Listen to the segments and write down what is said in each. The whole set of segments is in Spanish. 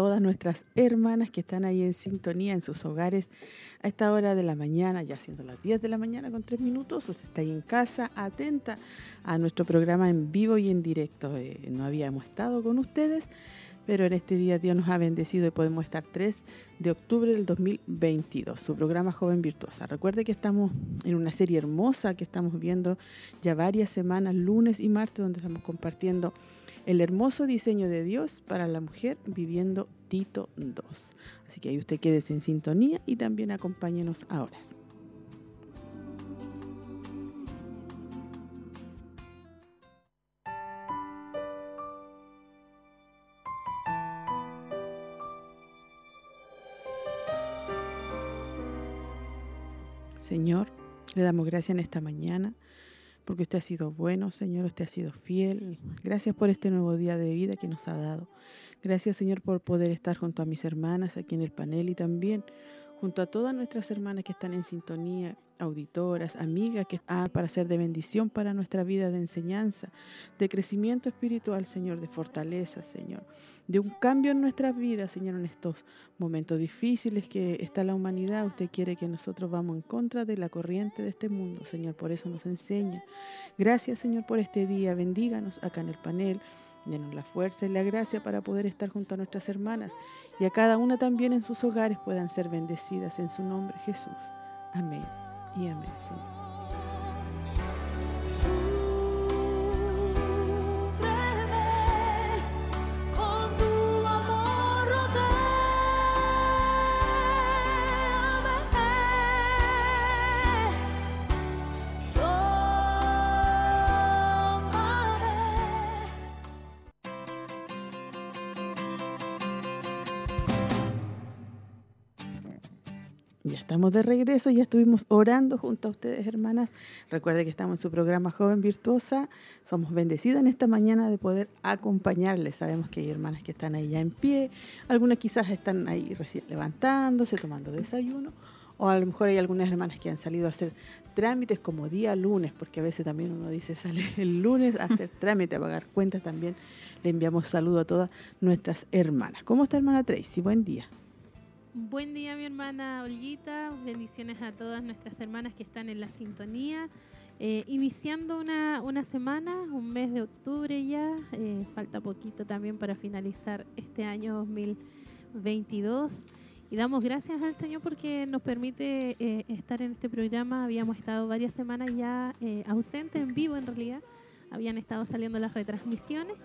Todas nuestras hermanas que están ahí en sintonía en sus hogares a esta hora de la mañana, ya siendo las 10 de la mañana con tres minutos. Usted está ahí en casa, atenta a nuestro programa en vivo y en directo. Eh, no habíamos estado con ustedes, pero en este día Dios nos ha bendecido y podemos estar 3 de octubre del 2022, su programa Joven Virtuosa. Recuerde que estamos en una serie hermosa que estamos viendo ya varias semanas, lunes y martes, donde estamos compartiendo el hermoso diseño de Dios para la mujer viviendo Tito 2. Así que ahí usted quédese en sintonía y también acompáñenos ahora. Señor, le damos gracias en esta mañana porque usted ha sido bueno, Señor, usted ha sido fiel. Gracias por este nuevo día de vida que nos ha dado. Gracias, Señor, por poder estar junto a mis hermanas aquí en el panel y también junto a todas nuestras hermanas que están en sintonía, auditoras, amigas, que están para ser de bendición para nuestra vida de enseñanza, de crecimiento espiritual, Señor, de fortaleza, Señor, de un cambio en nuestras vidas, Señor, en estos momentos difíciles que está la humanidad. Usted quiere que nosotros vamos en contra de la corriente de este mundo, Señor, por eso nos enseña. Gracias, Señor, por este día. Bendíganos acá en el panel. Denos la fuerza y la gracia para poder estar junto a nuestras hermanas y a cada una también en sus hogares puedan ser bendecidas en su nombre Jesús. Amén y amén, Señor. Estamos de regreso, ya estuvimos orando junto a ustedes, hermanas. Recuerde que estamos en su programa Joven Virtuosa. Somos bendecidas en esta mañana de poder acompañarles. Sabemos que hay hermanas que están ahí ya en pie, algunas quizás están ahí levantándose, tomando desayuno, o a lo mejor hay algunas hermanas que han salido a hacer trámites como día lunes, porque a veces también uno dice sale el lunes a hacer trámite, a pagar cuentas también. Le enviamos saludo a todas nuestras hermanas. ¿Cómo está hermana Tracy? Buen día. Buen día mi hermana Olguita, bendiciones a todas nuestras hermanas que están en la sintonía. Eh, iniciando una, una, semana, un mes de octubre ya, eh, falta poquito también para finalizar este año 2022. Y damos gracias al Señor porque nos permite eh, estar en este programa. Habíamos estado varias semanas ya ausentes, en vivo en realidad. Habían estado saliendo las retransmisiones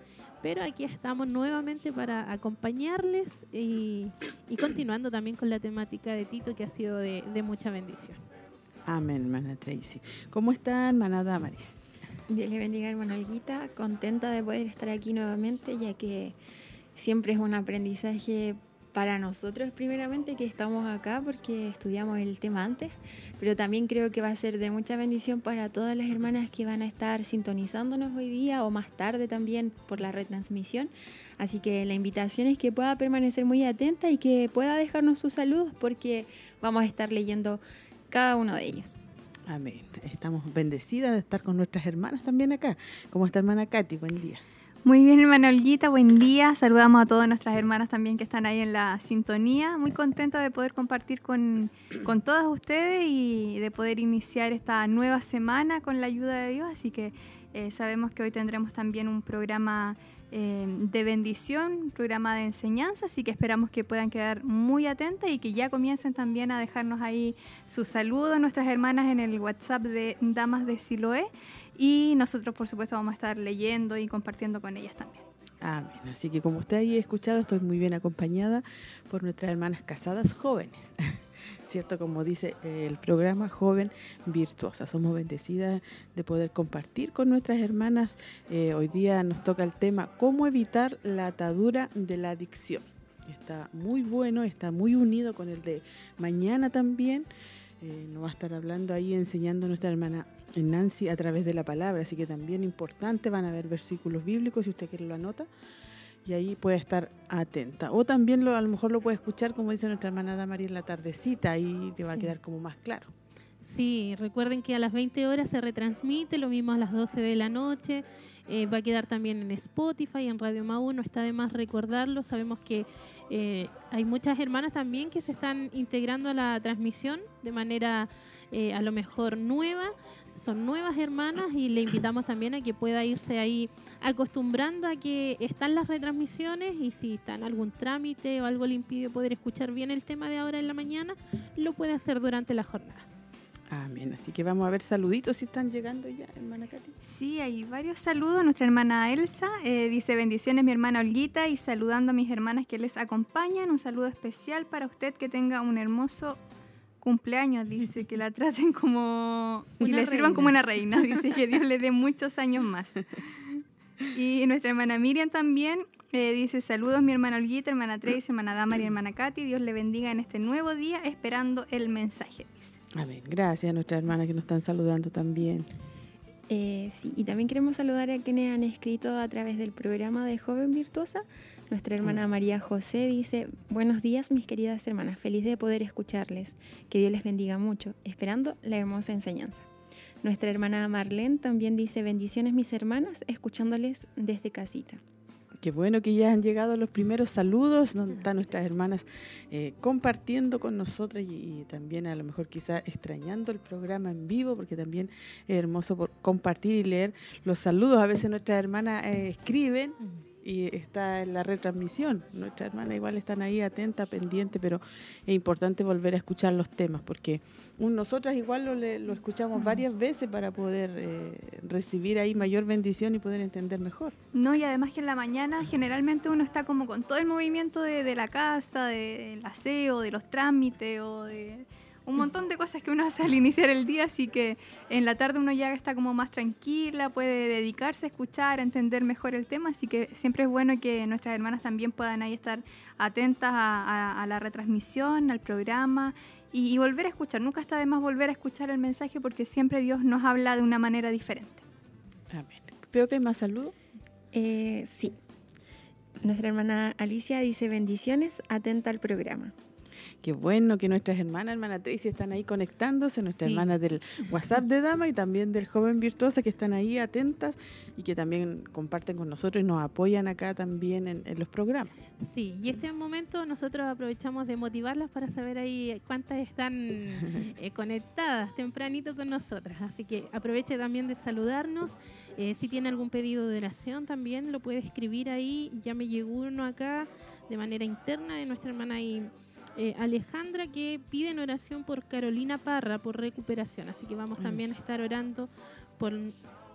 pero aquí estamos nuevamente para acompañarles y, y, continuando también con la temática de Tito que ha sido de, de mucha bendición. Amén, hermana Tracy. ¿Cómo está, hermana Damaris? Dios le bendiga, hermana Olguita. Contenta de poder estar aquí nuevamente, ya que siempre es un aprendizaje para nosotros primeramente que estamos acá porque estudiamos el tema antes, pero también creo que va a ser de mucha bendición para todas las hermanas que van a estar sintonizándonos hoy día o más tarde también por la retransmisión. Así que la invitación es que pueda permanecer muy atenta y que pueda dejarnos sus saludos porque vamos a estar leyendo cada uno de ellos. Amén. Estamos bendecidas de estar con nuestras hermanas también acá. ¿Cómo está hermana Katy? Buen día. Muy bien, hermana Olguita, buen día. Saludamos a todas nuestras hermanas también que están ahí en la sintonía. Muy contenta de poder compartir con, con todas ustedes y de poder iniciar esta nueva semana con la ayuda de Dios. Así que eh, sabemos que hoy tendremos también un programa eh, de bendición, un programa de enseñanza, así que esperamos que puedan quedar muy atentas y que ya comiencen también a dejarnos ahí su saludo a nuestras hermanas en el WhatsApp de Damas de Siloé y nosotros por supuesto vamos a estar leyendo y compartiendo con ellas también. Amén. Así que como usted ahí ha escuchado, estoy muy bien acompañada por nuestras hermanas casadas jóvenes. ¿cierto? Como dice eh, el programa Joven Virtuosa. Somos bendecidas de poder compartir con nuestras hermanas. Eh, hoy día nos toca el tema cómo evitar la atadura de la adicción. Está muy bueno, está muy unido con el de mañana también. Eh, nos va a estar hablando ahí, enseñando nuestra hermana Nancy a través de la palabra, así que también importante, van a ver versículos bíblicos, si usted quiere lo anota, y ahí puede estar atenta. O también lo, a lo mejor lo puede escuchar, como dice nuestra hermana Damaris, en la tardecita, ahí te va a quedar como más claro. Sí, recuerden que a las 20 horas se retransmite, lo mismo a las 12 de la noche. Eh, va a quedar también en Spotify, en Radio Mau, no está de más recordarlo. Sabemos que eh, hay muchas hermanas también que se están integrando a la transmisión de manera eh, a lo mejor nueva. Son nuevas hermanas y le invitamos también a que pueda irse ahí acostumbrando a que están las retransmisiones y si está en algún trámite o algo le impide poder escuchar bien el tema de ahora en la mañana, lo puede hacer durante la jornada. Amén. Así que vamos a ver saluditos si están llegando ya, hermana Katy. Sí, hay varios saludos. Nuestra hermana Elsa eh, dice bendiciones mi hermana Olguita y saludando a mis hermanas que les acompañan. Un saludo especial para usted que tenga un hermoso cumpleaños. Dice que la traten como... y le sirvan como una reina. Dice que Dios le dé muchos años más. Y nuestra hermana Miriam también eh, dice saludos mi hermana Olguita, hermana Tracy, hermana Dama y hermana Katy. Dios le bendiga en este nuevo día esperando el mensaje. Dice. Amén. Gracias a nuestras hermanas que nos están saludando también. Eh, sí, y también queremos saludar a quienes han escrito a través del programa de Joven Virtuosa. Nuestra hermana María José dice, buenos días mis queridas hermanas, feliz de poder escucharles, que Dios les bendiga mucho, esperando la hermosa enseñanza. Nuestra hermana Marlene también dice, bendiciones mis hermanas, escuchándoles desde casita. Qué bueno que ya han llegado los primeros saludos, donde están nuestras hermanas eh, compartiendo con nosotras y, también a lo mejor quizá extrañando el programa en vivo, porque también es hermoso por compartir y leer los saludos. A veces nuestras hermanas eh, escriben y está en la retransmisión. Nuestras hermanas igual están ahí atentas, pendientes, pero es importante volver a escuchar los temas, porque nosotras igual lo, lo escuchamos varias veces para poder eh, recibir ahí mayor bendición y poder entender mejor. No, y además que en la mañana generalmente uno está como con todo el movimiento de, de la casa, del aseo, de los trámites o de un montón de cosas que uno hace al iniciar el día, así que en la tarde uno ya está como más tranquila, puede dedicarse a escuchar, a entender mejor el tema, así que siempre es bueno que nuestras hermanas también puedan ahí estar atentas a, la retransmisión, al programa y, volver a escuchar. Nunca está de más volver a escuchar el mensaje porque siempre Dios nos habla de una manera diferente. Amén. Creo que hay más saludos. Eh, sí. Nuestra hermana Alicia dice bendiciones, atenta al programa. Qué bueno que nuestras hermanas, hermana Tracy, están ahí conectándose, nuestras hermanas del WhatsApp de Dama y también del Joven Virtuosa, que están ahí atentas y que también comparten con nosotros y nos apoyan acá también en, los programas. Sí, y este momento nosotros aprovechamos de motivarlas para saber ahí cuántas están eh, conectadas tempranito con nosotras. Así que aproveche también de saludarnos. Eh, si tiene algún pedido de oración también lo puede escribir ahí. Ya me llegó uno acá de manera interna de nuestra hermana y eh, Alejandra que pide en oración por Carolina Parra por recuperación. Así que vamos mm. también a estar orando por,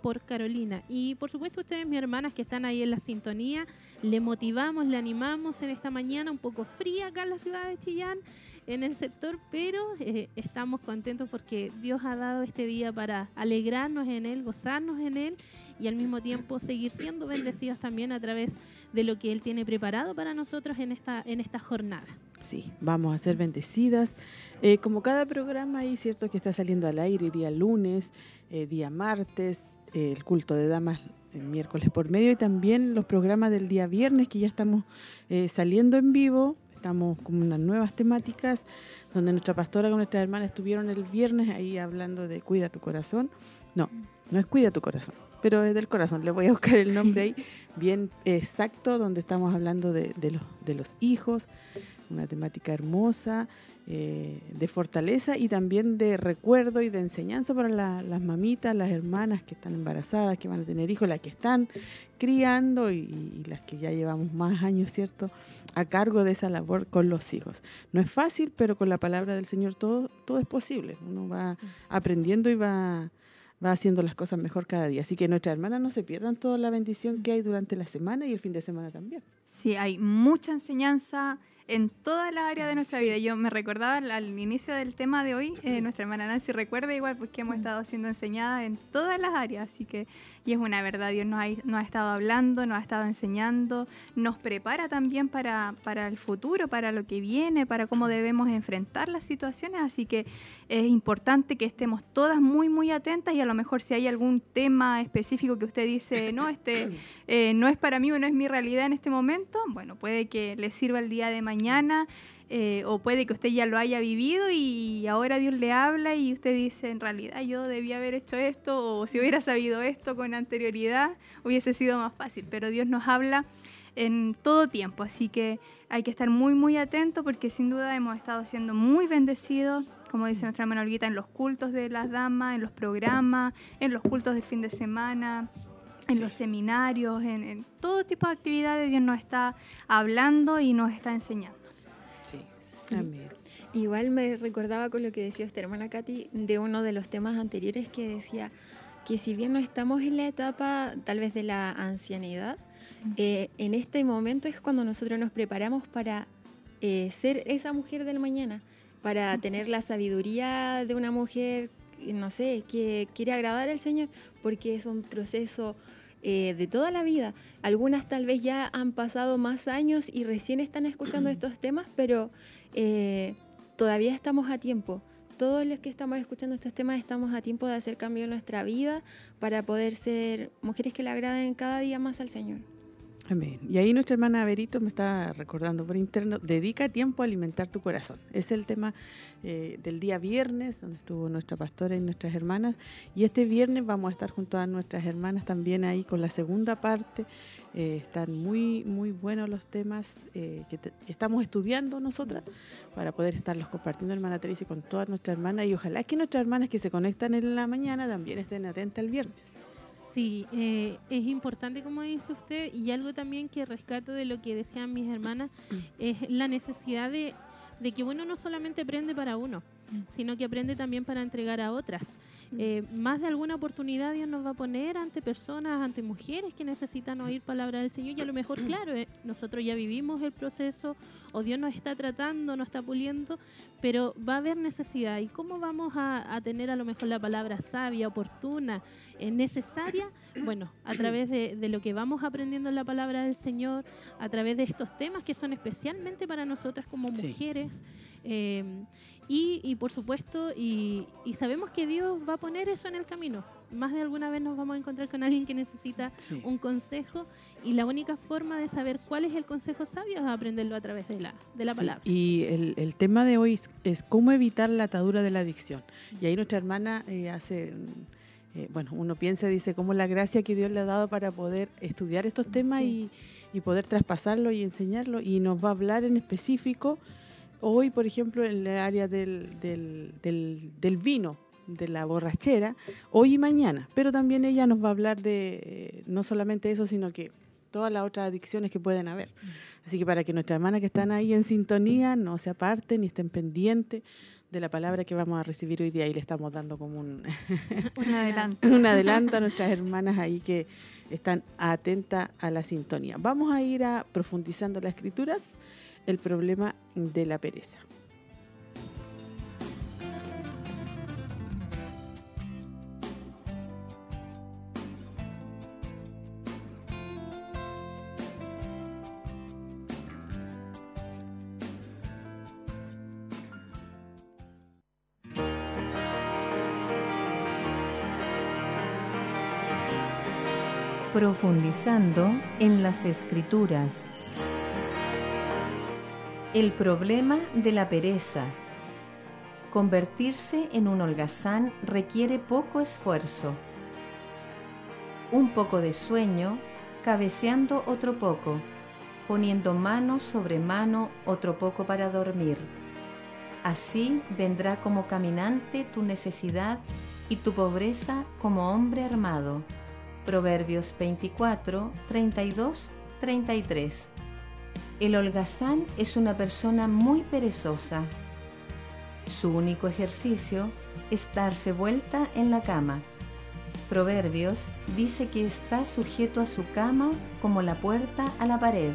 por Carolina. Y por supuesto ustedes, mis hermanas que están ahí en la sintonía, le motivamos, le animamos en esta mañana un poco fría acá en la ciudad de Chillán, en el sector, pero eh, estamos contentos porque Dios ha dado este día para alegrarnos en Él, gozarnos en Él y al mismo tiempo seguir siendo bendecidas también a través de lo que Él tiene preparado para nosotros en esta, en esta jornada. Sí, vamos a ser bendecidas. Eh, como cada programa ahí, cierto que está saliendo al aire día lunes, eh, día martes, eh, el culto de damas el miércoles por medio y también los programas del día viernes que ya estamos saliendo en vivo. Estamos con unas nuevas temáticas donde nuestra pastora con nuestra hermana estuvieron el viernes ahí hablando de cuida tu corazón. No, no es cuida tu corazón, pero es del corazón. Le voy a buscar el nombre ahí bien exacto donde estamos hablando de, los, de los hijos, una temática hermosa, eh, de fortaleza y también de recuerdo y de enseñanza para las mamitas, las hermanas que están embarazadas, que van a tener hijos, las que están criando y, las que ya llevamos más años, ¿cierto?, a cargo de esa labor con los hijos. No es fácil, pero con la palabra del Señor todo, todo es posible. Uno va aprendiendo y va va haciendo las cosas mejor cada día. Así que nuestras hermanas no se pierdan toda la bendición que hay durante la semana y el fin de semana también. Sí, hay mucha enseñanza, en todas las áreas de nuestra vida. Yo me recordaba al, inicio del tema de hoy, eh, nuestra hermana Nancy recuerda igual pues que hemos estado siendo enseñada en todas las áreas, así que y es una verdad, Dios nos ha, nos ha estado hablando, nos ha estado enseñando, nos prepara también para, para el futuro, para lo que viene, para cómo debemos enfrentar las situaciones, así que es importante que estemos todas muy, muy atentas y a lo mejor si hay algún tema específico que usted dice, no, este eh, no es para mí o no es mi realidad en este momento, bueno, puede que le sirva el día de mañana eh, o puede que usted ya lo haya vivido y ahora Dios le habla y usted dice, en realidad yo debía haber hecho esto o si hubiera sabido esto con anterioridad hubiese sido más fácil, pero Dios nos habla en todo tiempo, así que hay que estar muy muy atento porque sin duda hemos estado siendo muy bendecidos, como dice nuestra hermana Olguita, en los cultos de las damas, en los programas, en los cultos del fin de semana, en los seminarios, en, en todo tipo de actividades Dios nos está hablando y nos está enseñando. Igual me recordaba con lo que decía esta hermana Katy de uno de los temas anteriores que decía que si bien no estamos en la etapa tal vez de la ancianidad, eh, en este momento es cuando nosotros nos preparamos para eh, ser esa mujer del mañana, para tener la sabiduría de una mujer, no sé, que quiere agradar al Señor, porque es un proceso eh, de toda la vida. Algunas tal vez ya han pasado más años y recién están escuchando estos temas, pero eh, todavía estamos a tiempo. Todos los que estamos escuchando estos temas estamos a tiempo de hacer cambio en nuestra vida para poder ser mujeres que le agraden cada día más al Señor. Y ahí nuestra hermana Verito me está recordando por interno, dedica tiempo a alimentar tu corazón. Es el tema eh, del día viernes, donde estuvo nuestra pastora y nuestras hermanas. Y este viernes vamos a estar junto a nuestras hermanas también ahí con la segunda parte eh, están muy, muy buenos los temas eh, que estamos estudiando nosotras para poder estarlos compartiendo, hermana Teresa, con todas nuestras hermanas. Y ojalá que nuestras hermanas que se conectan en la mañana también estén atentas el viernes. Sí, eh, es importante como dice usted y algo también que rescato de lo que decían mis hermanas mm. es la necesidad de, de que uno no solamente aprende para uno, mm. sino que aprende también para entregar a otras. Eh, más de alguna oportunidad Dios nos va a poner ante personas, ante mujeres que necesitan oír palabra del Señor y a lo mejor, claro, eh, nosotros ya vivimos el proceso o Dios nos está tratando, nos está puliendo, pero va a haber necesidad. ¿Y cómo vamos a, tener a lo mejor la palabra sabia, oportuna, eh, necesaria? Bueno, a través de, lo que vamos aprendiendo en la palabra del Señor, a través de estos temas que son especialmente para nosotras como mujeres. Y, por supuesto, y, sabemos que Dios va a poner eso en el camino. Más de alguna vez nos vamos a encontrar con alguien que necesita un consejo y la única forma de saber cuál es el consejo sabio es aprenderlo a través de la, de la palabra. Y el, tema de hoy es, cómo evitar la atadura de la adicción. Y ahí nuestra hermana eh, hace... Eh, bueno, uno piensa, dice, cómo la gracia que Dios le ha dado para poder estudiar estos temas y, y poder traspasarlo y enseñarlo. Y nos va a hablar en específico Hoy, por ejemplo, en el área del, del, vino, de la borrachera, hoy y mañana. Pero también ella nos va a hablar de no solamente eso, sino que todas las otras adicciones que pueden haber. Así que para que nuestras hermanas que están ahí en sintonía no se aparten ni estén pendientes de la palabra que vamos a recibir hoy día. Y le estamos dando como un, un adelanto. un adelanto a nuestras hermanas ahí que están atentas a la sintonía. Vamos a ir a profundizando las escrituras el problema de la pereza. Profundizando en las escrituras. El problema de la pereza. Convertirse en un holgazán requiere poco esfuerzo. Un poco de sueño, cabeceando otro poco, poniendo mano sobre mano otro poco para dormir. Así vendrá como caminante tu necesidad y tu pobreza como hombre armado. Proverbios 24, 32, 33. El holgazán es una persona muy perezosa. Su único ejercicio es darse vuelta en la cama. Proverbios dice que está sujeto a su cama como la puerta a la pared.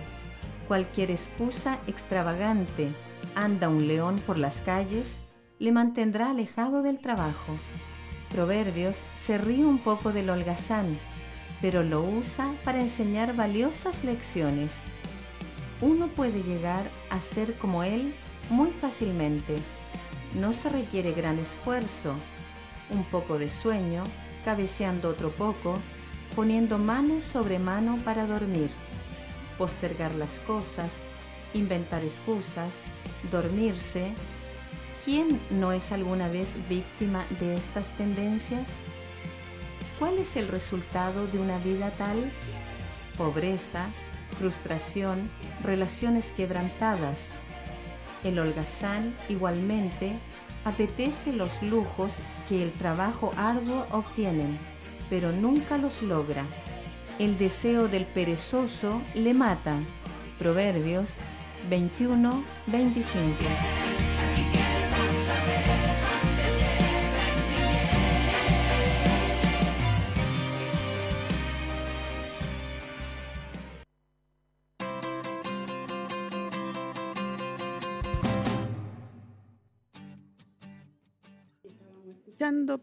Cualquier excusa extravagante, anda un león por las calles, le mantendrá alejado del trabajo. Proverbios se ríe un poco del holgazán, pero lo usa para enseñar valiosas lecciones. Uno puede llegar a ser como él muy fácilmente. No se requiere gran esfuerzo, un poco de sueño, cabeceando otro poco, poniendo mano sobre mano para dormir postergar las cosas, inventar excusas, dormirse. ¿Quién no es alguna vez víctima de estas tendencias? ¿Cuál es el resultado de una vida tal? Pobreza, frustración, relaciones quebrantadas. El holgazán igualmente apetece los lujos que el trabajo arduo obtienen, pero nunca los logra el deseo del perezoso le mata. Proverbios 21, 25.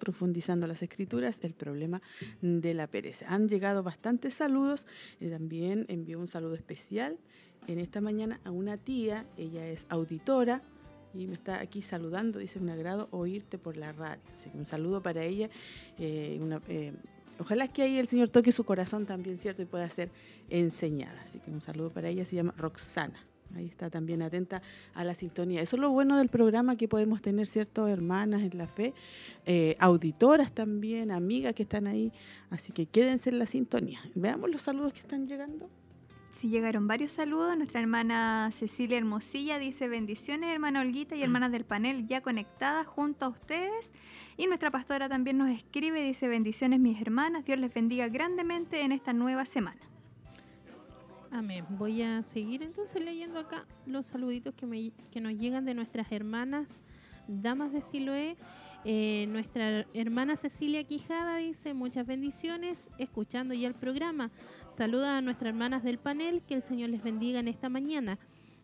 Profundizando las escrituras, el problema de la pereza. Han llegado bastantes saludos, y también envió un saludo especial en esta mañana a una tía, ella es auditora y me está aquí saludando, dice un agrado oírte por la radio. Así que un saludo para ella. Eh, eh, ojalá que ahí el Señor toque su corazón también, ¿cierto? Y pueda ser enseñada. Así que un saludo para ella, se llama Roxana. Ahí está también atenta a la sintonía. Eso es lo bueno del programa que podemos tener, ¿cierto? Hermanas en la fe, eh, auditoras también, amigas que están ahí. Así que quédense en la sintonía. Veamos los saludos que están llegando. Sí, llegaron varios saludos. Nuestra hermana Cecilia Hermosilla dice bendiciones, hermana Olguita y hermanas del panel ya conectadas junto a ustedes. Y nuestra pastora también nos escribe, dice bendiciones mis hermanas, Dios les bendiga grandemente en esta nueva semana. Amén. Voy a seguir entonces leyendo acá los saluditos que, me, nos llegan de nuestras hermanas damas de Siloé. Eh, nuestra hermana Cecilia Quijada dice muchas bendiciones escuchando ya el programa. Saluda a nuestras hermanas del panel, que el Señor les bendiga en esta mañana.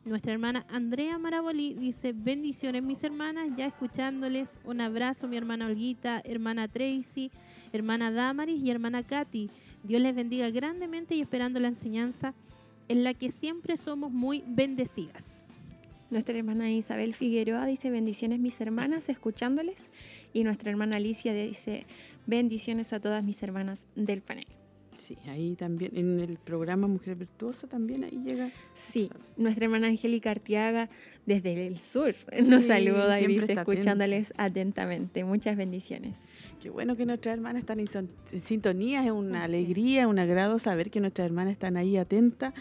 Nuestra hermana Andrea Maraboli dice bendiciones mis hermanas, ya escuchándoles. Un abrazo mi hermana Olguita, hermana Tracy, hermana Damaris y hermana Katy. Dios les bendiga grandemente y esperando la enseñanza en la que siempre somos muy bendecidas. Nuestra hermana Isabel Figueroa dice bendiciones mis hermanas escuchándoles y nuestra hermana Alicia dice bendiciones a todas mis hermanas del panel. Sí, ahí también, en el programa Mujer Virtuosa también ahí llega. Sí, nuestra hermana Angélica Artiaga desde el sur nos saluda y dice escuchándoles atentamente. Muchas bendiciones. Qué bueno que nuestras hermanas están en, sintonía, es una alegría, un agrado saber que nuestras hermanas están ahí atentas,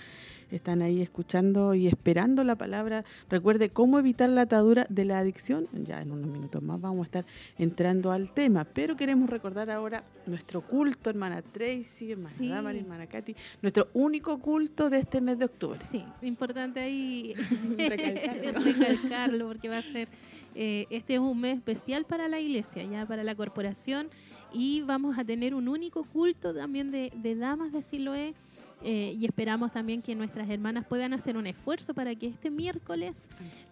están ahí escuchando y esperando la palabra. Recuerde cómo evitar la atadura de la adicción. Ya en unos minutos más vamos a estar entrando al tema, pero queremos recordar ahora nuestro culto, hermana Tracy, hermana sí. hermana Katy, nuestro único culto de este mes de octubre. Sí, importante ahí recalcarlo porque va a ser eh, este es un mes especial para la iglesia, ya para la corporación, y vamos a tener un único culto también de, damas de Siloé. Eh, y esperamos también que nuestras hermanas puedan hacer un esfuerzo para que este miércoles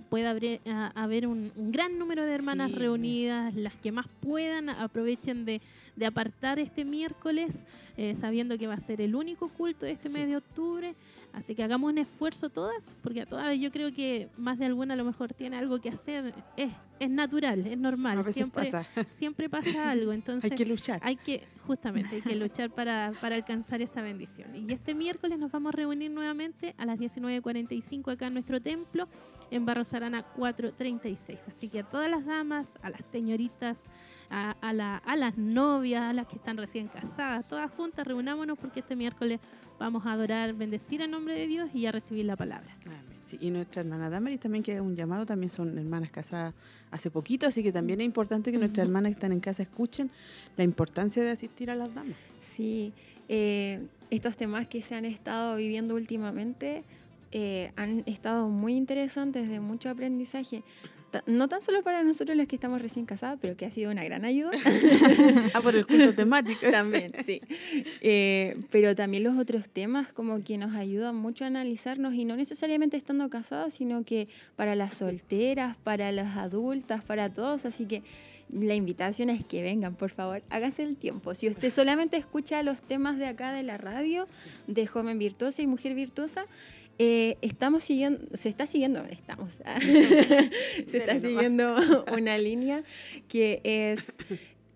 pueda haber, un, gran número de hermanas reunidas, las que más puedan, aprovechen de, apartar este miércoles, eh, sabiendo que va a ser el único culto de este mes de octubre. Así que hagamos un esfuerzo todas, porque a todas yo creo que más de alguna a lo mejor tiene algo que hacer. Es, es natural, es normal. siempre pasa. siempre pasa algo. Entonces hay que luchar. Hay que, justamente, hay que luchar para, para alcanzar esa bendición. Y este miércoles nos vamos a reunir nuevamente a las 19.45 acá en nuestro templo en Barro Sarana 436. Así que a todas las damas, a las señoritas, a, a, la, a las novias, a las que están recién casadas, todas juntas, reunámonos porque este miércoles vamos a adorar, bendecir el nombre de Dios y a recibir la palabra. y nuestra hermana Damaris también, que es un llamado, también son hermanas casadas hace poquito, así que también es importante que nuestras hermanas que están en casa escuchen la importancia de asistir a las damas. Sí, eh, estos temas que se han estado viviendo últimamente eh, han estado muy interesantes, de mucho aprendizaje. No tan solo para nosotros los que estamos recién casados, pero que ha sido una gran ayuda. ah, por el culto temático. también, sí. Eh, pero también los otros temas como que nos ayudan mucho a analizarnos y no necesariamente estando casados, sino que para las solteras, para las adultas, para todos. Así que la invitación es que vengan, por favor, hágase el tiempo. Si usted solamente escucha los temas de acá de la radio, de joven virtuosa y mujer virtuosa, eh, estamos siguiendo, se está siguiendo, estamos, se está siguiendo una línea que es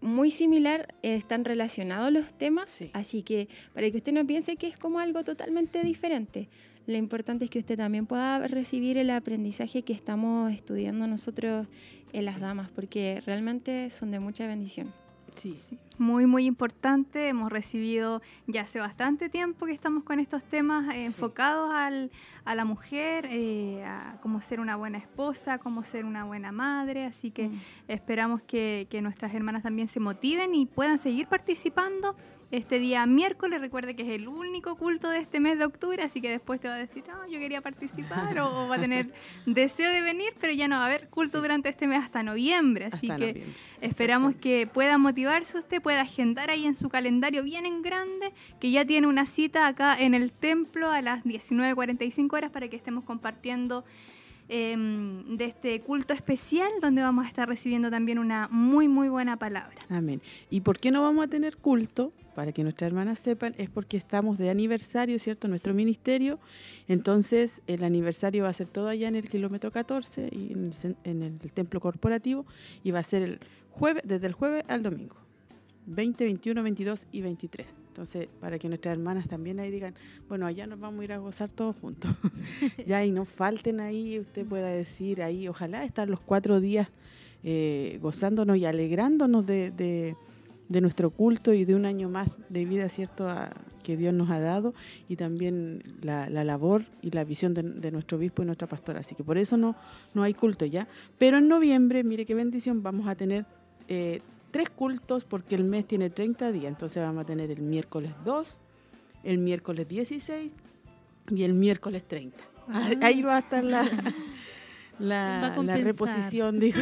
muy similar, están relacionados los temas, así que para que usted no piense que es como algo totalmente diferente. Lo importante es que usted también pueda recibir el aprendizaje que estamos estudiando nosotros en las damas, porque realmente son de mucha bendición. Sí, sí. Muy, muy importante. Hemos recibido ya hace bastante tiempo que estamos con estos temas eh, enfocados al, a la mujer, eh, a cómo ser una buena esposa, cómo ser una buena madre. Así que mm. esperamos que, que, nuestras hermanas también se motiven y puedan seguir participando este día miércoles. Recuerde que es el único culto de este mes de octubre, así que después te va a decir, no, yo quería participar o, va a tener deseo de venir, pero ya no va a haber culto durante este mes hasta noviembre. Así que esperamos que pueda motivarse usted, pueda agendar ahí en su calendario bien en grande, que ya tiene una cita acá en el templo a las 19.45 horas para que estemos compartiendo Em, de este culto especial donde vamos a estar recibiendo también una muy, muy buena palabra. Amén. ¿Y por qué no vamos a tener culto? Para que nuestras hermanas sepan, es porque estamos de aniversario, ¿cierto? Nuestro ministerio. Entonces, el aniversario va a ser todo allá en el kilómetro 14 y en el, en el templo corporativo y va a ser el jueves, desde el jueves al domingo. 20, 21, 22 y 23. Entonces, para que nuestras hermanas también ahí digan, bueno, allá nos vamos a ir a gozar todos juntos. ya y no falten ahí, usted pueda decir ahí, ojalá estar los cuatro días eh, gozándonos y alegrándonos de, de, nuestro culto y de un año más de vida, ¿cierto?, que Dios nos ha dado y también la, labor y la visión de, nuestro obispo y nuestra pastora. Así que por eso no, no hay culto ya. Pero en noviembre, mire qué bendición, vamos a tener... Eh, tres cultos porque el mes tiene 30 días. Entonces vamos a tener el miércoles 2, el miércoles 16 y el miércoles 30. Ah. Ahí va a estar la, la, reposición de,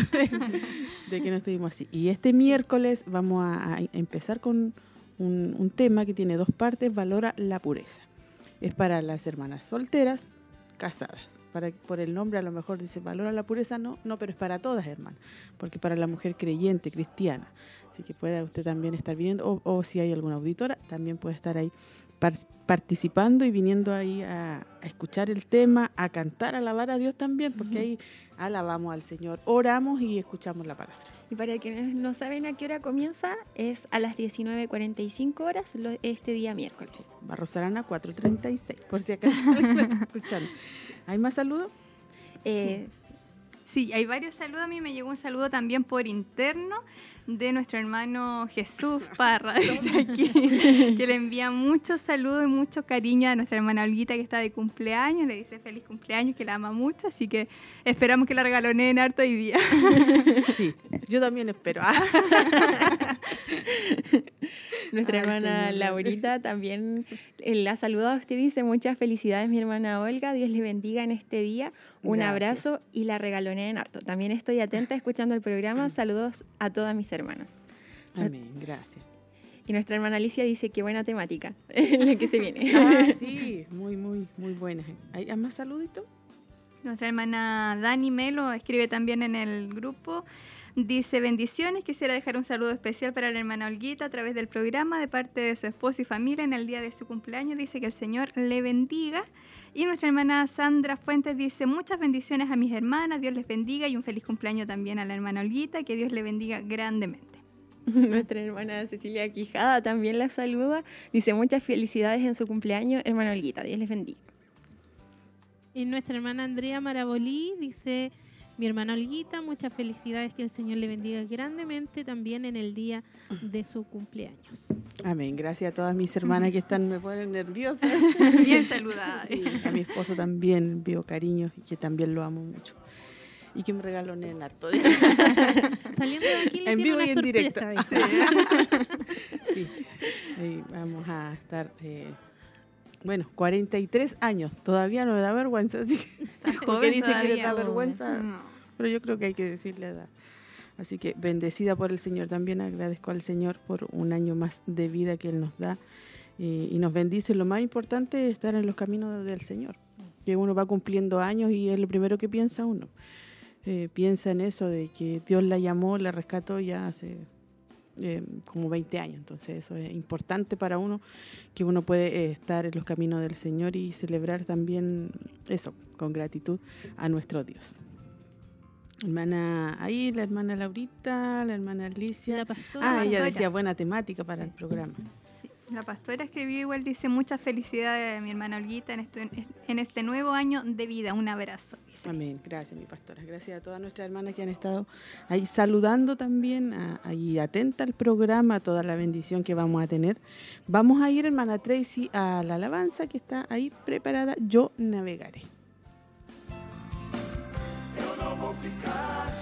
que no estuvimos así. Y este miércoles vamos a, empezar con un, un, tema que tiene dos partes, valora la pureza. Es para las hermanas solteras, casadas para, por el nombre a lo mejor dice valora la pureza, no, no, pero es para todas, hermano, porque para la mujer creyente, cristiana. Así que puede usted también estar viniendo, o, si hay alguna auditora, también puede estar ahí participando y viniendo ahí a, escuchar el tema, a cantar, a alabar a Dios también, porque ahí alabamos al Señor, oramos y escuchamos la palabra. Y para quienes no saben a qué hora comienza, es a las 19.45 horas este día miércoles. Barros Arana 4.36, por si acaso escuchando. ¿Hay más saludos? Eh, Sí, hay varios saludos. A mí me llegó un saludo también por interno de nuestro hermano Jesús Parra, que le envía muchos saludos y mucho cariño a nuestra hermana Olguita que está de cumpleaños. Le dice feliz cumpleaños, que la ama mucho. Así que esperamos que la regaloneen harto hoy día. Sí, yo también espero. Nuestra hermana Laurita también eh, la saluda a usted. Dice muchas felicidades, mi hermana Olga. Dios le bendiga en este día. Un abrazo y la regalonea en harto. También estoy atenta escuchando el programa. Saludos a todas mis hermanas. Amén, gracias. Y nuestra hermana Alicia dice qué buena temática la que se viene. Ah, sí, muy, muy, muy buena. ¿Hay más saluditos? Nuestra hermana Dani Melo escribe también en el grupo. Dice bendiciones, quisiera dejar un saludo especial para la hermana Olguita a través del programa de parte de su esposo y familia en el día de su cumpleaños. Dice que el Señor le bendiga. Y nuestra hermana Sandra Fuentes dice muchas bendiciones a mis hermanas, Dios les bendiga y un feliz cumpleaños también a la hermana Olguita, que Dios le bendiga grandemente. Nuestra hermana Cecilia Quijada también la saluda. Dice muchas felicidades en su cumpleaños, hermana Olguita, Dios les bendiga. Y nuestra hermana Andrea Marabolí dice mi hermana Olguita, muchas felicidades, que el Señor le bendiga grandemente también en el día de su cumpleaños. Amén. Gracias a todas mis hermanas que están, me ponen nerviosa. Bien saludadas. a mi esposo también veo cariño y que también lo amo mucho. Y que me regaló en harto. Saliendo de aquí le en vivo y en directo. sí. vamos a estar... Eh, bueno, 43 años, todavía no me da vergüenza, así que, porque dice que le da vergüenza. Pero yo creo que hay que decirle edad. Así que bendecida por el Señor. También agradezco al Señor por un año más de vida que Él nos da y nos bendice. Lo más importante es estar en los caminos del Señor, que uno va cumpliendo años y es lo primero que piensa uno. Eh, piensa en eso de que Dios la llamó, la rescató ya hace eh, como 20 años. Entonces eso es importante para uno, que uno puede eh, estar en los caminos del Señor y celebrar también eso, con gratitud a nuestro Dios. Hermana ahí, la hermana Laurita, la hermana Alicia. La pastora. Ah, ella decía buena temática para el programa. Sí, la pastora escribió igual, dice muchas felicidades a mi hermana Olguita en este, en este nuevo año de vida. Un abrazo. dice. Amén. Gracias, mi pastora. Gracias a todas nuestras hermanas que han estado ahí saludando también, a- ahí atenta al programa, a toda la bendición que vamos a tener. Vamos a ir, hermana Tracy, a la alabanza que está ahí preparada. Yo navegaré. Yo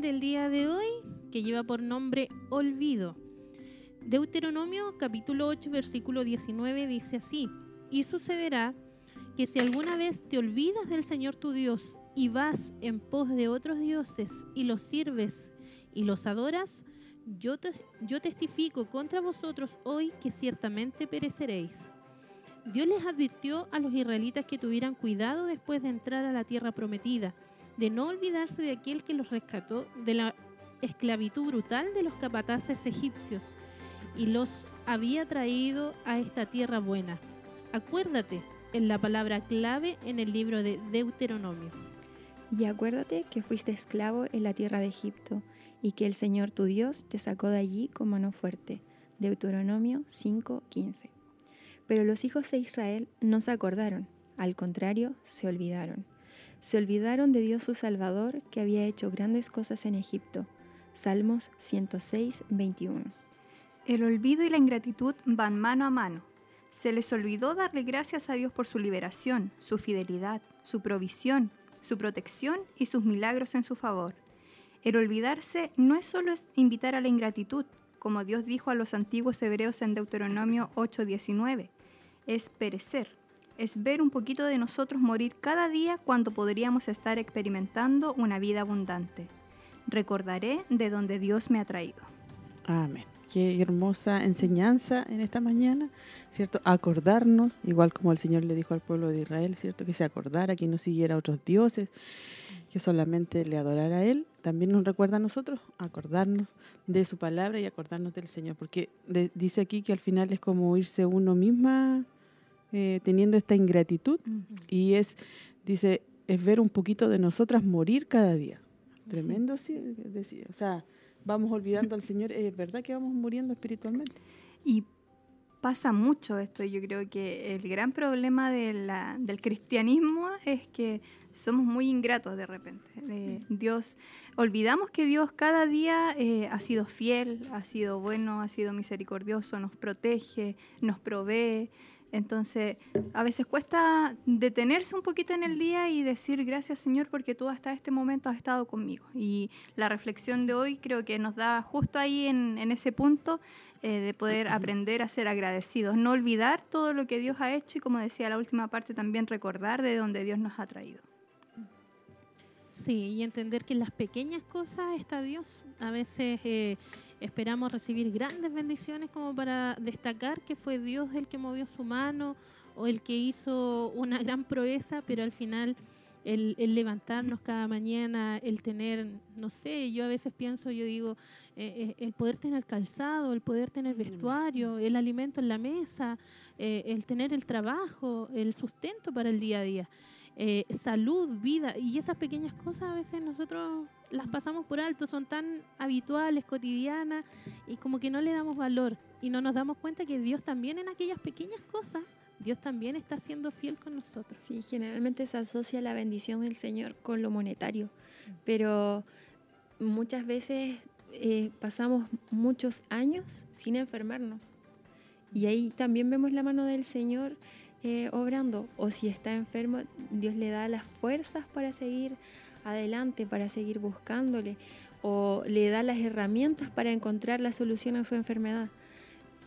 del día de hoy que lleva por nombre Olvido. Deuteronomio capítulo 8 versículo 19 dice así, y sucederá que si alguna vez te olvidas del Señor tu Dios y vas en pos de otros dioses y los sirves y los adoras, yo, yo testifico contra vosotros hoy que ciertamente pereceréis. Dios les advirtió a los israelitas que tuvieran cuidado después de entrar a la tierra prometida, de no olvidarse de aquel que los rescató de la esclavitud brutal de los capataces egipcios y los había traído a esta tierra buena. Acuérdate en la palabra clave en el libro de Deuteronomio. Y acuérdate que fuiste esclavo en la tierra de Egipto y que el Señor tu Dios te sacó de allí con mano fuerte. Deuteronomio 5:15. Pero los hijos de Israel no se acordaron, al contrario, se olvidaron. Se olvidaron de Dios su Salvador que había hecho grandes cosas en Egipto. Salmos 106:21. El olvido y la ingratitud van mano a mano. Se les olvidó darle gracias a Dios por su liberación, su fidelidad, su provisión, su protección y sus milagros en su favor. El olvidarse no es solo invitar a la ingratitud, como Dios dijo a los antiguos hebreos en Deuteronomio 8:19, es perecer, es ver un poquito de nosotros morir cada día cuando podríamos estar experimentando una vida abundante. Recordaré de donde Dios me ha traído. Amén. Qué hermosa enseñanza en esta mañana, ¿cierto? Acordarnos, igual como el Señor le dijo al pueblo de Israel, ¿cierto? Que se acordara, que no siguiera a otros dioses, que solamente le adorara a Él. También nos recuerda a nosotros acordarnos de su palabra y acordarnos del Señor, porque dice aquí que al final es como irse uno misma eh, teniendo esta ingratitud y es, dice, es ver un poquito de nosotras morir cada día. Tremendo, sí. decir, o sea, vamos olvidando al Señor. Es verdad que vamos muriendo espiritualmente. Y pasa mucho esto. Yo creo que el gran problema de la- del cristianismo es que somos muy ingratos de repente. Eh, Dios, olvidamos que Dios cada día eh, ha sido fiel, ha sido bueno, ha sido misericordioso, nos protege, nos provee. Entonces, a veces cuesta detenerse un poquito en el día y decir gracias Señor porque tú hasta este momento has estado conmigo. Y la reflexión de hoy creo que nos da justo ahí en, en ese punto eh, de poder aprender a ser agradecidos, no olvidar todo lo que Dios ha hecho y como decía la última parte también recordar de donde Dios nos ha traído. Sí, y entender que en las pequeñas cosas está Dios. A veces eh, esperamos recibir grandes bendiciones como para destacar que fue Dios el que movió su mano o el que hizo una gran proeza, pero al final el, el levantarnos cada mañana, el tener, no sé, yo a veces pienso, yo digo, eh, eh, el poder tener calzado, el poder tener vestuario, el alimento en la mesa, eh, el tener el trabajo, el sustento para el día a día salud, vida, y esas pequeñas cosas a veces nosotros las pasamos por alto, son tan habituales, cotidianas, y como que no le damos valor y no nos damos cuenta que Dios también en aquellas pequeñas cosas, Dios también está siendo fiel con nosotros. Sí, generalmente se asocia la bendición del Señor con lo monetario, pero muchas veces eh, pasamos muchos años sin enfermarnos. Y ahí también vemos la mano del Señor eh, obrando. O si está enfermo, Dios le da las fuerzas para seguir adelante, para seguir buscándole, o le da las herramientas para encontrar la solución a su enfermedad.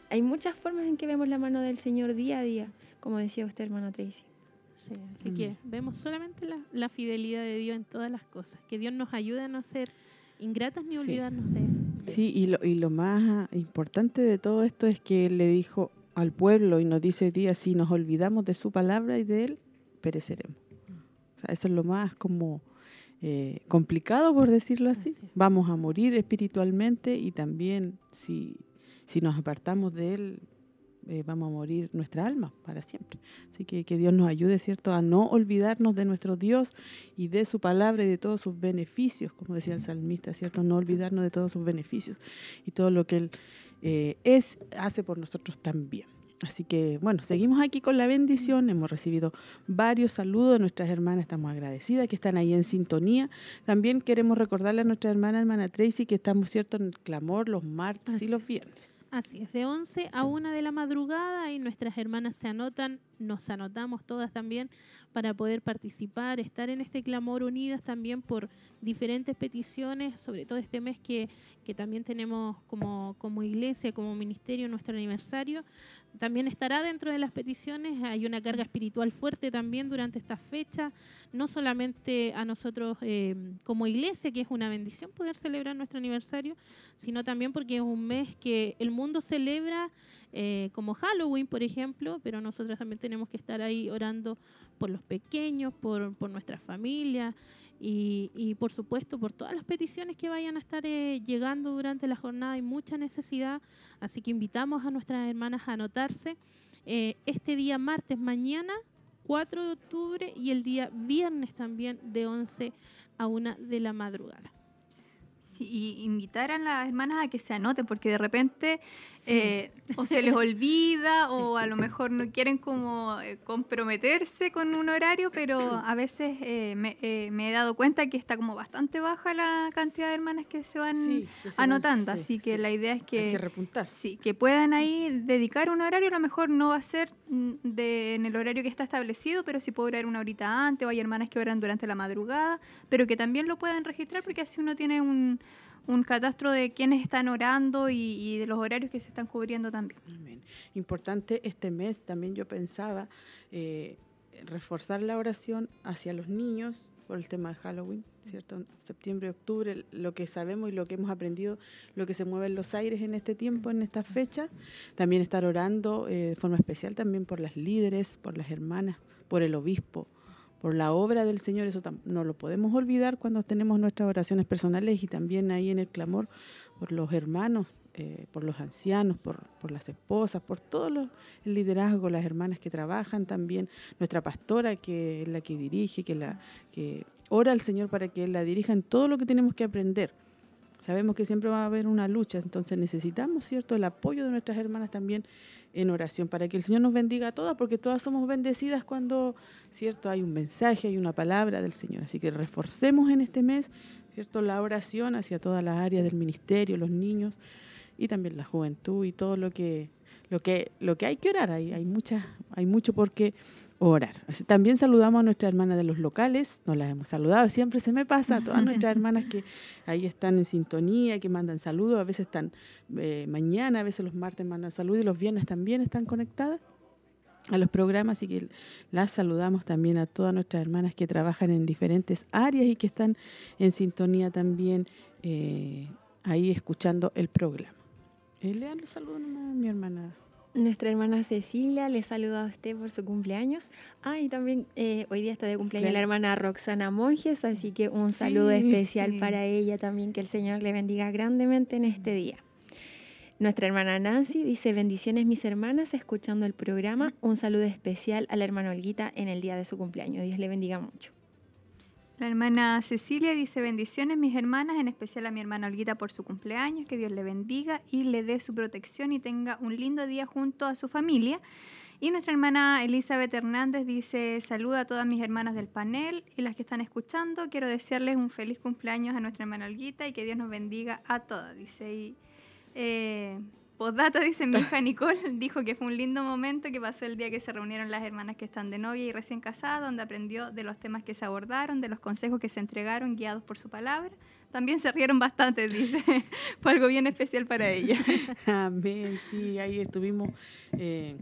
Hay muchas formas en que vemos la mano del Señor día a día, como decía usted, hermana Tracy. Sí, así que vemos solamente la, la fidelidad de Dios en todas las cosas, que Dios nos ayude a no ser ingratas ni Sí. olvidarnos de Él. Sí, y lo, y lo más importante de todo esto es que Él le dijo al pueblo y nos dice hoy día, si nos olvidamos de su palabra y de Él, pereceremos. O sea, eso es lo más como eh, complicado, por decirlo así. Vamos a morir espiritualmente y también si, si nos apartamos de Él, eh, vamos a morir nuestra alma para siempre. Así que que Dios nos ayude, ¿cierto?, a no olvidarnos de nuestro Dios y de su palabra y de todos sus beneficios, como decía el salmista, ¿cierto? No olvidarnos de todos sus beneficios y todo lo que Él eh, es, hace por nosotros también. Así que bueno, seguimos aquí con la bendición. Hemos recibido varios saludos de nuestras hermanas. Estamos agradecidas que están ahí en sintonía. También queremos recordarle a nuestra hermana, hermana Tracy, que estamos cierto en el clamor los martes Así y los es. viernes. Así es, de 11 a 1 de la madrugada y nuestras hermanas se anotan, nos anotamos todas también para poder participar, estar en este clamor unidas también por diferentes peticiones, sobre todo este mes que, que también tenemos como, como iglesia, como ministerio nuestro aniversario. También estará dentro de las peticiones, hay una carga espiritual fuerte también durante esta fecha, no solamente a nosotros eh, como iglesia, que es una bendición poder celebrar nuestro aniversario, sino también porque es un mes que el mundo celebra eh, como Halloween, por ejemplo, pero nosotros también tenemos que estar ahí orando por los pequeños, por, por nuestras familias y, por supuesto por todas las peticiones que vayan a estar eh, llegando durante la jornada. Hay mucha necesidad, así que invitamos a nuestras hermanas a anotarse eh, este día martes, mañana. 4 de octubre y el día viernes también de 11 a 1 de la madrugada. Sí, y invitar a las hermanas a que se anoten, porque de repente eh, o se les olvida o a lo mejor no quieren como eh, comprometerse con un horario, pero a veces eh, me, eh, me he dado cuenta que está como bastante baja la cantidad de hermanas que se van Sí, que se van- anotando, sí, así que la idea es Hay que, sí, que puedan ahí dedicar un horario, a lo mejor no va a ser mm, de, en el horario que está establecido, pero sí puede orar una horita antes, o hay hermanas que oran durante la madrugada, pero que también lo puedan registrar porque así uno tiene un, un catastro de quiénes están orando y, de los horarios que se están cubriendo también. Importante este mes también yo pensaba eh, reforzar la oración hacia los niños por el tema de Halloween, ¿cierto? Septiembre, octubre, lo que sabemos y lo que hemos aprendido, lo que se mueve en los aires en este tiempo, en esta fecha. También estar orando eh, de forma especial también por las líderes, por las hermanas, por el obispo, por la obra del Señor. Eso no lo podemos olvidar cuando tenemos nuestras oraciones personales y también ahí en el clamor por los hermanos, eh, por los ancianos, por, por las esposas, por todo el liderazgo, las hermanas que trabajan también, nuestra pastora que es la que dirige, que, la, que ora al Señor para que la dirija en todo lo que tenemos que aprender. Sabemos que siempre va a haber una lucha, entonces necesitamos, ¿cierto?, el apoyo de nuestras hermanas también en oración, para que el Señor nos bendiga a todas, porque todas somos bendecidas cuando, ¿cierto?, hay un mensaje, hay una palabra del Señor. Así que reforcemos en este mes, ¿cierto?, la oración hacia todas las áreas del ministerio, los niños y también la juventud y todo lo que lo que lo que hay que orar, hay hay muchas hay mucho por qué orar. Así, también saludamos a nuestras hermanas de los locales, nos las hemos saludado, siempre se me pasa a todas nuestras hermanas que ahí están en sintonía, que mandan saludos, a veces están eh, mañana, a veces los martes mandan saludos y los viernes también están conectadas a los programas y que las saludamos también a todas nuestras hermanas que trabajan en diferentes áreas y que están en sintonía también eh, ahí escuchando el programa. Eh, lean los saludos nomás, mi hermana. Nuestra hermana Cecilia le saluda a usted por su cumpleaños. Ah, y también eh, hoy día está de cumpleaños Le- la hermana Roxana Monjes, así que un saludo Sí, especial sí. para ella también, que el Señor le bendiga grandemente en este día. Nuestra hermana Nancy dice, bendiciones mis hermanas, escuchando el programa. Un saludo especial a la hermana Olguita en el día de su cumpleaños. Dios le bendiga mucho. La hermana Cecilia dice bendiciones mis hermanas, en especial a mi hermana Olguita por su cumpleaños, que Dios le bendiga y le dé su protección y tenga un lindo día junto a su familia. Y nuestra hermana Elizabeth Hernández dice saluda a todas mis hermanas del panel y las que están escuchando. Quiero desearles un feliz cumpleaños a nuestra hermana Olguita y que Dios nos bendiga a todas. Dice y eh, Postdata dice, mi hija Nicole dijo que fue un lindo momento que pasó el día que se reunieron las hermanas que están de novia y recién casadas, donde aprendió de los temas que se abordaron, de los consejos que se entregaron guiados por su palabra. También se rieron bastante, dice. fue algo bien especial para ella. Amén, sí, ahí estuvimos, eh,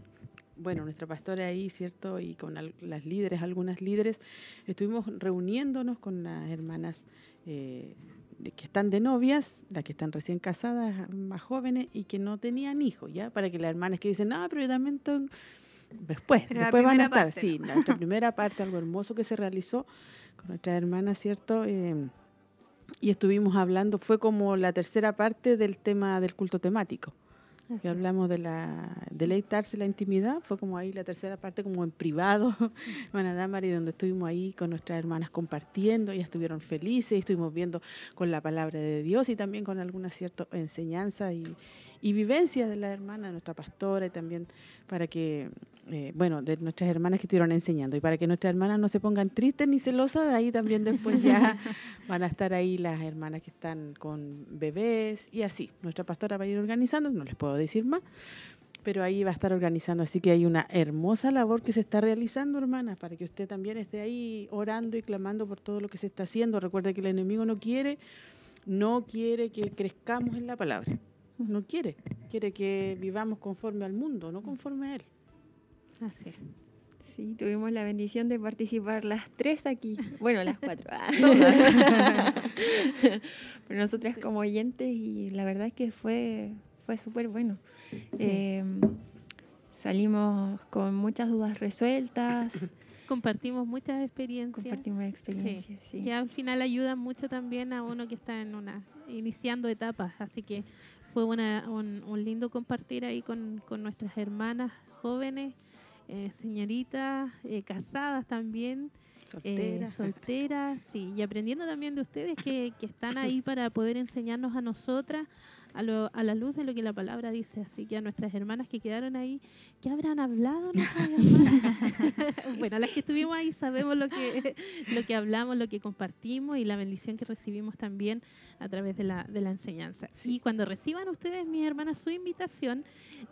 bueno, nuestra pastora ahí, ¿cierto? Y con las líderes, algunas líderes, estuvimos reuniéndonos con las hermanas eh, que están de novias, las que están recién casadas, más jóvenes y que no tenían hijos, ¿ya? Para que las hermanas que dicen, no, pero yo también tengo... Después, Pero después van a estar, parte sí, nuestra primera parte, algo hermoso que se realizó con nuestras hermanas, ¿cierto? Eh, y estuvimos hablando, fue como la tercera parte del tema del culto temático. Así que hablamos de la deleitarse la intimidad, fue como ahí la tercera parte, como en privado, hermana Damari, donde estuvimos ahí con nuestras hermanas compartiendo, ellas estuvieron felices, y estuvimos viendo con la palabra de Dios y también con alguna cierta enseñanza y, y vivencia de la hermana, de nuestra pastora, y también para que, eh, bueno, de nuestras hermanas que estuvieron enseñando, y para que nuestras hermanas no se pongan tristes ni celosas, ahí también después ya van a estar ahí las hermanas que están con bebés y así. Nuestra pastora va a ir organizando, no les puedo decir más, pero ahí va a estar organizando. Así que hay una hermosa labor que se está realizando, hermanas, para que usted también esté ahí orando y clamando por todo lo que se está haciendo. Recuerde que el enemigo no quiere, no quiere que crezcamos en la palabra. No quiere, quiere que vivamos conforme al mundo, no conforme a él. Así es. Sí, tuvimos la bendición de participar las tres aquí. Bueno, las cuatro. ah. Pero nosotras como oyentes y la verdad es que fue, fue súper bueno. Eh, salimos con muchas dudas resueltas, Compartimos muchas experiencias. compartimos experiencias. Sí. que al final ayudan mucho también a uno que está en una iniciando etapas así que fue una- un, un lindo compartir ahí con, con nuestras hermanas jóvenes eh, señoritas eh, casadas también eh, Soltera. solteras sí, y aprendiendo también de ustedes que, que están ahí para poder enseñarnos a nosotras a, lo- a la luz de lo que la palabra dice. Así que a nuestras hermanas que quedaron ahí, ¿qué habrán hablado nuestras hermanas? bueno, las que estuvimos ahí sabemos lo que, lo que hablamos, lo que compartimos y la bendición que recibimos también a través de la, de la enseñanza. Y cuando reciban ustedes, mis hermanas, su invitación,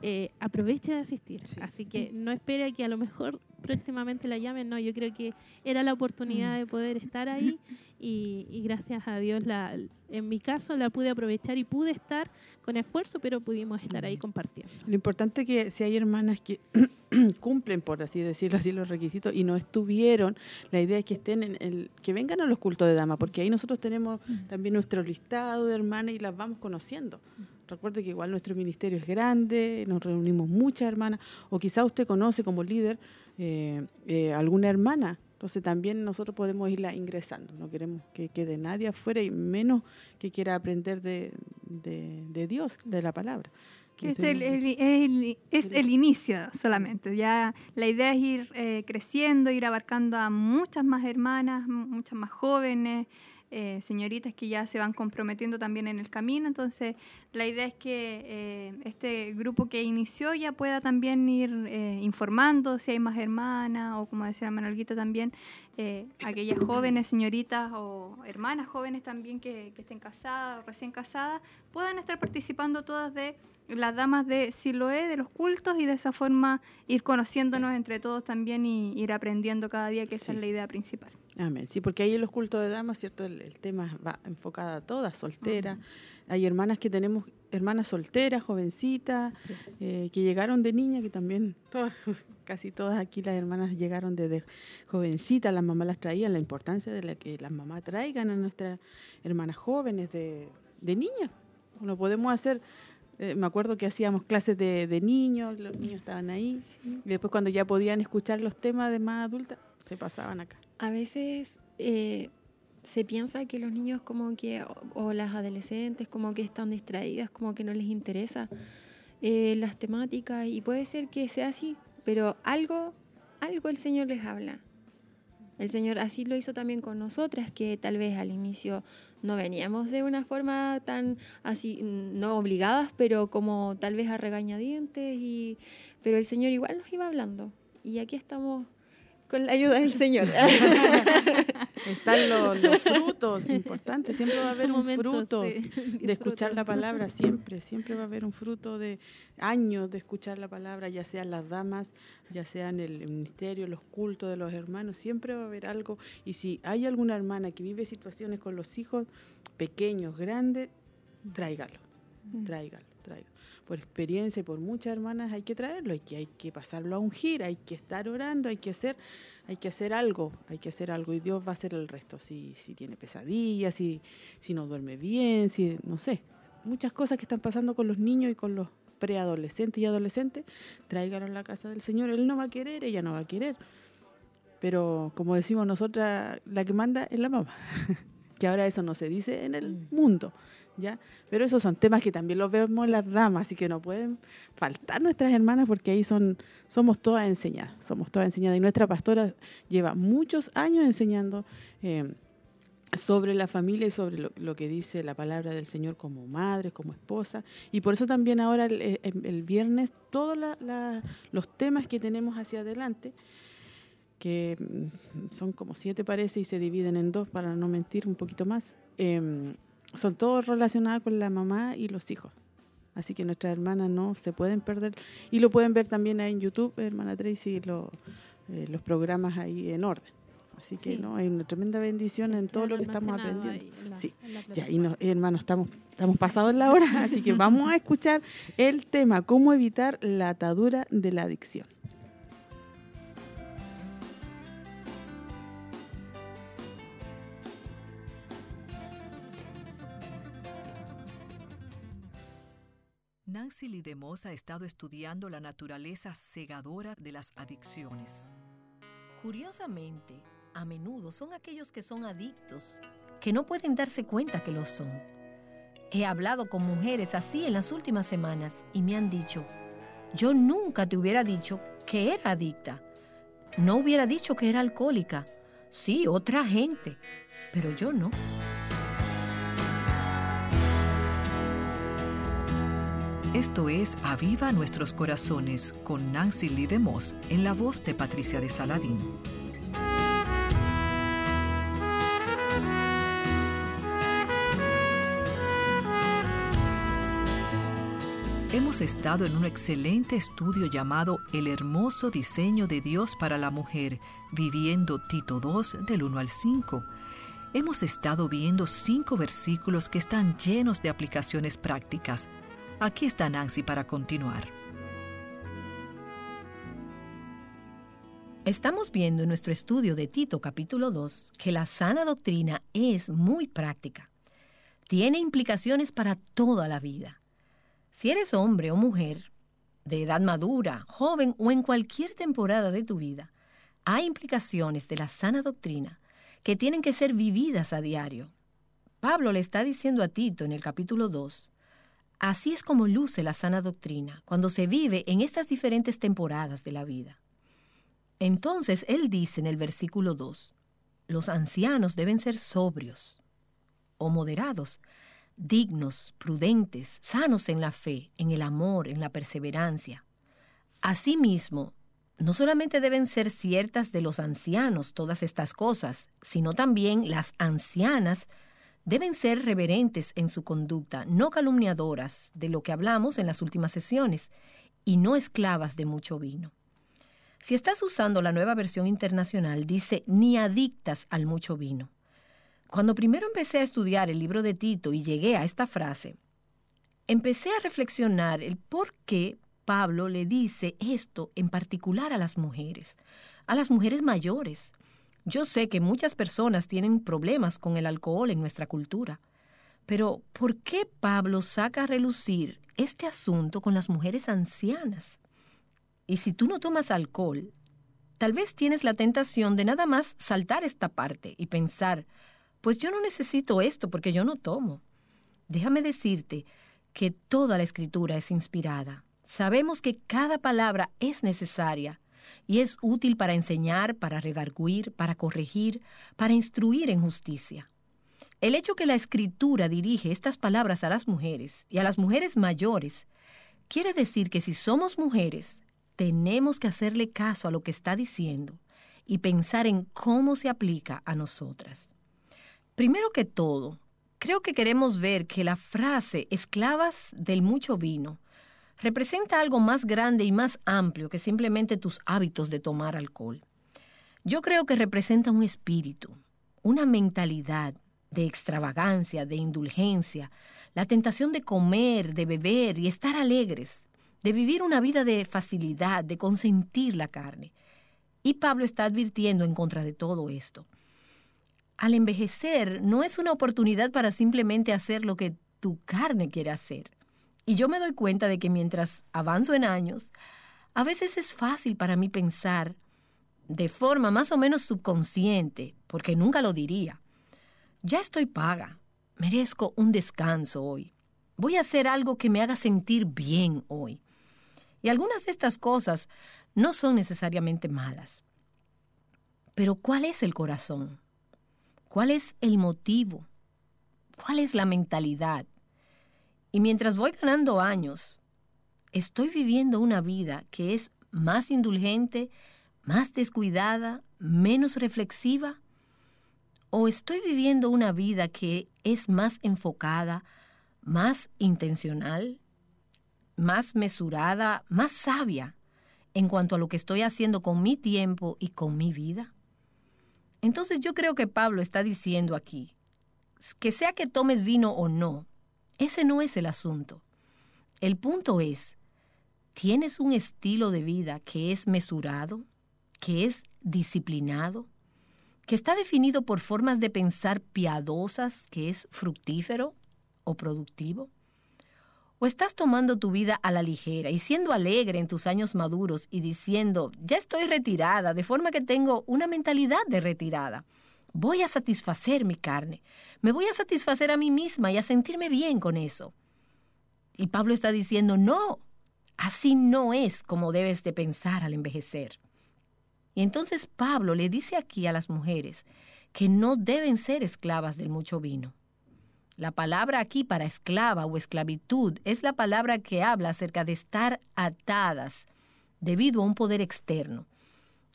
eh, aproveche de asistir. Sí. Así que no espere que a lo mejor próximamente la llamen, no, yo creo que era la oportunidad de poder estar ahí y, y gracias a Dios, la, en mi caso, la pude aprovechar y pude estar con esfuerzo, pero pudimos estar ahí compartiendo. Lo importante es que si hay hermanas que cumplen, por así decirlo así, los requisitos y no estuvieron, la idea es que estén en el, que vengan a los cultos de dama, porque ahí nosotros tenemos también nuestro listado de hermanas y las vamos conociendo. Recuerde que igual nuestro ministerio es grande, nos reunimos muchas hermanas, o quizá usted conoce como líder eh, eh, alguna hermana. Entonces también nosotros podemos irla ingresando. No queremos que quede nadie afuera y menos que quiera aprender de, de- de Dios, de la palabra. Que es el, el- el- es el inicio solamente. Ya la idea es ir eh, creciendo, ir abarcando a muchas más hermanas, muchas más jóvenes, eh, señoritas que ya se van comprometiendo también en el camino. Entonces, la idea es que eh, este grupo que inició ya pueda también ir eh, informando si hay más hermanas o, como decía Manuelguita también, eh, aquellas jóvenes señoritas o hermanas jóvenes también que, que estén casadas o recién casadas, puedan estar participando todas de las damas de Siloé, de los cultos, y de esa forma ir conociéndonos entre todos también y ir aprendiendo cada día, que esa es la idea principal. Amén. Sí, porque ahí en los cultos de damas, ¿cierto? El, el tema va enfocado a todas, solteras. Hay hermanas que tenemos, hermanas solteras, jovencitas, eh, que llegaron de niña, que también todas, casi todas aquí las hermanas llegaron desde jovencitas, las mamás las traían, la importancia de la que las mamás traigan a nuestras hermanas jóvenes de, de niñas. Lo podemos hacer, eh, me acuerdo que hacíamos clases de, de niños, los niños estaban ahí, y después cuando ya podían escuchar los temas de más adultas, se pasaban acá. A veces eh, se piensa que los niños como que, o, o las adolescentes como que están distraídas, como que no les interesa eh, las temáticas y puede ser que sea así, pero algo, algo el Señor les habla. El Señor así lo hizo también con nosotras, que tal vez al inicio no veníamos de una forma tan así, mm, no obligadas, pero como tal vez a regañadientes, y, pero el Señor igual nos iba hablando. Y aquí estamos con la ayuda del Señor. Están los, los frutos importantes, siempre va a haber Son un momentos fruto de- de, escuchar la palabra, siempre, siempre va a haber un fruto de años de escuchar la palabra, ya sean las damas, ya sean el ministerio, los cultos de los hermanos, siempre va a haber algo. Y si hay alguna hermana que vive situaciones con los hijos pequeños, grandes, tráigalo, tráigalo, tráigalo. Por experiencia y por muchas hermanas hay que traerlo, hay que, hay que pasarlo a ungir, hay que estar orando, hay que hacer hay que hacer algo, hay que hacer algo y Dios va a hacer el resto. Si, si tiene pesadillas, si, si no duerme bien, si no sé, muchas cosas que están pasando con los niños y con los preadolescentes y adolescentes, tráigalo a la casa del Señor. Él no va a querer, ella no va a querer. Pero como decimos nosotras, la que manda es la mamá. que ahora eso no se dice en el mundo, ¿ya? Pero esos son temas que también los vemos las damas, así que no pueden faltar nuestras hermanas porque ahí son, somos todas enseñadas, somos todas enseñadas. Y nuestra pastora lleva muchos años enseñando eh, sobre la familia y sobre lo, que dice la palabra del Señor como madre, como esposa. Y por eso también ahora el, viernes todos los temas que tenemos hacia adelante, que mm, son como siete parece y se dividen en dos para no mentir un poquito más, em, son todos relacionados con la mamá y los hijos. Así que nuestras hermanas no se pueden perder. Y lo pueden ver también ahí en YouTube, hermana Tracy, eh, los programas ahí en orden. Así que no, hay una tremenda bendición en todo lo que estamos aprendiendo. sí, ya, y no, hermanos, estamos, estamos pasados en la hora, así que vamos a escuchar el tema, cómo evitar la atadura de la adicción. Nancy Lidemos ha estado estudiando la naturaleza cegadora de las adicciones. Curiosamente, a menudo son aquellos que son adictos, que no pueden darse cuenta que lo son. He hablado con mujeres así en las últimas semanas y me han dicho, yo nunca te hubiera dicho que era adicta. No hubiera dicho que era alcohólica. Sí, otra gente, pero yo no. Esto es Aviva Nuestros Corazones con Nancy Lee de Moss en la voz de Patricia de Saladín. Hemos estado en un excelente estudio llamado El hermoso diseño de Dios para la mujer, viviendo Tito 2 del 1 al 5. Hemos estado viendo cinco versículos que están llenos de aplicaciones prácticas. Aquí está Nancy para continuar. Estamos viendo en nuestro estudio de Tito capítulo 2 que la sana doctrina es muy práctica. Tiene implicaciones para toda la vida. Si eres hombre o mujer, de edad madura, joven o en cualquier temporada de tu vida, hay implicaciones de la sana doctrina que tienen que ser vividas a diario. Pablo le está diciendo a Tito en el capítulo 2, así es como luce la sana doctrina cuando se vive en estas diferentes temporadas de la vida. Entonces él dice en el versículo 2, los ancianos deben ser sobrios o moderados, dignos, prudentes, sanos en la fe, en el amor, en la perseverancia. Asimismo, no solamente deben ser ciertas de los ancianos todas estas cosas, sino también las ancianas deben ser reverentes en su conducta, no calumniadoras de lo que hablamos en las últimas sesiones, y no esclavas de mucho vino. Si estás usando la nueva versión internacional, dice ni adictas al mucho vino. Cuando primero empecé a estudiar el libro de Tito y llegué a esta frase, empecé a reflexionar el por qué Pablo le dice esto en particular a las mujeres, a las mujeres mayores. Yo sé que muchas personas tienen problemas con el alcohol en nuestra cultura, pero ¿por qué Pablo saca a relucir este asunto con las mujeres ancianas? Y si tú no tomas alcohol, tal vez tienes la tentación de nada más saltar esta parte y pensar, pues yo no necesito esto porque yo no tomo. Déjame decirte que toda la escritura es inspirada. Sabemos que cada palabra es necesaria y es útil para enseñar, para redarguir, para corregir, para instruir en justicia. El hecho que la escritura dirige estas palabras a las mujeres y a las mujeres mayores quiere decir que si somos mujeres, tenemos que hacerle caso a lo que está diciendo y pensar en cómo se aplica a nosotras. Primero que todo, creo que queremos ver que la frase esclavas del mucho vino representa algo más grande y más amplio que simplemente tus hábitos de tomar alcohol. Yo creo que representa un espíritu, una mentalidad de extravagancia, de indulgencia, la tentación de comer, de beber y estar alegres, de vivir una vida de facilidad, de consentir la carne. Y Pablo está advirtiendo en contra de todo esto al envejecer no es una oportunidad para simplemente hacer lo que tu carne quiere hacer. Y yo me doy cuenta de que mientras avanzo en años, a veces es fácil para mí pensar de forma más o menos subconsciente, porque nunca lo diría. Ya estoy paga. merezco un descanso hoy. Voy a hacer algo que me haga sentir bien hoy. Y algunas de estas cosas no son necesariamente malas. Pero ¿cuál es el corazón? ¿Cuál es el motivo? ¿Cuál es la mentalidad? Y mientras voy ganando años, estoy viviendo una vida que es más indulgente, más descuidada, menos reflexiva? ¿O estoy viviendo una vida que es más enfocada, más intencional, más mesurada, más sabia en cuanto a lo que estoy haciendo con mi tiempo y con mi vida? Entonces yo creo que Pablo está diciendo aquí, que sea que tomes vino o no, ese no es el asunto. El punto es, ¿tienes un estilo de vida que es mesurado, que es disciplinado, que está definido por formas de pensar piadosas, que es fructífero o productivo? ¿O estás tomando tu vida a la ligera y siendo alegre en tus años maduros y diciendo, ya estoy retirada, de forma que tengo una mentalidad de retirada? Voy a satisfacer mi carne, me voy a satisfacer a mí misma y a sentirme bien con eso. Y Pablo está diciendo, no, así no es como debes de pensar al envejecer. Y entonces Pablo le dice aquí a las mujeres que no deben ser esclavas del mucho vino. La palabra aquí para esclava o esclavitud es la palabra que habla acerca de estar atadas debido a un poder externo.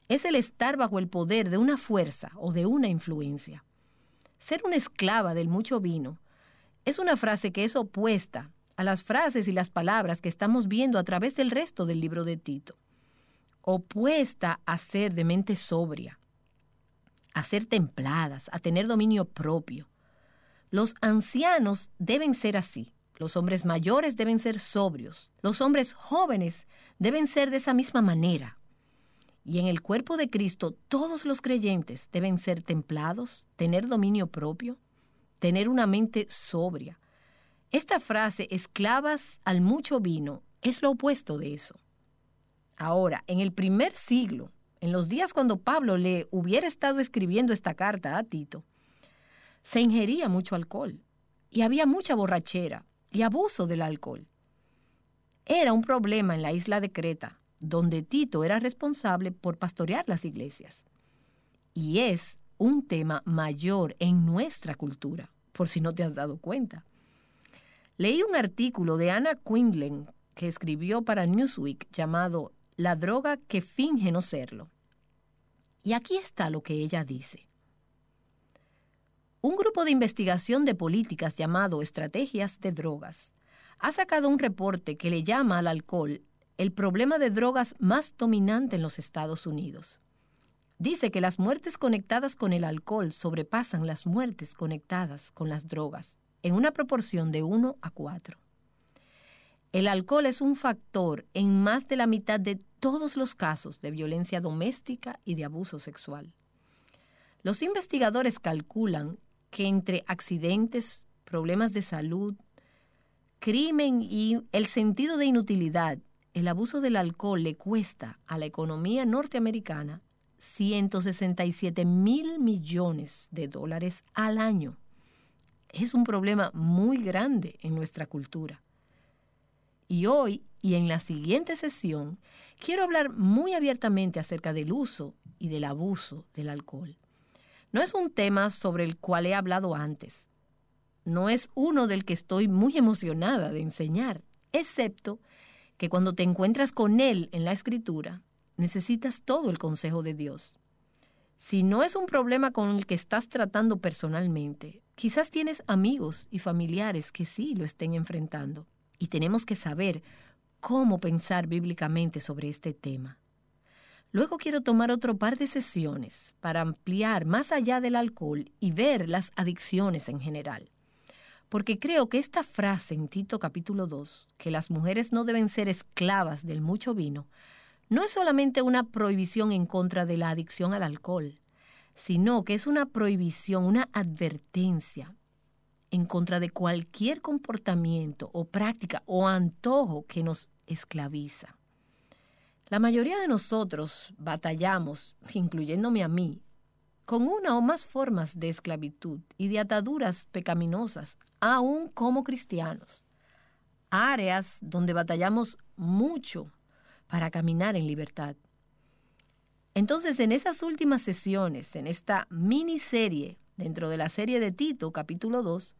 Es el estar bajo el poder de una fuerza o de una influencia. Ser una esclava del mucho vino es una frase que es opuesta a las frases y las palabras que estamos viendo a través del resto del libro de Tito. Opuesta a ser de mente sobria, a ser templadas, a tener dominio propio los ancianos deben ser así. Los hombres mayores deben ser sobrios. Los hombres jóvenes deben ser de esa misma manera. Y en el cuerpo de Cristo todos los creyentes deben ser templados, tener dominio propio, tener una mente sobria. Esta frase, esclavas al mucho vino, es lo opuesto de eso. Ahora, en el primer siglo, en los días cuando Pablo le hubiera estado escribiendo esta carta a Tito, se ingería mucho alcohol y había mucha borrachera y abuso del alcohol. Era un problema en la isla de Creta, donde Tito era responsable por pastorear las iglesias. Y es un tema mayor en nuestra cultura, por si no te has dado cuenta. Leí un artículo de Anna Quindlen que escribió para Newsweek llamado La droga que finge no serlo. Y aquí está lo que ella dice. Un grupo de investigación de políticas llamado Estrategias de Drogas ha sacado un reporte que le llama al alcohol el problema de drogas más dominante en los Estados Unidos. Dice que las muertes conectadas con el alcohol sobrepasan las muertes conectadas con las drogas en una proporción de 1 a 4. El alcohol es un factor en más de la mitad de todos los casos de violencia doméstica y de abuso sexual. Los investigadores calculan que entre accidentes, problemas de salud, crimen y el sentido de inutilidad, el abuso del alcohol le cuesta a la economía norteamericana 167 mil millones de dólares al año. Es un problema muy grande en nuestra cultura. Y hoy y en la siguiente sesión quiero hablar muy abiertamente acerca del uso y del abuso del alcohol. No es un tema sobre el cual he hablado antes. No es uno del que estoy muy emocionada de enseñar, excepto que cuando te encuentras con él en la escritura, necesitas todo el consejo de Dios. Si no es un problema con el que estás tratando personalmente, quizás tienes amigos y familiares que sí lo estén enfrentando. Y tenemos que saber cómo pensar bíblicamente sobre este tema. Luego quiero tomar otro par de sesiones para ampliar más allá del alcohol y ver las adicciones en general. Porque creo que esta frase en Tito capítulo 2, que las mujeres no deben ser esclavas del mucho vino, no es solamente una prohibición en contra de la adicción al alcohol, sino que es una prohibición, una advertencia en contra de cualquier comportamiento o práctica o antojo que nos esclaviza. La mayoría de nosotros batallamos, incluyéndome a mí, con una o más formas de esclavitud y de ataduras pecaminosas, aún como cristianos. Áreas donde batallamos mucho para caminar en libertad. Entonces, en esas últimas sesiones, en esta miniserie, dentro de la serie de Tito, capítulo 2,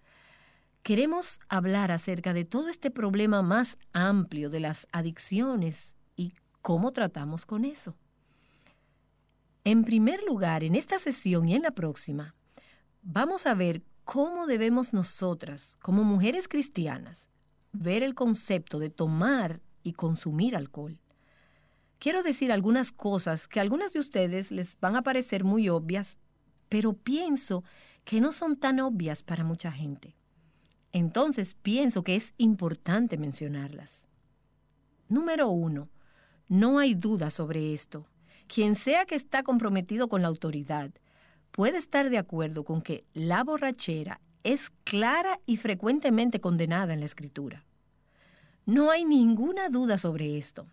queremos hablar acerca de todo este problema más amplio de las adicciones y cómo tratamos con eso. En primer lugar, en esta sesión y en la próxima, vamos a ver cómo debemos nosotras, como mujeres cristianas, ver el concepto de tomar y consumir alcohol. Quiero decir algunas cosas que a algunas de ustedes les van a parecer muy obvias, pero pienso que no son tan obvias para mucha gente. Entonces pienso que es importante mencionarlas. Número uno, no hay duda sobre esto. Quien sea que está comprometido con la autoridad puede estar de acuerdo con que la borrachera es clara y frecuentemente condenada en la Escritura. No hay ninguna duda sobre esto.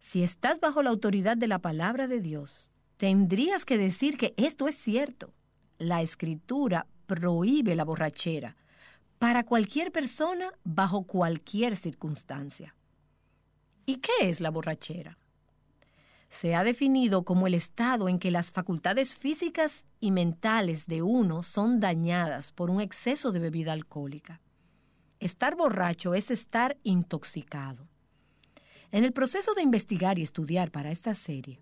Si estás bajo la autoridad de la palabra de Dios, tendrías que decir que esto es cierto. La Escritura prohíbe la borrachera para cualquier persona bajo cualquier circunstancia. ¿Y qué es la borrachera? Se ha definido como el estado en que las facultades físicas y mentales de uno son dañadas por un exceso de bebida alcohólica. Estar borracho es estar intoxicado. En el proceso de investigar y estudiar para esta serie,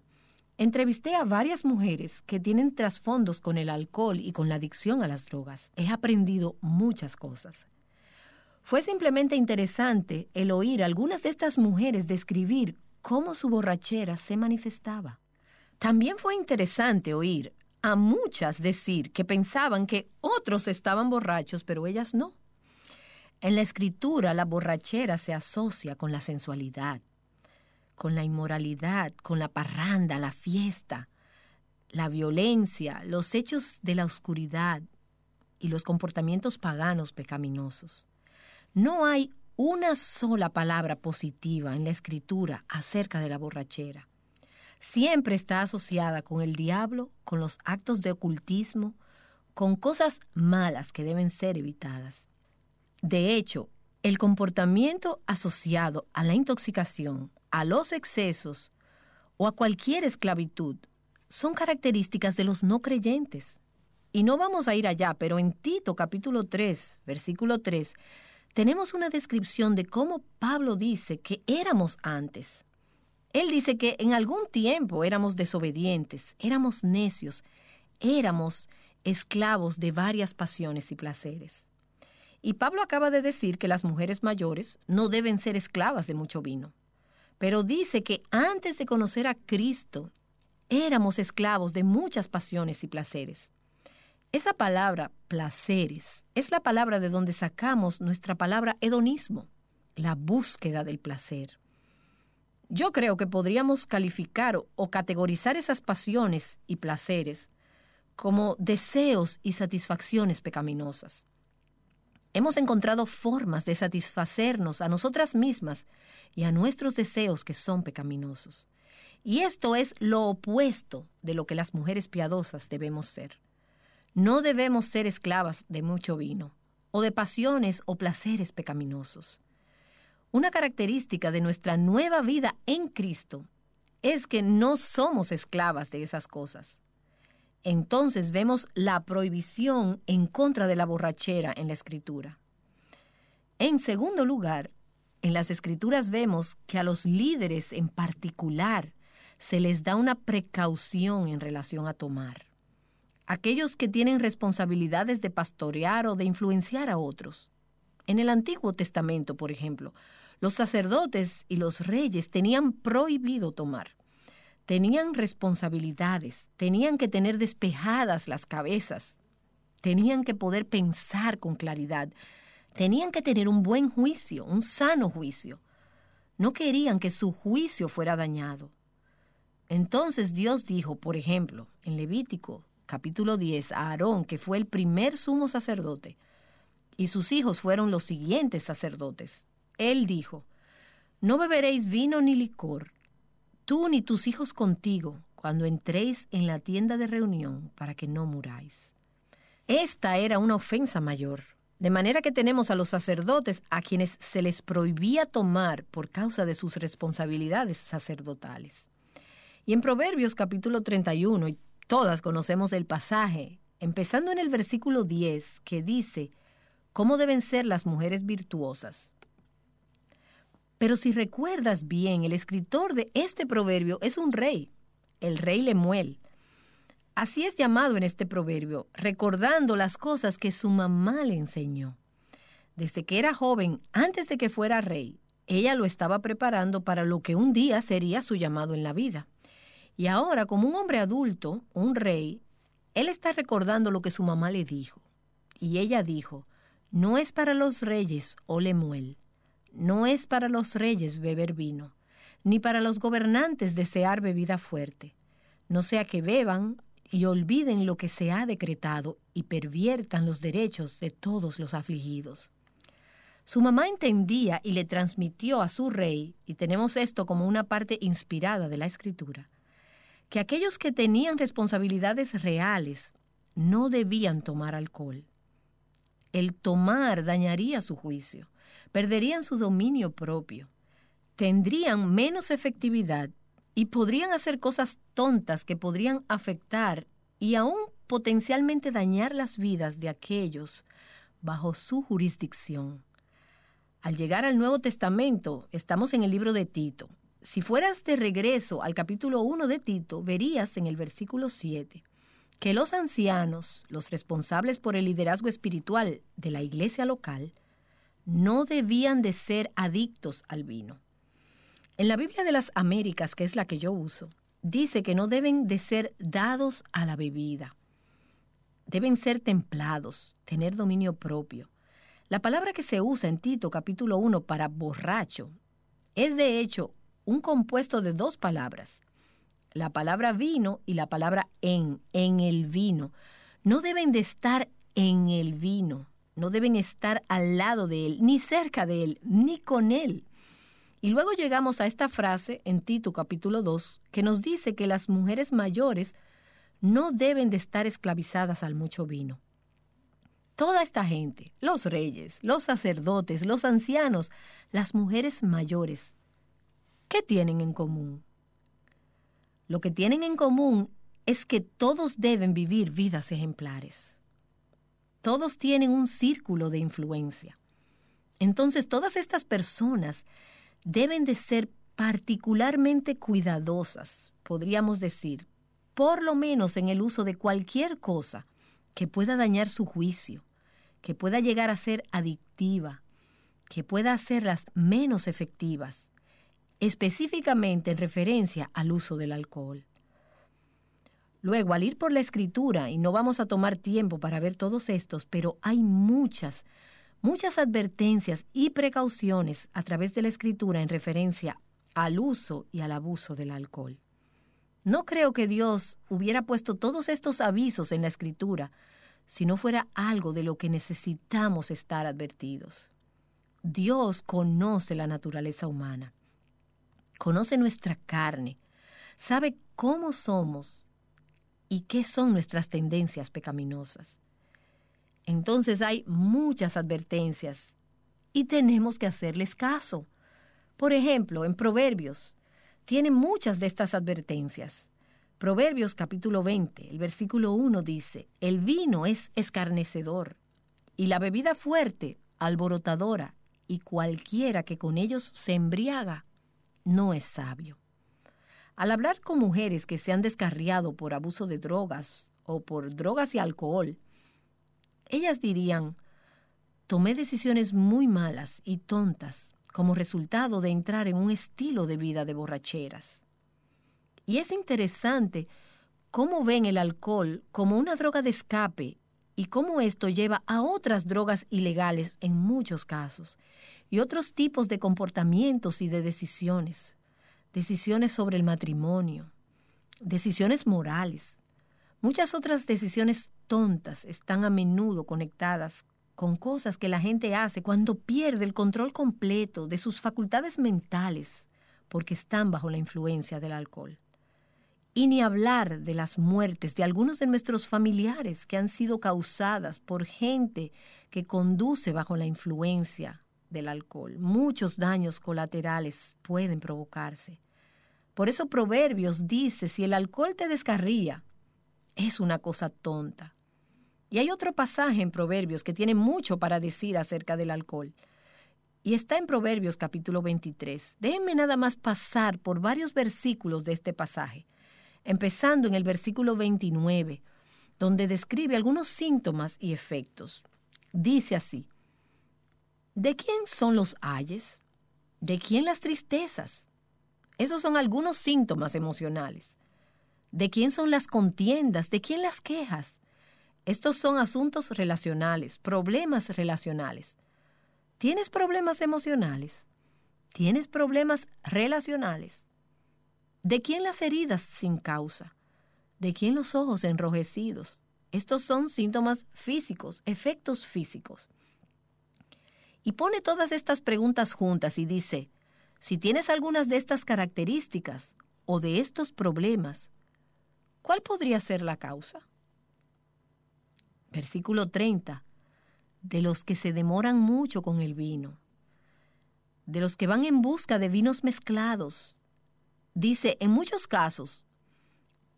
entrevisté a varias mujeres que tienen trasfondos con el alcohol y con la adicción a las drogas. He aprendido muchas cosas. Fue simplemente interesante el oír a algunas de estas mujeres describir cómo su borrachera se manifestaba. También fue interesante oír a muchas decir que pensaban que otros estaban borrachos, pero ellas no. En la escritura la borrachera se asocia con la sensualidad, con la inmoralidad, con la parranda, la fiesta, la violencia, los hechos de la oscuridad y los comportamientos paganos pecaminosos. No hay una sola palabra positiva en la escritura acerca de la borrachera. Siempre está asociada con el diablo, con los actos de ocultismo, con cosas malas que deben ser evitadas. De hecho, el comportamiento asociado a la intoxicación, a los excesos o a cualquier esclavitud son características de los no creyentes. Y no vamos a ir allá, pero en Tito capítulo 3, versículo 3, tenemos una descripción de cómo Pablo dice que éramos antes. Él dice que en algún tiempo éramos desobedientes, éramos necios, éramos esclavos de varias pasiones y placeres. Y Pablo acaba de decir que las mujeres mayores no deben ser esclavas de mucho vino. Pero dice que antes de conocer a Cristo, éramos esclavos de muchas pasiones y placeres. Esa palabra placeres es la palabra de donde sacamos nuestra palabra hedonismo, la búsqueda del placer. Yo creo que podríamos calificar o categorizar esas pasiones y placeres como deseos y satisfacciones pecaminosas. Hemos encontrado formas de satisfacernos a nosotras mismas y a nuestros deseos que son pecaminosos. Y esto es lo opuesto de lo que las mujeres piadosas debemos ser. No debemos ser esclavas de mucho vino, o de pasiones o placeres pecaminosos. Una característica de nuestra nueva vida en Cristo es que no somos esclavas de esas cosas. Entonces vemos la prohibición en contra de la borrachera en la escritura. En segundo lugar, en las escrituras vemos que a los líderes en particular se les da una precaución en relación a tomar aquellos que tienen responsabilidades de pastorear o de influenciar a otros. En el Antiguo Testamento, por ejemplo, los sacerdotes y los reyes tenían prohibido tomar. Tenían responsabilidades, tenían que tener despejadas las cabezas, tenían que poder pensar con claridad, tenían que tener un buen juicio, un sano juicio. No querían que su juicio fuera dañado. Entonces Dios dijo, por ejemplo, en Levítico capítulo 10 a Aarón, que fue el primer sumo sacerdote, y sus hijos fueron los siguientes sacerdotes. Él dijo, No beberéis vino ni licor, tú ni tus hijos contigo, cuando entréis en la tienda de reunión, para que no muráis. Esta era una ofensa mayor, de manera que tenemos a los sacerdotes a quienes se les prohibía tomar por causa de sus responsabilidades sacerdotales. Y en Proverbios capítulo 31, y todas conocemos el pasaje, empezando en el versículo 10, que dice, ¿cómo deben ser las mujeres virtuosas? Pero si recuerdas bien, el escritor de este proverbio es un rey, el rey Lemuel. Así es llamado en este proverbio, recordando las cosas que su mamá le enseñó. Desde que era joven, antes de que fuera rey, ella lo estaba preparando para lo que un día sería su llamado en la vida. Y ahora, como un hombre adulto, un rey, él está recordando lo que su mamá le dijo. Y ella dijo, no es para los reyes, oh Lemuel, no es para los reyes beber vino, ni para los gobernantes desear bebida fuerte, no sea que beban y olviden lo que se ha decretado y perviertan los derechos de todos los afligidos. Su mamá entendía y le transmitió a su rey, y tenemos esto como una parte inspirada de la escritura, que aquellos que tenían responsabilidades reales no debían tomar alcohol. El tomar dañaría su juicio perderían su dominio propio, tendrían menos efectividad y podrían hacer cosas tontas que podrían afectar y aún potencialmente dañar las vidas de aquellos bajo su jurisdicción. Al llegar al Nuevo Testamento, estamos en el libro de Tito. Si fueras de regreso al capítulo 1 de Tito, verías en el versículo 7 que los ancianos, los responsables por el liderazgo espiritual de la iglesia local, no debían de ser adictos al vino. En la Biblia de las Américas, que es la que yo uso, dice que no deben de ser dados a la bebida. Deben ser templados, tener dominio propio. La palabra que se usa en Tito capítulo 1 para borracho es de hecho un compuesto de dos palabras. La palabra vino y la palabra en, en el vino. No deben de estar en el vino no deben estar al lado de Él, ni cerca de Él, ni con Él. Y luego llegamos a esta frase en Tito capítulo 2, que nos dice que las mujeres mayores no deben de estar esclavizadas al mucho vino. Toda esta gente, los reyes, los sacerdotes, los ancianos, las mujeres mayores, ¿qué tienen en común? Lo que tienen en común es que todos deben vivir vidas ejemplares todos tienen un círculo de influencia. Entonces todas estas personas deben de ser particularmente cuidadosas, podríamos decir, por lo menos en el uso de cualquier cosa que pueda dañar su juicio, que pueda llegar a ser adictiva, que pueda hacerlas menos efectivas, específicamente en referencia al uso del alcohol. Luego, al ir por la escritura, y no vamos a tomar tiempo para ver todos estos, pero hay muchas, muchas advertencias y precauciones a través de la escritura en referencia al uso y al abuso del alcohol. No creo que Dios hubiera puesto todos estos avisos en la escritura si no fuera algo de lo que necesitamos estar advertidos. Dios conoce la naturaleza humana, conoce nuestra carne, sabe cómo somos y qué son nuestras tendencias pecaminosas. Entonces hay muchas advertencias y tenemos que hacerles caso. Por ejemplo, en Proverbios tiene muchas de estas advertencias. Proverbios capítulo 20, el versículo 1 dice, el vino es escarnecedor y la bebida fuerte alborotadora y cualquiera que con ellos se embriaga no es sabio. Al hablar con mujeres que se han descarriado por abuso de drogas o por drogas y alcohol, ellas dirían, tomé decisiones muy malas y tontas como resultado de entrar en un estilo de vida de borracheras. Y es interesante cómo ven el alcohol como una droga de escape y cómo esto lleva a otras drogas ilegales en muchos casos y otros tipos de comportamientos y de decisiones decisiones sobre el matrimonio, decisiones morales. Muchas otras decisiones tontas están a menudo conectadas con cosas que la gente hace cuando pierde el control completo de sus facultades mentales porque están bajo la influencia del alcohol. Y ni hablar de las muertes de algunos de nuestros familiares que han sido causadas por gente que conduce bajo la influencia del alcohol. Muchos daños colaterales pueden provocarse. Por eso Proverbios dice, si el alcohol te descarría, es una cosa tonta. Y hay otro pasaje en Proverbios que tiene mucho para decir acerca del alcohol. Y está en Proverbios capítulo 23. Déjenme nada más pasar por varios versículos de este pasaje, empezando en el versículo 29, donde describe algunos síntomas y efectos. Dice así, ¿de quién son los ayes? ¿De quién las tristezas? Esos son algunos síntomas emocionales. ¿De quién son las contiendas? ¿De quién las quejas? Estos son asuntos relacionales, problemas relacionales. ¿Tienes problemas emocionales? ¿Tienes problemas relacionales? ¿De quién las heridas sin causa? ¿De quién los ojos enrojecidos? Estos son síntomas físicos, efectos físicos. Y pone todas estas preguntas juntas y dice, si tienes algunas de estas características o de estos problemas, ¿cuál podría ser la causa? Versículo 30. De los que se demoran mucho con el vino, de los que van en busca de vinos mezclados. Dice, en muchos casos,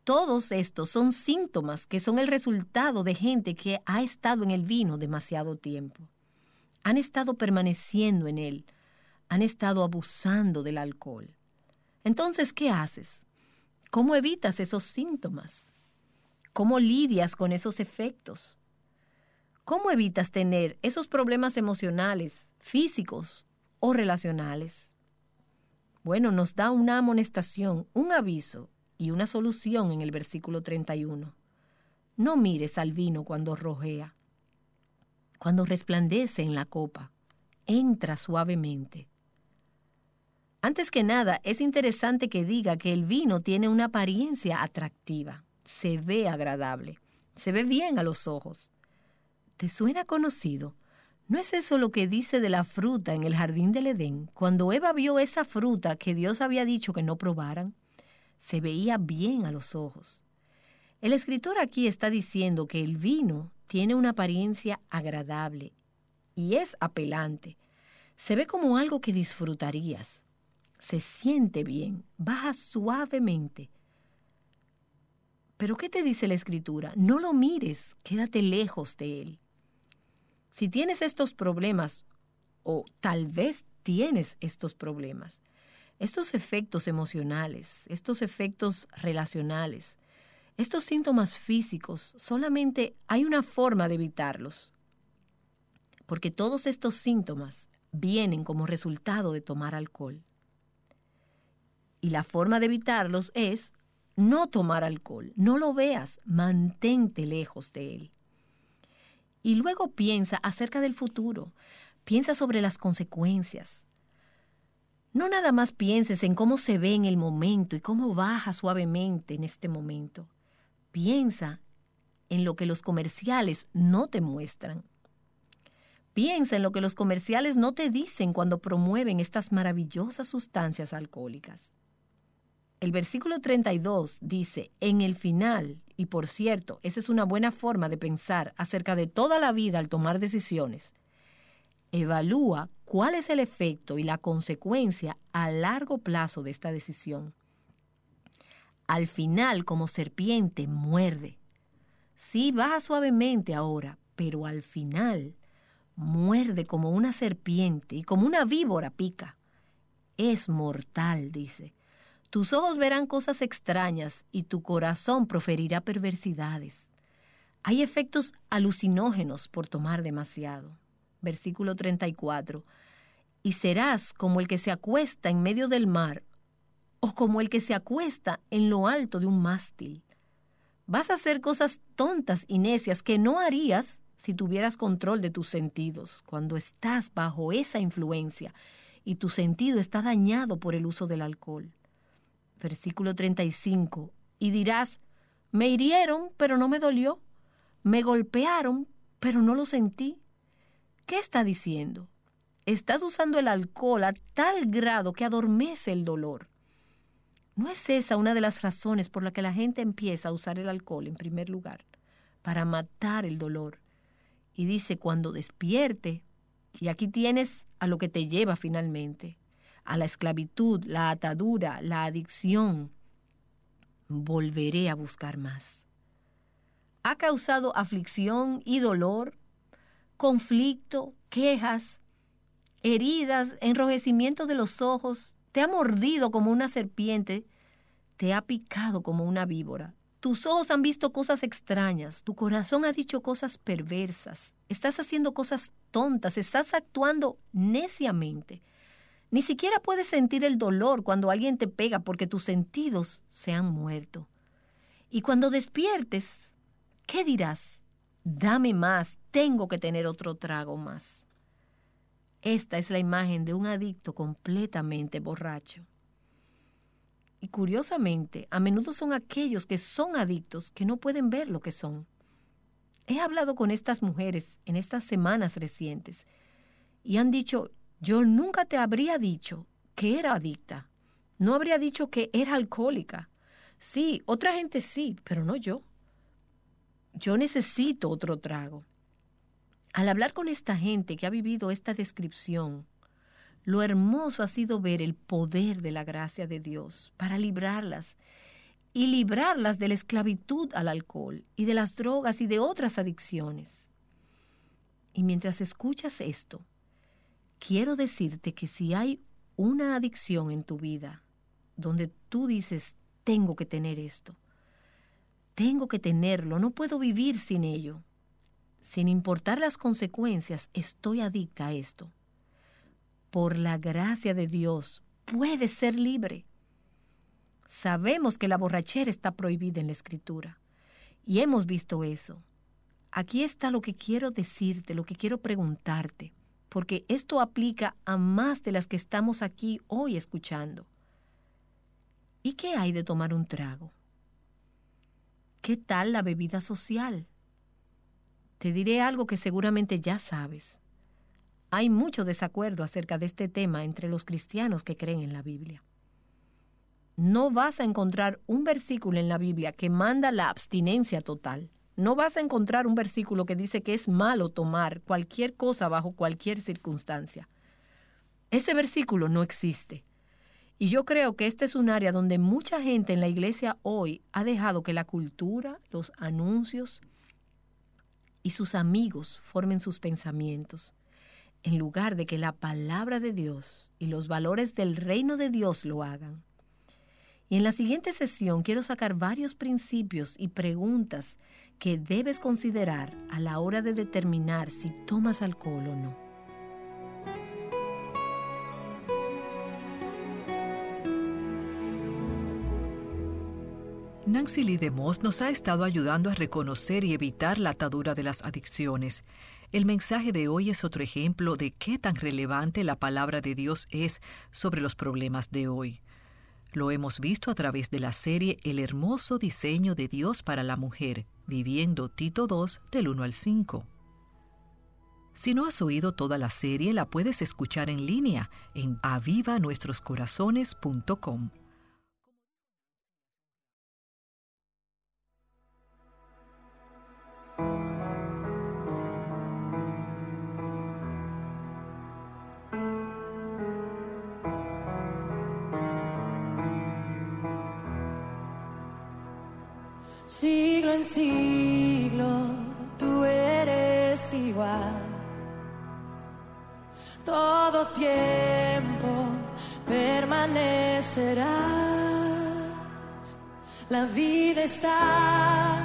todos estos son síntomas que son el resultado de gente que ha estado en el vino demasiado tiempo. Han estado permaneciendo en él, han estado abusando del alcohol. Entonces, ¿qué haces? ¿Cómo evitas esos síntomas? ¿Cómo lidias con esos efectos? ¿Cómo evitas tener esos problemas emocionales, físicos o relacionales? Bueno, nos da una amonestación, un aviso y una solución en el versículo 31. No mires al vino cuando rojea, cuando resplandece en la copa. Entra suavemente. Antes que nada, es interesante que diga que el vino tiene una apariencia atractiva, se ve agradable, se ve bien a los ojos. ¿Te suena conocido? ¿No es eso lo que dice de la fruta en el jardín del Edén? Cuando Eva vio esa fruta que Dios había dicho que no probaran, se veía bien a los ojos. El escritor aquí está diciendo que el vino tiene una apariencia agradable y es apelante. Se ve como algo que disfrutarías. Se siente bien, baja suavemente. Pero ¿qué te dice la escritura? No lo mires, quédate lejos de él. Si tienes estos problemas, o tal vez tienes estos problemas, estos efectos emocionales, estos efectos relacionales, estos síntomas físicos, solamente hay una forma de evitarlos. Porque todos estos síntomas vienen como resultado de tomar alcohol. Y la forma de evitarlos es no tomar alcohol. No lo veas, mantente lejos de él. Y luego piensa acerca del futuro, piensa sobre las consecuencias. No nada más pienses en cómo se ve en el momento y cómo baja suavemente en este momento. Piensa en lo que los comerciales no te muestran. Piensa en lo que los comerciales no te dicen cuando promueven estas maravillosas sustancias alcohólicas. El versículo 32 dice, en el final, y por cierto, esa es una buena forma de pensar acerca de toda la vida al tomar decisiones, evalúa cuál es el efecto y la consecuencia a largo plazo de esta decisión. Al final, como serpiente, muerde. Sí, baja suavemente ahora, pero al final muerde como una serpiente y como una víbora pica. Es mortal, dice. Tus ojos verán cosas extrañas y tu corazón proferirá perversidades. Hay efectos alucinógenos por tomar demasiado. Versículo 34. Y serás como el que se acuesta en medio del mar o como el que se acuesta en lo alto de un mástil. Vas a hacer cosas tontas y necias que no harías si tuvieras control de tus sentidos, cuando estás bajo esa influencia y tu sentido está dañado por el uso del alcohol versículo 35, y dirás, me hirieron, pero no me dolió, me golpearon, pero no lo sentí. ¿Qué está diciendo? estás usando el alcohol a tal grado que adormece el dolor. ¿No es esa una de las razones por la que la gente empieza a usar el alcohol en primer lugar? Para matar el dolor. Y dice, cuando despierte, y aquí tienes a lo que te lleva finalmente, a la esclavitud, la atadura, la adicción, volveré a buscar más. Ha causado aflicción y dolor, conflicto, quejas, heridas, enrojecimiento de los ojos, te ha mordido como una serpiente, te ha picado como una víbora. Tus ojos han visto cosas extrañas, tu corazón ha dicho cosas perversas, estás haciendo cosas tontas, estás actuando neciamente. Ni siquiera puedes sentir el dolor cuando alguien te pega porque tus sentidos se han muerto. Y cuando despiertes, ¿qué dirás? Dame más, tengo que tener otro trago más. Esta es la imagen de un adicto completamente borracho. Y curiosamente, a menudo son aquellos que son adictos que no pueden ver lo que son. He hablado con estas mujeres en estas semanas recientes y han dicho, yo nunca te habría dicho que era adicta. No habría dicho que era alcohólica. Sí, otra gente sí, pero no yo. Yo necesito otro trago. Al hablar con esta gente que ha vivido esta descripción, lo hermoso ha sido ver el poder de la gracia de Dios para librarlas y librarlas de la esclavitud al alcohol y de las drogas y de otras adicciones. Y mientras escuchas esto, quiero decirte que si hay una adicción en tu vida donde tú dices, tengo que tener esto, tengo que tenerlo, no puedo vivir sin ello, sin importar las consecuencias, estoy adicta a esto. Por la gracia de Dios, puedes ser libre. Sabemos que la borrachera está prohibida en la escritura y hemos visto eso. Aquí está lo que quiero decirte, lo que quiero preguntarte porque esto aplica a más de las que estamos aquí hoy escuchando. ¿Y qué hay de tomar un trago? ¿Qué tal la bebida social? Te diré algo que seguramente ya sabes. Hay mucho desacuerdo acerca de este tema entre los cristianos que creen en la Biblia. No vas a encontrar un versículo en la Biblia que manda la abstinencia total. No vas a encontrar un versículo que dice que es malo tomar cualquier cosa bajo cualquier circunstancia. Ese versículo no existe. Y yo creo que este es un área donde mucha gente en la iglesia hoy ha dejado que la cultura, los anuncios y sus amigos formen sus pensamientos, en lugar de que la palabra de Dios y los valores del reino de Dios lo hagan. Y en la siguiente sesión quiero sacar varios principios y preguntas que debes considerar a la hora de determinar si tomas alcohol o no. Nancy Lee DeMoss nos ha estado ayudando a reconocer y evitar la atadura de las adicciones. El mensaje de hoy es otro ejemplo de qué tan relevante la palabra de Dios es sobre los problemas de hoy. Lo hemos visto a través de la serie El hermoso diseño de Dios para la mujer, viviendo Tito 2 del 1 al 5. Si no has oído toda la serie, la puedes escuchar en línea en avivanuestroscorazones.com. Siglo en siglo tú eres igual. Todo tiempo permanecerás. La vida está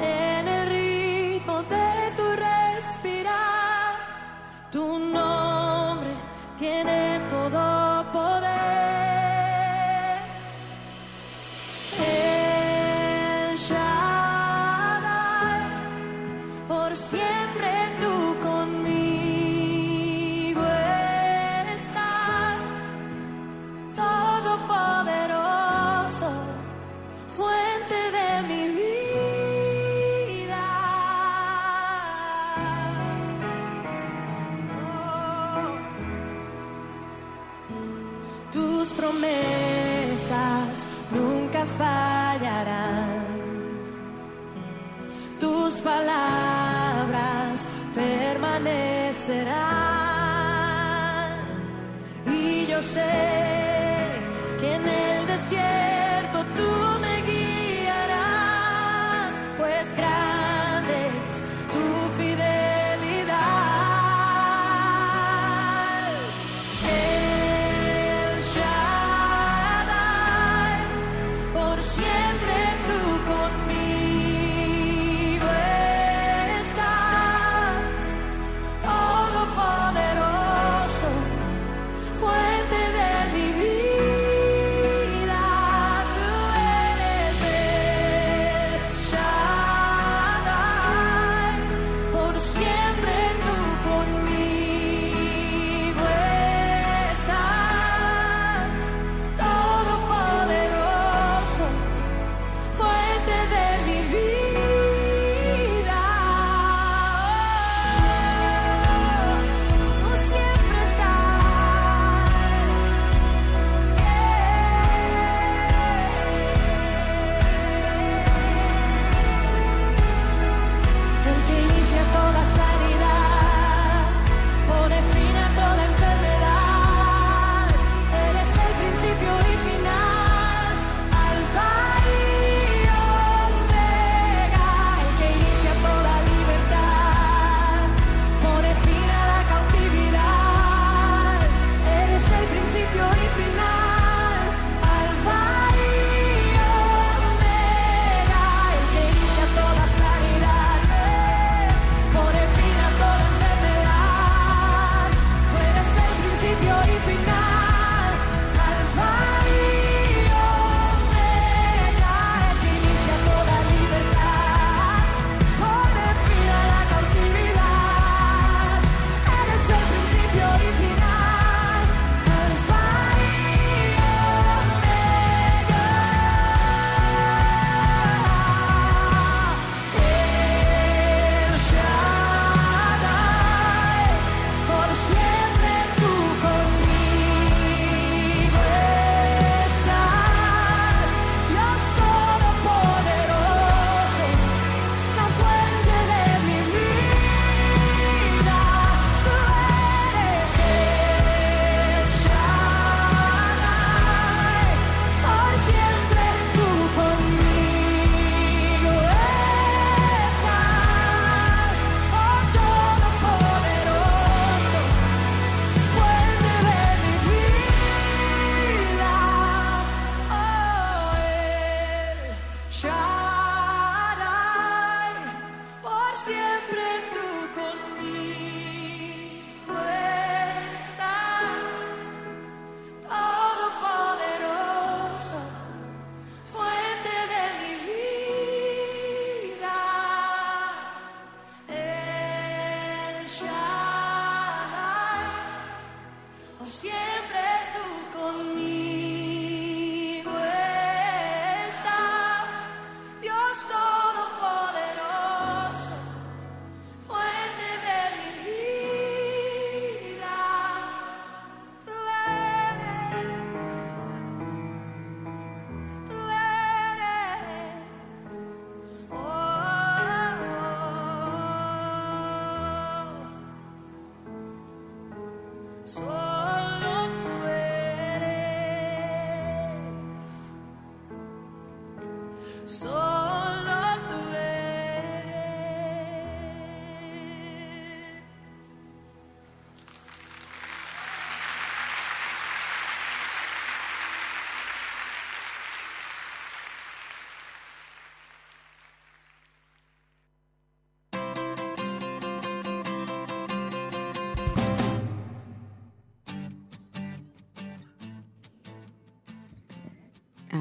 en el ritmo de tu respirar. Tu nombre tiene promesas nunca fallarán. Tus palabras permanecerán. Y yo sé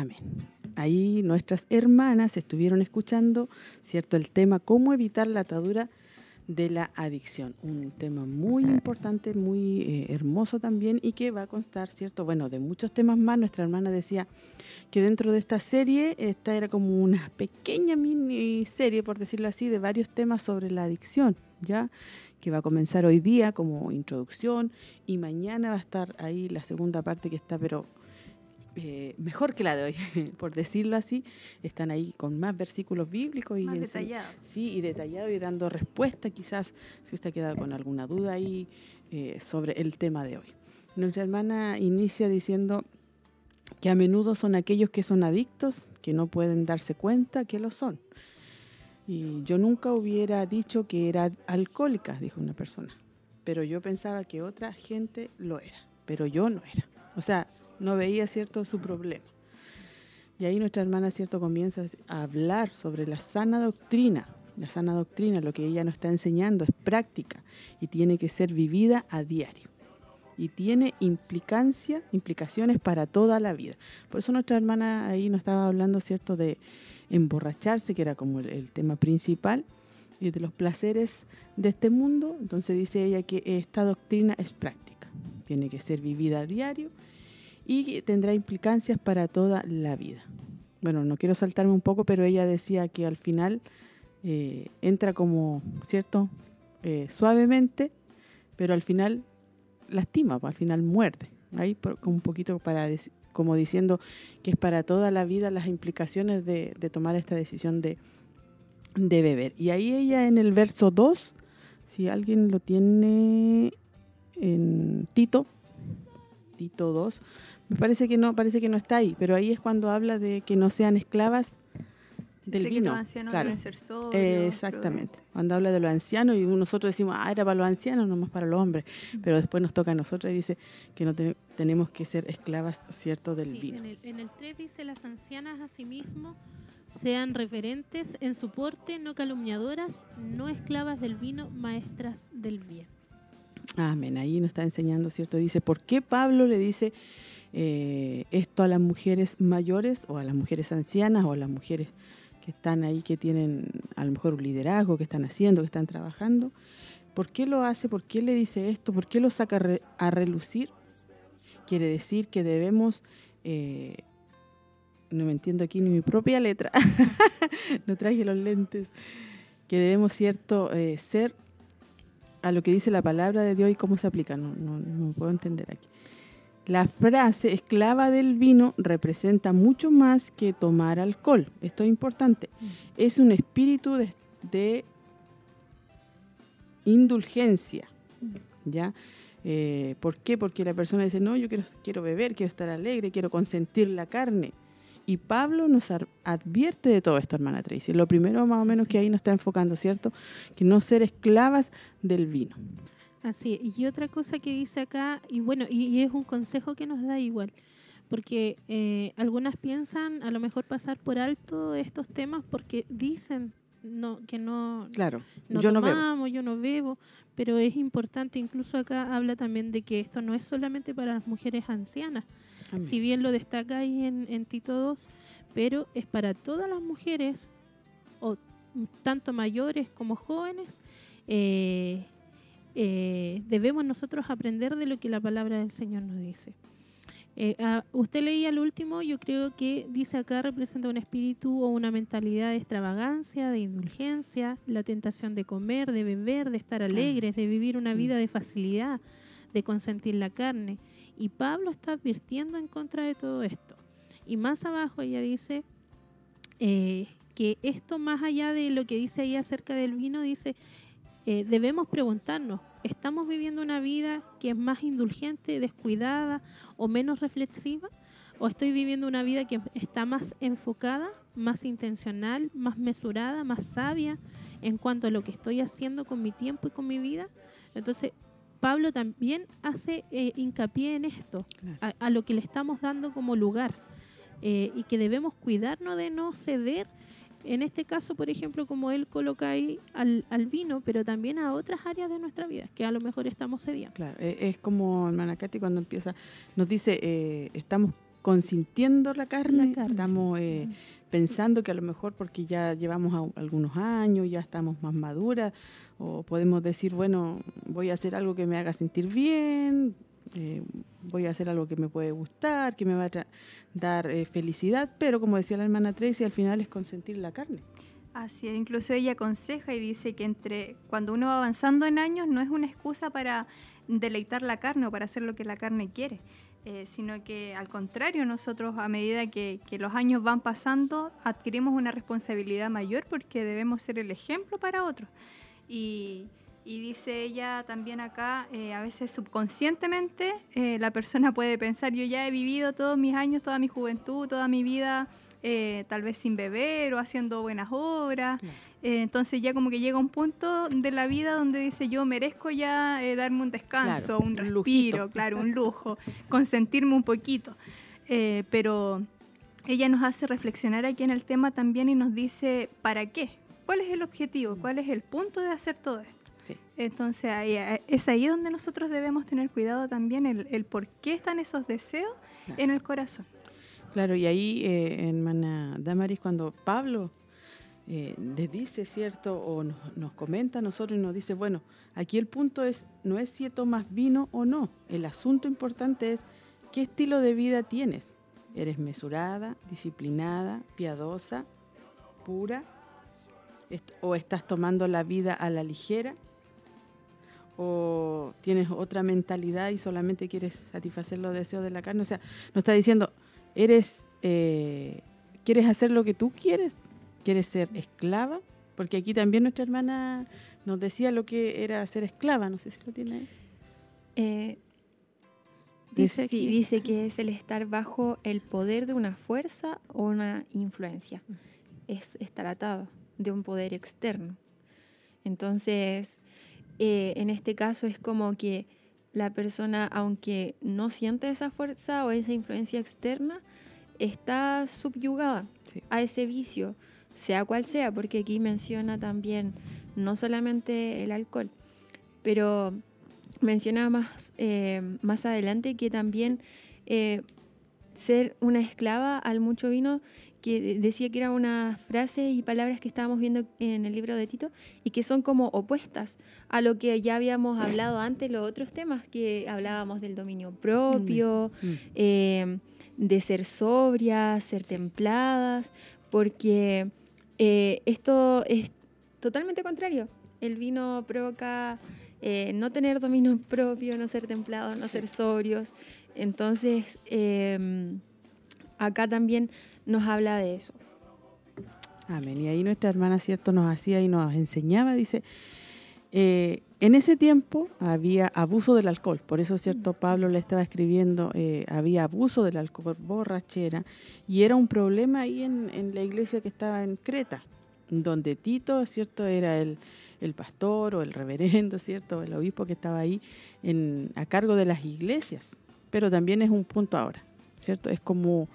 Amén. Ahí nuestras hermanas estuvieron escuchando, ¿cierto? El tema cómo evitar la atadura de la adicción. Un tema muy importante, muy eh, hermoso también y que va a constar, ¿cierto? Bueno, de muchos temas más. Nuestra hermana decía que dentro de esta serie, esta era como una pequeña miniserie, por decirlo así, de varios temas sobre la adicción, ¿ya? Que va a comenzar hoy día como introducción y mañana va a estar ahí la segunda parte que está, pero eh, mejor que la de hoy, por decirlo así. Están ahí con más versículos bíblicos y. Sí, y detallado y dando respuesta quizás si usted queda con alguna duda ahí eh, sobre el tema de hoy. Nuestra hermana inicia diciendo que a menudo son aquellos que son adictos, que no pueden darse cuenta que lo son. Y yo nunca hubiera dicho que era alcohólica, dijo una persona, pero yo pensaba que otra gente lo era, pero yo no era. O sea, no veía cierto su problema. Y ahí nuestra hermana, cierto, comienza a hablar sobre la sana doctrina. La sana doctrina, lo que ella nos está enseñando es práctica y tiene que ser vivida a diario. Y tiene implicancia, implicaciones para toda la vida. Por eso nuestra hermana ahí nos estaba hablando, cierto, de emborracharse, que era como el, el tema principal, y de los placeres de este mundo. Entonces dice ella que esta doctrina es práctica, tiene que ser vivida a diario y tendrá implicancias para toda la vida. Bueno, no quiero saltarme un poco, pero ella decía que al final eh, entra como, ¿cierto? Eh, suavemente, pero al final lastima, pues, al final muerde. Ahí por- un poquito para como diciendo que es para toda la vida las implicaciones de, de tomar esta decisión de, de beber. Y ahí ella en el verso 2, si alguien lo tiene en Tito, Tito 2, me parece que no, parece que no está ahí, pero ahí es cuando habla de que no sean esclavas del Sé que vino. los ancianos claro. deben ser sobrios, Eh, exactamente. Cuando habla de los ancianos y nosotros decimos, ah, era para los ancianos, no más para los hombres. Pero después nos toca a nosotros y dice que no te- tenemos que ser esclavas, ¿cierto?, del Sí, vino. En el, en el 3 dice, las ancianas asimismo sean reverentes en su porte, no calumniadoras, no esclavas del vino, maestras del bien. Amén. Ahí nos está enseñando, ¿cierto? Dice, ¿por qué Pablo le dice eh, esto a las mujeres mayores o a las mujeres ancianas o a las mujeres que están ahí, que tienen a lo mejor un liderazgo, que están haciendo, que están trabajando? ¿Por qué lo hace? ¿Por qué le dice esto? ¿Por qué lo saca a re- a relucir? Quiere decir que debemos... eh, no me entiendo aquí ni mi propia letra. no traje los lentes. Que debemos, ¿cierto?, eh, ser a lo que dice la palabra de Dios y cómo se aplica. No, no, no puedo entender aquí. La frase esclava del vino representa mucho más que tomar alcohol. Esto es importante. Es un espíritu de, de indulgencia. ¿Ya? Eh, ¿Por qué? Porque la persona dice, no, yo quiero, quiero beber, quiero estar alegre, quiero consentir la carne. Y Pablo nos advierte de todo esto, hermana Tracy. Lo primero más o menos que ahí nos está enfocando, ¿cierto? Que no ser esclavas del vino. Así, es. y otra cosa que dice acá, y bueno, y, y es un consejo que nos da igual, porque eh, algunas piensan a lo mejor pasar por alto estos temas porque dicen no, que no, Claro, no yo no bebo. yo no bebo, pero es importante, incluso acá habla también de que esto no es solamente para las mujeres ancianas, Amén. si bien lo destaca ahí en, en Tito 2, pero es para todas las mujeres, o tanto mayores como jóvenes, eh, eh, debemos nosotros aprender de lo que la palabra del Señor nos dice. Eh, ah, usted leía el último, yo creo que dice acá representa un espíritu o una mentalidad de extravagancia, de indulgencia, la tentación de comer, de beber, de estar alegres, de vivir una Mm. vida de facilidad, de consentir la carne. Y Pablo está advirtiendo en contra de todo esto. Y más abajo ella dice eh, que esto más allá de lo que dice ahí acerca del vino, dice, eh, debemos preguntarnos, ¿estamos viviendo una vida que es más indulgente, descuidada o menos reflexiva? ¿O estoy viviendo una vida que está más enfocada, más intencional, más mesurada, más sabia en cuanto a lo que estoy haciendo con mi tiempo y con mi vida? Entonces, Pablo también hace eh, hincapié en esto, Claro. a, a lo que le estamos dando como lugar eh, y que debemos cuidarnos de no ceder, en este caso, por ejemplo, como él coloca ahí al, al vino, pero también a otras áreas de nuestra vida, que a lo mejor estamos cediendo. Claro, e- es como hermana Katy cuando empieza, nos dice, eh, estamos consintiendo la carne, La carne. estamos eh, pensando que a lo mejor porque ya llevamos a- algunos años, ya estamos más maduras, o podemos decir, bueno, voy a hacer algo que me haga sentir bien, eh, voy a hacer algo que me puede gustar, que me va a dar eh, felicidad, pero como decía la hermana Tracy, al final es consentir la carne. Así es, incluso ella aconseja y dice que entre cuando uno va avanzando en años no es una excusa para deleitar la carne o para hacer lo que la carne quiere. eh, sino que al contrario, nosotros a medida que, que los años van pasando, adquirimos una responsabilidad mayor porque debemos ser el ejemplo para otros. Y, y dice ella también acá, eh, a veces subconscientemente eh, la persona puede pensar, yo ya he vivido todos mis años, toda mi juventud, toda mi vida, eh, tal vez sin beber o haciendo buenas obras. Entonces ya como que llega un punto de la vida donde dice, yo merezco ya darme un descanso, Claro, un respiro, claro, un lujo, consentirme un poquito. Pero ella nos hace reflexionar aquí en el tema también y nos dice, ¿para qué? ¿Cuál es el objetivo? ¿Cuál es el punto de hacer todo esto? Sí. Entonces ahí- eh, es ahí donde nosotros debemos tener cuidado también, el, el por qué están esos deseos Claro. en el corazón. Claro, y ahí, eh, hermana Damaris, cuando Pablo eh, le dice, ¿cierto? O nos, nos comenta a nosotros y nos dice, bueno, aquí el punto es, no es si tomas vino o no. El asunto importante es, ¿qué estilo de vida tienes? ¿Eres mesurada, disciplinada, piadosa, pura? Est- ¿O estás tomando la vida a la ligera? ¿O tienes otra mentalidad y solamente quieres satisfacer los deseos de la carne? O sea, nos está diciendo, eres eh, quieres hacer lo que tú quieres quieres ser esclava porque aquí también nuestra hermana nos decía lo que era ser esclava no sé si lo tiene ahí Eh, Dice sí, dice que es el estar bajo el poder de una fuerza o una influencia. Es estar atado de un poder externo. Entonces, eh, en este caso es como que la persona, aunque no siente esa fuerza o esa influencia externa, está subyugada Sí. a ese vicio, sea cual sea, porque aquí menciona también no solamente el alcohol, pero menciona más, eh, más adelante que también eh, ser una esclava al mucho vino, que de- decía que era una frase y palabras que estábamos viendo en el libro de Tito y que son como opuestas a lo que ya habíamos hablado antes, los otros temas que hablábamos del dominio propio, Mm. eh, de ser sobrias, ser templadas, porque eh, esto es totalmente contrario. El vino provoca eh, no tener dominio propio, no ser templados, no ser sobrios. Entonces, eh, acá también nos habla de eso. Amén. Y ahí nuestra hermana, ¿cierto? Nos hacía y nos enseñaba, dice, eh, en ese tiempo había abuso del alcohol, por eso, ¿cierto? Pablo le estaba escribiendo, eh, había abuso del alcohol, borrachera, y era un problema ahí en, en la iglesia que estaba en Creta, donde Tito, ¿cierto? Era el, el pastor o el reverendo, ¿cierto? El obispo que estaba ahí en, a cargo de las iglesias, pero también es un punto ahora, ¿cierto? Es como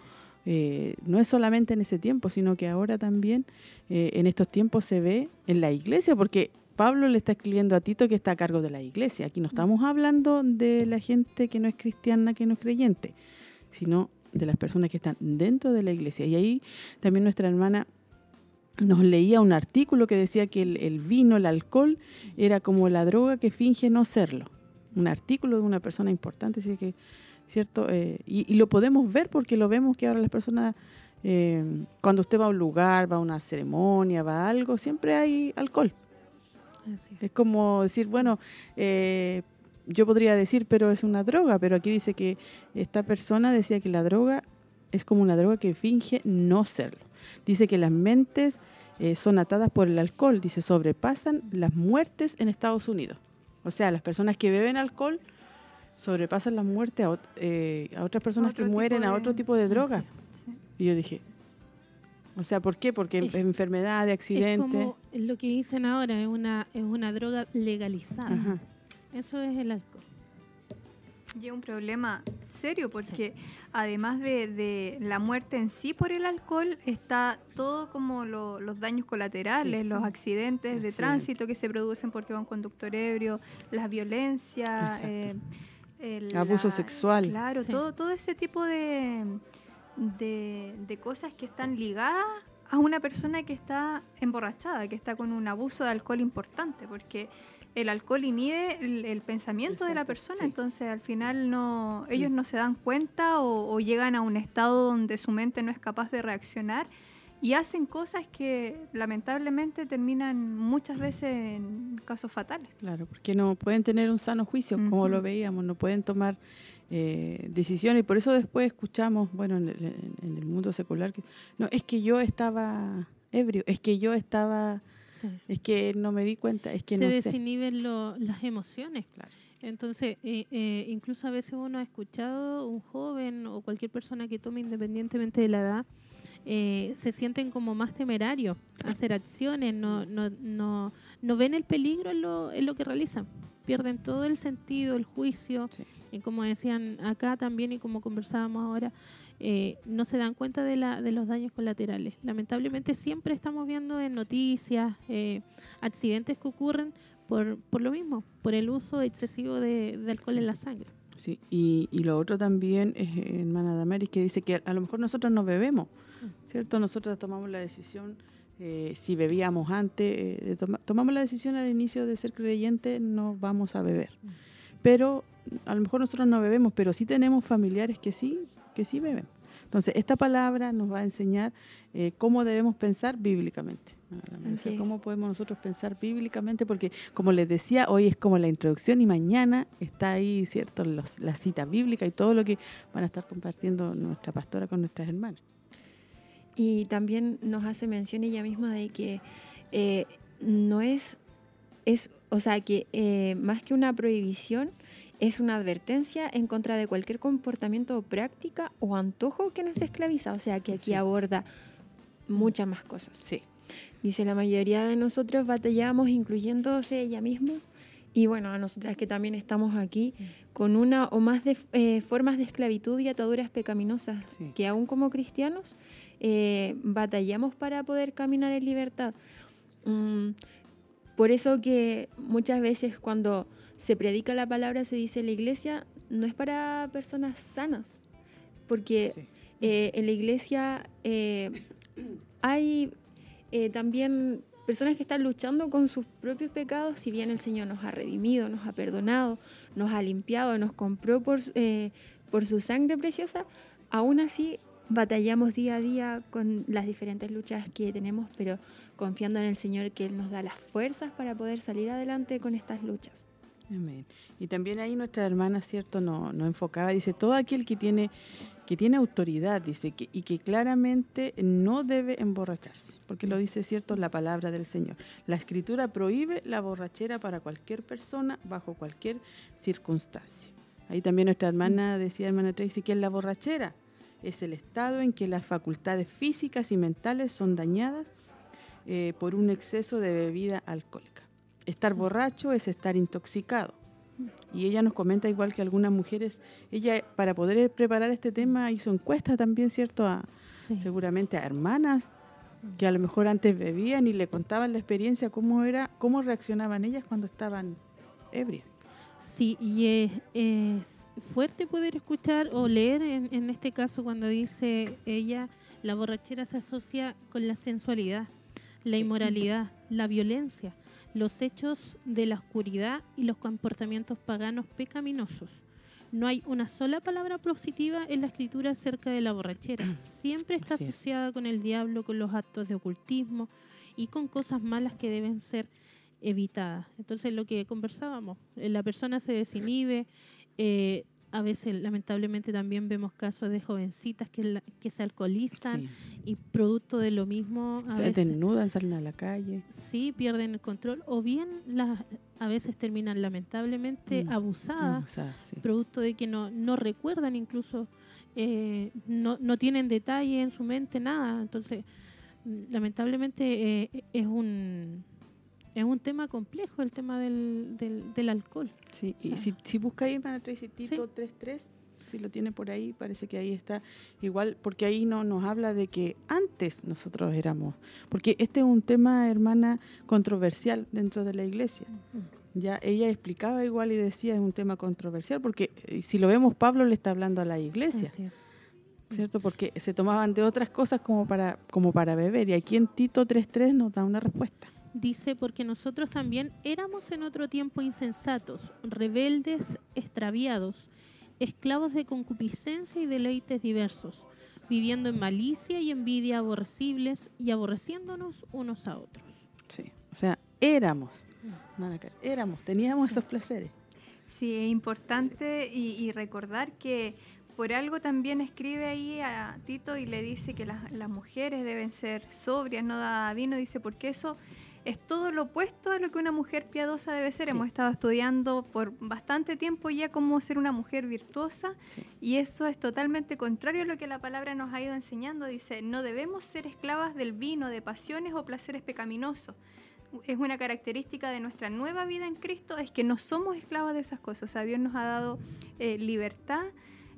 eh, no es solamente en ese tiempo, sino que ahora también eh, en estos tiempos se ve en la iglesia, porque Pablo le está escribiendo a Tito que está a cargo de la iglesia. Aquí no estamos hablando de la gente que no es cristiana, que no es creyente, sino de las personas que están dentro de la iglesia. Y ahí también nuestra hermana nos leía un artículo que decía que el, el vino, el alcohol, era como la droga que finge no serlo. Un artículo de una persona importante, así que ¿cierto? Eh, y, y lo podemos ver porque lo vemos que ahora las personas, eh, cuando usted va a un lugar, va a una ceremonia, va a algo, siempre hay alcohol. Así es. Es como decir, bueno, eh, yo podría decir, pero es una droga, pero aquí dice que esta persona decía que la droga es como una droga que finge no serlo. Dice que las mentes eh, son atadas por el alcohol, dice, sobrepasan las muertes en Estados Unidos. O sea, las personas que beben alcohol sobrepasan la muerte a, eh, a otras personas que Otro mueren a otro tipo de droga. Sí. Y yo dije, o sea, ¿por qué? Porque Es- enfermedad, de Es accidente. como lo que dicen ahora, es una, es una droga legalizada. Ajá. Eso es el alcohol. Y es un problema serio porque además de, de la muerte en sí por el alcohol, está todo como lo- los daños colaterales, Sí. los accidentes de tránsito que se producen porque va un conductor ebrio, las violencias, Exacto. eh, el- Abuso la- sexual. Claro, Sí. todo, todo ese tipo de, de, de cosas que están ligadas a una persona que está emborrachada, que está con un abuso de alcohol importante, porque el alcohol inhibe el, el pensamiento de la persona, sí. entonces al final no, ellos Mm. no se dan cuenta o, o llegan a un estado donde su mente no es capaz de reaccionar y hacen cosas que lamentablemente terminan muchas veces en casos fatales. Claro, porque no pueden tener un sano juicio, como lo veíamos, no pueden tomar eh, decisiones. Y por eso después escuchamos, bueno, en el, en el mundo secular, que no, es que yo estaba ebrio, es que yo estaba, Sí. es que no me di cuenta, es que se no sé. desinhiben lo- las emociones. Claro. Entonces, eh, eh, incluso a veces uno ha escuchado un joven o cualquier persona que tome independientemente de la edad, eh, se sienten como más temerarios a hacer acciones, no, no, no, no ven el peligro en lo, en lo que realizan, pierden todo el sentido, el juicio, Sí. y como decían acá también y como conversábamos ahora, eh, no se dan cuenta de, la, de los daños colaterales. Lamentablemente siempre estamos viendo en noticias eh, accidentes que ocurren por, por lo mismo, por el uso excesivo de, de alcohol en la sangre. Sí, y, y lo otro también es hermana Damaris que dice que a, a lo mejor nosotros no bebemos, ¿cierto? Nosotros tomamos la decisión, eh, si bebíamos antes, eh, de toma- tomamos la decisión al inicio de ser creyente, no vamos a beber. Pero a lo mejor nosotros no bebemos, pero sí tenemos familiares que sí, que sí beben. Entonces, esta palabra nos va a enseñar eh, cómo debemos pensar bíblicamente. O sea. ¿Cómo podemos nosotros pensar bíblicamente? Porque, como les decía, hoy es como la introducción y mañana está ahí, ¿cierto? Los, la cita bíblica y todo lo que van a estar compartiendo nuestra pastora con nuestras hermanas. Y también nos hace mención ella misma de que eh, no es, es, o sea, que eh, más que una prohibición, es una advertencia en contra de cualquier comportamiento o práctica o antojo que nos esclaviza. O sea, que aquí Sí. aborda muchas más cosas. Sí. Dice, la mayoría de nosotros batallamos, incluyéndose ella misma, y bueno, a nosotras que también estamos aquí, con una o más de, eh, formas de esclavitud y ataduras pecaminosas, Sí. que aún como cristianos eh, batallamos para poder caminar en libertad. Mm, por eso que muchas veces cuando se predica la palabra, se dice la iglesia, no es para personas sanas, porque Sí. eh, en la iglesia eh, hay también personas que están luchando con sus propios pecados, si bien el Señor nos ha redimido, nos ha perdonado, nos ha limpiado, nos compró por, por su sangre preciosa, aún así batallamos día a día con las diferentes luchas que tenemos, pero confiando en el Señor que Él nos da las fuerzas para poder salir adelante con estas luchas. Amén. Y también ahí nuestra hermana, ¿cierto?, nos no enfocaba, dice, todo aquel que tiene, que tiene autoridad, dice, que, y que claramente no debe emborracharse, porque lo dice, ¿cierto?, la palabra del Señor. La escritura prohíbe la borrachera para cualquier persona, bajo cualquier circunstancia. Ahí también nuestra hermana decía, hermana Tracy, que es la borrachera. Es el estado en que las facultades físicas y mentales son dañadas eh, por un exceso de bebida alcohólica. Estar borracho es estar intoxicado. Y ella nos comenta igual que algunas mujeres, ella para poder preparar este tema hizo encuestas también, ¿cierto? A, Sí. seguramente a hermanas que a lo mejor antes bebían y le contaban la experiencia, cómo era, cómo reaccionaban ellas cuando estaban ebrias. Sí, y es, es fuerte poder escuchar o leer en, en este caso cuando dice ella, la borrachera se asocia con la sensualidad, la Sí. inmoralidad, la violencia, los hechos de la oscuridad y los comportamientos paganos pecaminosos. No hay una sola palabra positiva en la escritura acerca de la borrachera. Siempre está asociada con el diablo, con los actos de ocultismo y con cosas malas que deben ser evitadas. Entonces, lo que conversábamos, eh, la persona se desinhibe. eh, a veces, lamentablemente, también vemos casos de jovencitas que, la- que se alcoholizan Sí. y producto de lo mismo, a Se veces desnudan, salen a la calle. sí pierden el control o bien las a veces terminan lamentablemente Mm. abusadas sea, sí. producto de que no, no recuerdan incluso, eh, no, no tienen detalle en su mente, nada. Entonces, mm, lamentablemente eh, es un es un tema complejo el tema del, del, del alcohol. Sí, y sea, si, si busca ahí, hermana Tracy, Tito 3.3, si lo tiene por ahí, parece que ahí está igual, porque ahí no nos habla de que antes nosotros éramos, porque este es un tema, hermana, controversial dentro de la iglesia. Ya ella explicaba igual y decía es un tema controversial, porque eh, si lo vemos, Pablo le está hablando a la iglesia, Así es. ¿cierto? Porque se tomaban de otras cosas como para, como para beber, y aquí en Tito 3.3 nos da una respuesta. Dice, porque nosotros también éramos en otro tiempo insensatos, rebeldes, extraviados, esclavos de concupiscencia y deleites diversos, viviendo en malicia y envidia aborrecibles y aborreciéndonos unos a otros. Sí. O sea, éramos, éramos, teníamos esos placeres. Sí, es importante y, y recordar que por algo también escribe ahí a Tito y le dice que las, las mujeres deben ser sobrias, no da vino, dice, porque eso es todo lo opuesto a lo que una mujer piadosa debe ser. Sí. Hemos estado estudiando por bastante tiempo ya cómo ser una mujer virtuosa Sí. y eso es totalmente contrario a lo que la palabra nos ha ido enseñando. Dice, no debemos ser esclavas del vino, de pasiones o placeres pecaminosos. Es una característica de nuestra nueva vida en Cristo, es que no somos esclavas de esas cosas. O sea, Dios nos ha dado eh, libertad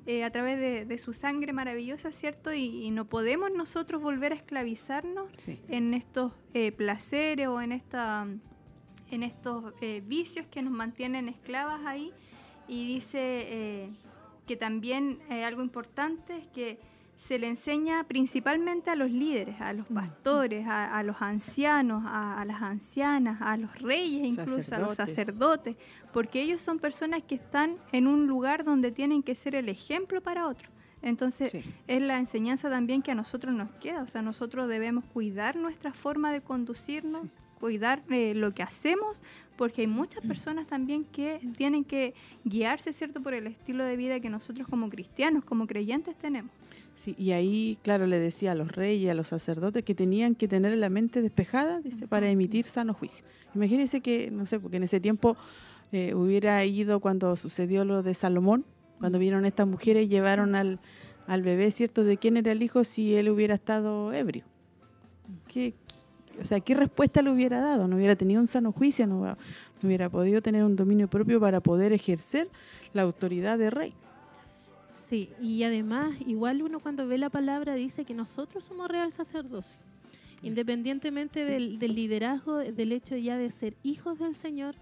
eh, a través de, de su sangre maravillosa, ¿cierto? Y, y no podemos nosotros volver a esclavizarnos Sí. en estos eh, placeres o en, esta, en estos eh, vicios que nos mantienen esclavas ahí. Y dice que también algo importante es que se le enseña principalmente a los líderes, a los pastores, a, a los ancianos, a, a las ancianas, a los reyes incluso, a los Sacerdotes. sacerdotes, porque ellos son personas que están en un lugar donde tienen que ser el ejemplo para otros. Entonces, Sí. es la enseñanza también que a nosotros nos queda. O sea, nosotros debemos cuidar nuestra forma de conducirnos, Sí. cuidar eh, lo que hacemos, porque hay muchas personas también que tienen que guiarse, ¿cierto?, por el estilo de vida que nosotros como cristianos, como creyentes tenemos. Sí, y ahí, claro, le decía a los reyes, a los sacerdotes que tenían que tener la mente despejada, dice, para emitir sano juicio. Imagínense que, no sé, porque en ese tiempo eh, hubiera ido cuando sucedió lo de Salomón, cuando vieron estas mujeres y llevaron al, al bebé, ¿cierto?, de quién era el hijo si él hubiera estado ebrio. ¿Qué, qué- o sea, ¿qué respuesta le hubiera dado? No hubiera tenido un sano juicio, no, no hubiera podido tener un dominio propio para poder ejercer la autoridad de rey. Sí, y además, igual uno cuando ve la palabra dice que nosotros somos real sacerdocio. Independientemente del, del liderazgo, del hecho ya de ser hijos del Señor,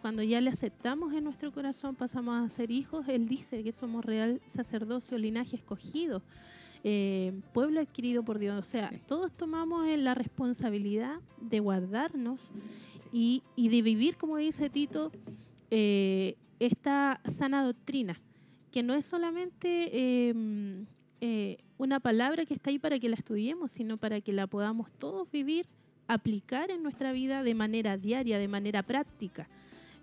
cuando ya le aceptamos en nuestro corazón, pasamos a ser hijos, Él dice que somos real sacerdocio, linaje escogido, eh, pueblo adquirido por Dios. O sea, Sí. todos tomamos la responsabilidad de guardarnos y, y de vivir, como dice Tito, eh, esta sana doctrina, que no es solamente eh, eh, una palabra que está ahí para que la estudiemos, sino para que la podamos todos vivir, aplicar en nuestra vida de manera diaria, de manera práctica.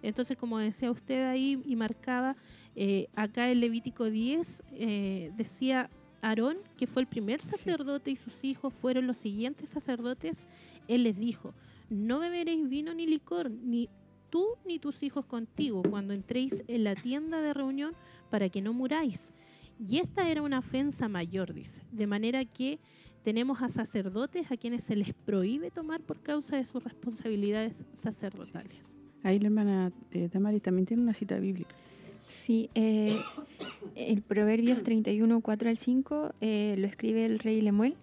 Entonces, como decía usted ahí y marcaba, eh, acá en Levítico 10 eh, decía Aarón, que fue el primer Sí. sacerdote y sus hijos fueron los siguientes sacerdotes, él les dijo, no beberéis vino ni licor, ni tú ni tus hijos contigo, cuando entréis en la tienda de reunión, para que no muráis. Y esta era una ofensa mayor, dice, de manera que tenemos a sacerdotes a quienes se les prohíbe tomar por causa de sus responsabilidades sacerdotales. Ahí la hermana eh, Damaris también tiene una cita bíblica. Sí, eh, el Proverbios 31, 4 al 5 eh, lo escribe el rey Lemuel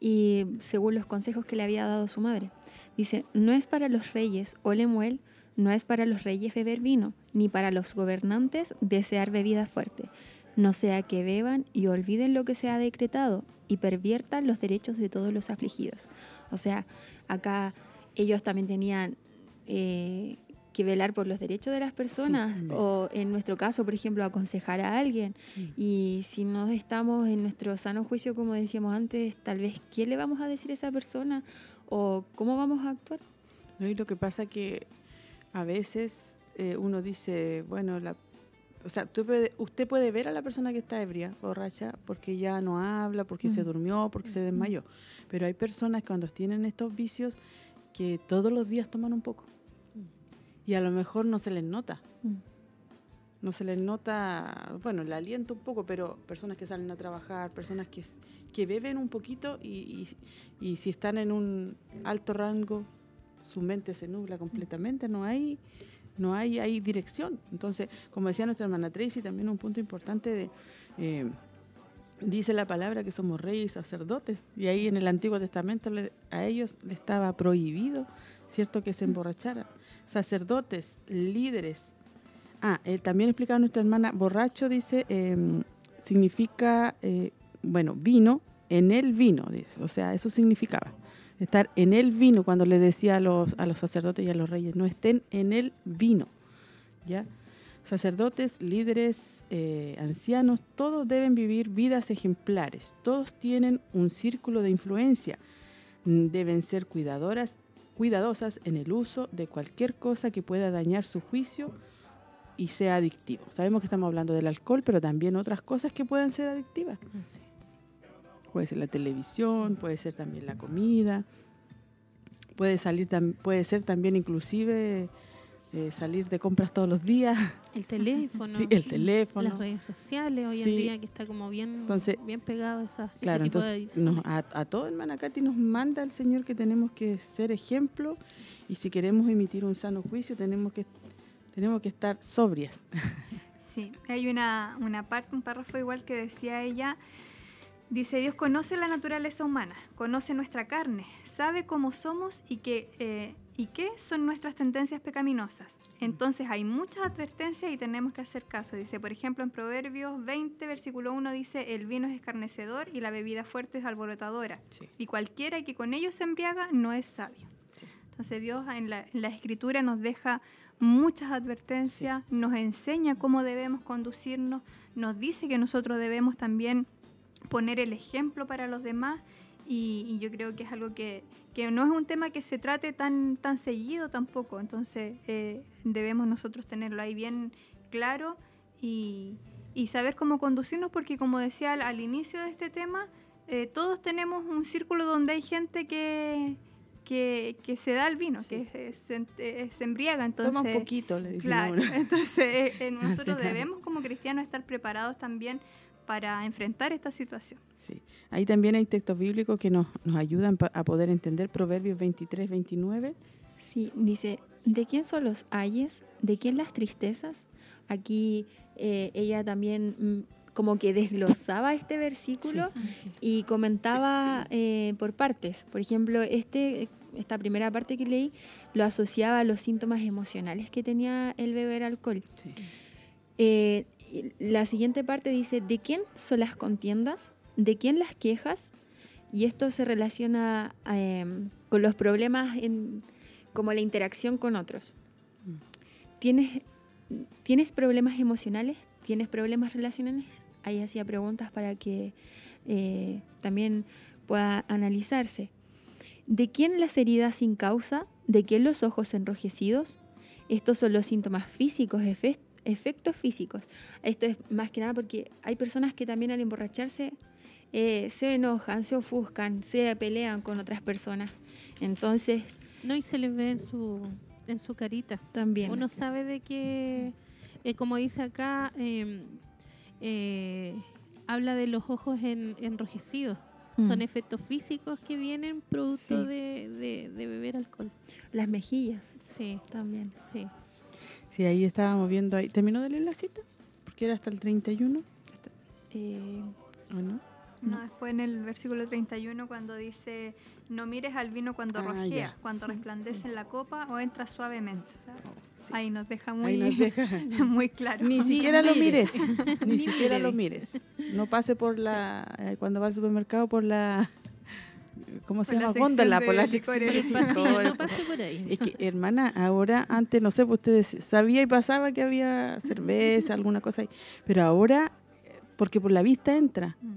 y según los consejos que le había dado su madre. Dice, no es para los reyes, o Lemuel, no es para los reyes beber vino, ni para los gobernantes desear bebida fuerte, no sea que beban y olviden lo que se ha decretado y perviertan los derechos de todos los afligidos. O sea, acá ellos también tenían eh, que velar por los derechos de las personas Sí. o en nuestro caso, por ejemplo, aconsejar a alguien. Mm. Y si no estamos en nuestro sano juicio, como decíamos antes, tal vez qué le vamos a decir a esa persona o cómo vamos a actuar. ¿no? Y lo que pasa que a veces eh, uno dice, bueno, la, o sea, puede- usted puede ver a la persona que está ebria, borracha, porque ya no habla, porque se durmió, porque se desmayó. Pero hay personas cuando tienen estos vicios que todos los días toman un poco. Y a lo mejor no se les nota. Mm. No se les nota, bueno, el aliento un poco, pero personas que salen a trabajar, personas que, que beben un poquito y, y- y si están en un alto rango, su mente se nubla completamente, no hay, no hay, hay dirección. Entonces, como decía nuestra hermana Tracy, también un punto importante de, eh, dice la palabra que somos reyes y sacerdotes, y ahí en el Antiguo Testamento a ellos les estaba prohibido, ¿cierto?, que se emborracharan. Sacerdotes, líderes. Ah, eh, también explicaba nuestra hermana, borracho, dice, eh, significa, eh, bueno, vino, en el vino, dice, o sea, eso significaba. Estar en el vino, cuando le decía a los, a los sacerdotes y a los reyes, no estén en el vino, ¿ya? Sacerdotes, líderes, eh, ancianos, todos deben vivir vidas ejemplares, todos tienen un círculo de influencia, deben ser cuidadoras, cuidadosas en el uso de cualquier cosa que pueda dañar su juicio y sea adictivo. Sabemos que estamos hablando del alcohol, pero también otras cosas que pueden ser adictivas. Sí. Puede ser la televisión, puede ser también la comida, puede salir tam- puede ser también inclusive eh, salir de compras todos los días, El teléfono. sí, el teléfono. Las redes sociales hoy Sí. en día que está como bien, Entonces, bien pegado a esa, ese Claro, tipo de entonces adicciones. nos- a, a todo hermana Katy nos manda el Señor que tenemos que ser ejemplo y si queremos emitir un sano juicio tenemos que tenemos que estar sobrias. Sí, hay una, una parte, un párrafo igual que decía ella. Dice, Dios conoce la naturaleza humana, conoce nuestra carne, sabe cómo somos y qué, eh, y qué son nuestras tendencias pecaminosas. Entonces hay muchas advertencias y tenemos que hacer caso. Dice, por ejemplo, en Proverbios 20, versículo 1 dice, el vino es escarnecedor y la bebida fuerte es alborotadora. Sí. Y cualquiera que con ello se embriaga no es sabio. Sí. Entonces Dios en la, en la escritura nos deja muchas advertencias, nos enseña cómo debemos conducirnos, nos dice que nosotros debemos también poner el ejemplo para los demás y, y yo creo que es algo que, que no es un tema que se trate tan, tan seguido tampoco, entonces eh, debemos nosotros tenerlo ahí bien claro y, y saber cómo conducirnos porque como decía al, al inicio de este tema, eh, todos tenemos un círculo donde hay gente que, que, que se da el vino, que eh, se, eh, se embriaga, entonces... Toma un poquito, le dicen Claro, uno. entonces eh, eh, nosotros claro. debemos como cristianos estar preparados también para enfrentar esta situación. Sí. Ahí también hay textos bíblicos que nos, nos ayudan a poder entender Proverbios 23, 29. Sí, dice, ¿de quién son los ayes? ¿De quién las tristezas? Aquí eh, ella también mm, como que desglosaba este versículo y comentaba eh, por partes. Por ejemplo, este, esta primera parte que leí lo asociaba a los síntomas emocionales que tenía el beber alcohol. Sí. Eh, la siguiente parte dice, ¿de quién son las contiendas? ¿De quién las quejas? Y esto se relaciona eh, con los problemas en, como la interacción con otros. Mm. ¿Tienes, ¿Tienes problemas emocionales? ¿Tienes problemas relacionales? Ahí hacía preguntas para que eh, también pueda analizarse. ¿De quién las heridas sin causa? ¿De quién los ojos enrojecidos? Estos son los síntomas físicos, efectos físicos. Esto es más que nada porque hay personas que también al emborracharse eh, se enojan, se ofuscan, se pelean con otras personas. Entonces, No, y se les ve en su, en su carita. también. Uno sabe de que, eh, como dice acá, eh, eh, habla de los ojos en- enrojecidos. Mm. Son efectos físicos que vienen producto Sí. de, de- de beber alcohol. Las mejillas Sí, también. sí. Sí, ahí estábamos viendo ahí. ¿Terminó de leer la cita? Porque era hasta el 31, Eh, ¿o no? No, después en el versículo 31 cuando dice, no mires al vino cuando Ah, rojea, ya. cuando resplandece en la copa o entra suavemente. O sea, Sí. Ahí nos deja muy, Ahí nos deja. muy claro. Ni siquiera lo mires. mires. Ni siquiera lo mires. No pase por la. eh, cuando va al supermercado, por la. ¿Cómo se llama? Góndola, por la licores. sección de El pasillo, licores. no pase por ahí. Es que, hermana, ahora, antes, no sé, pues ustedes sabía y pasaba que había cerveza, alguna cosa ahí. Pero ahora, porque por la vista entra. Mm.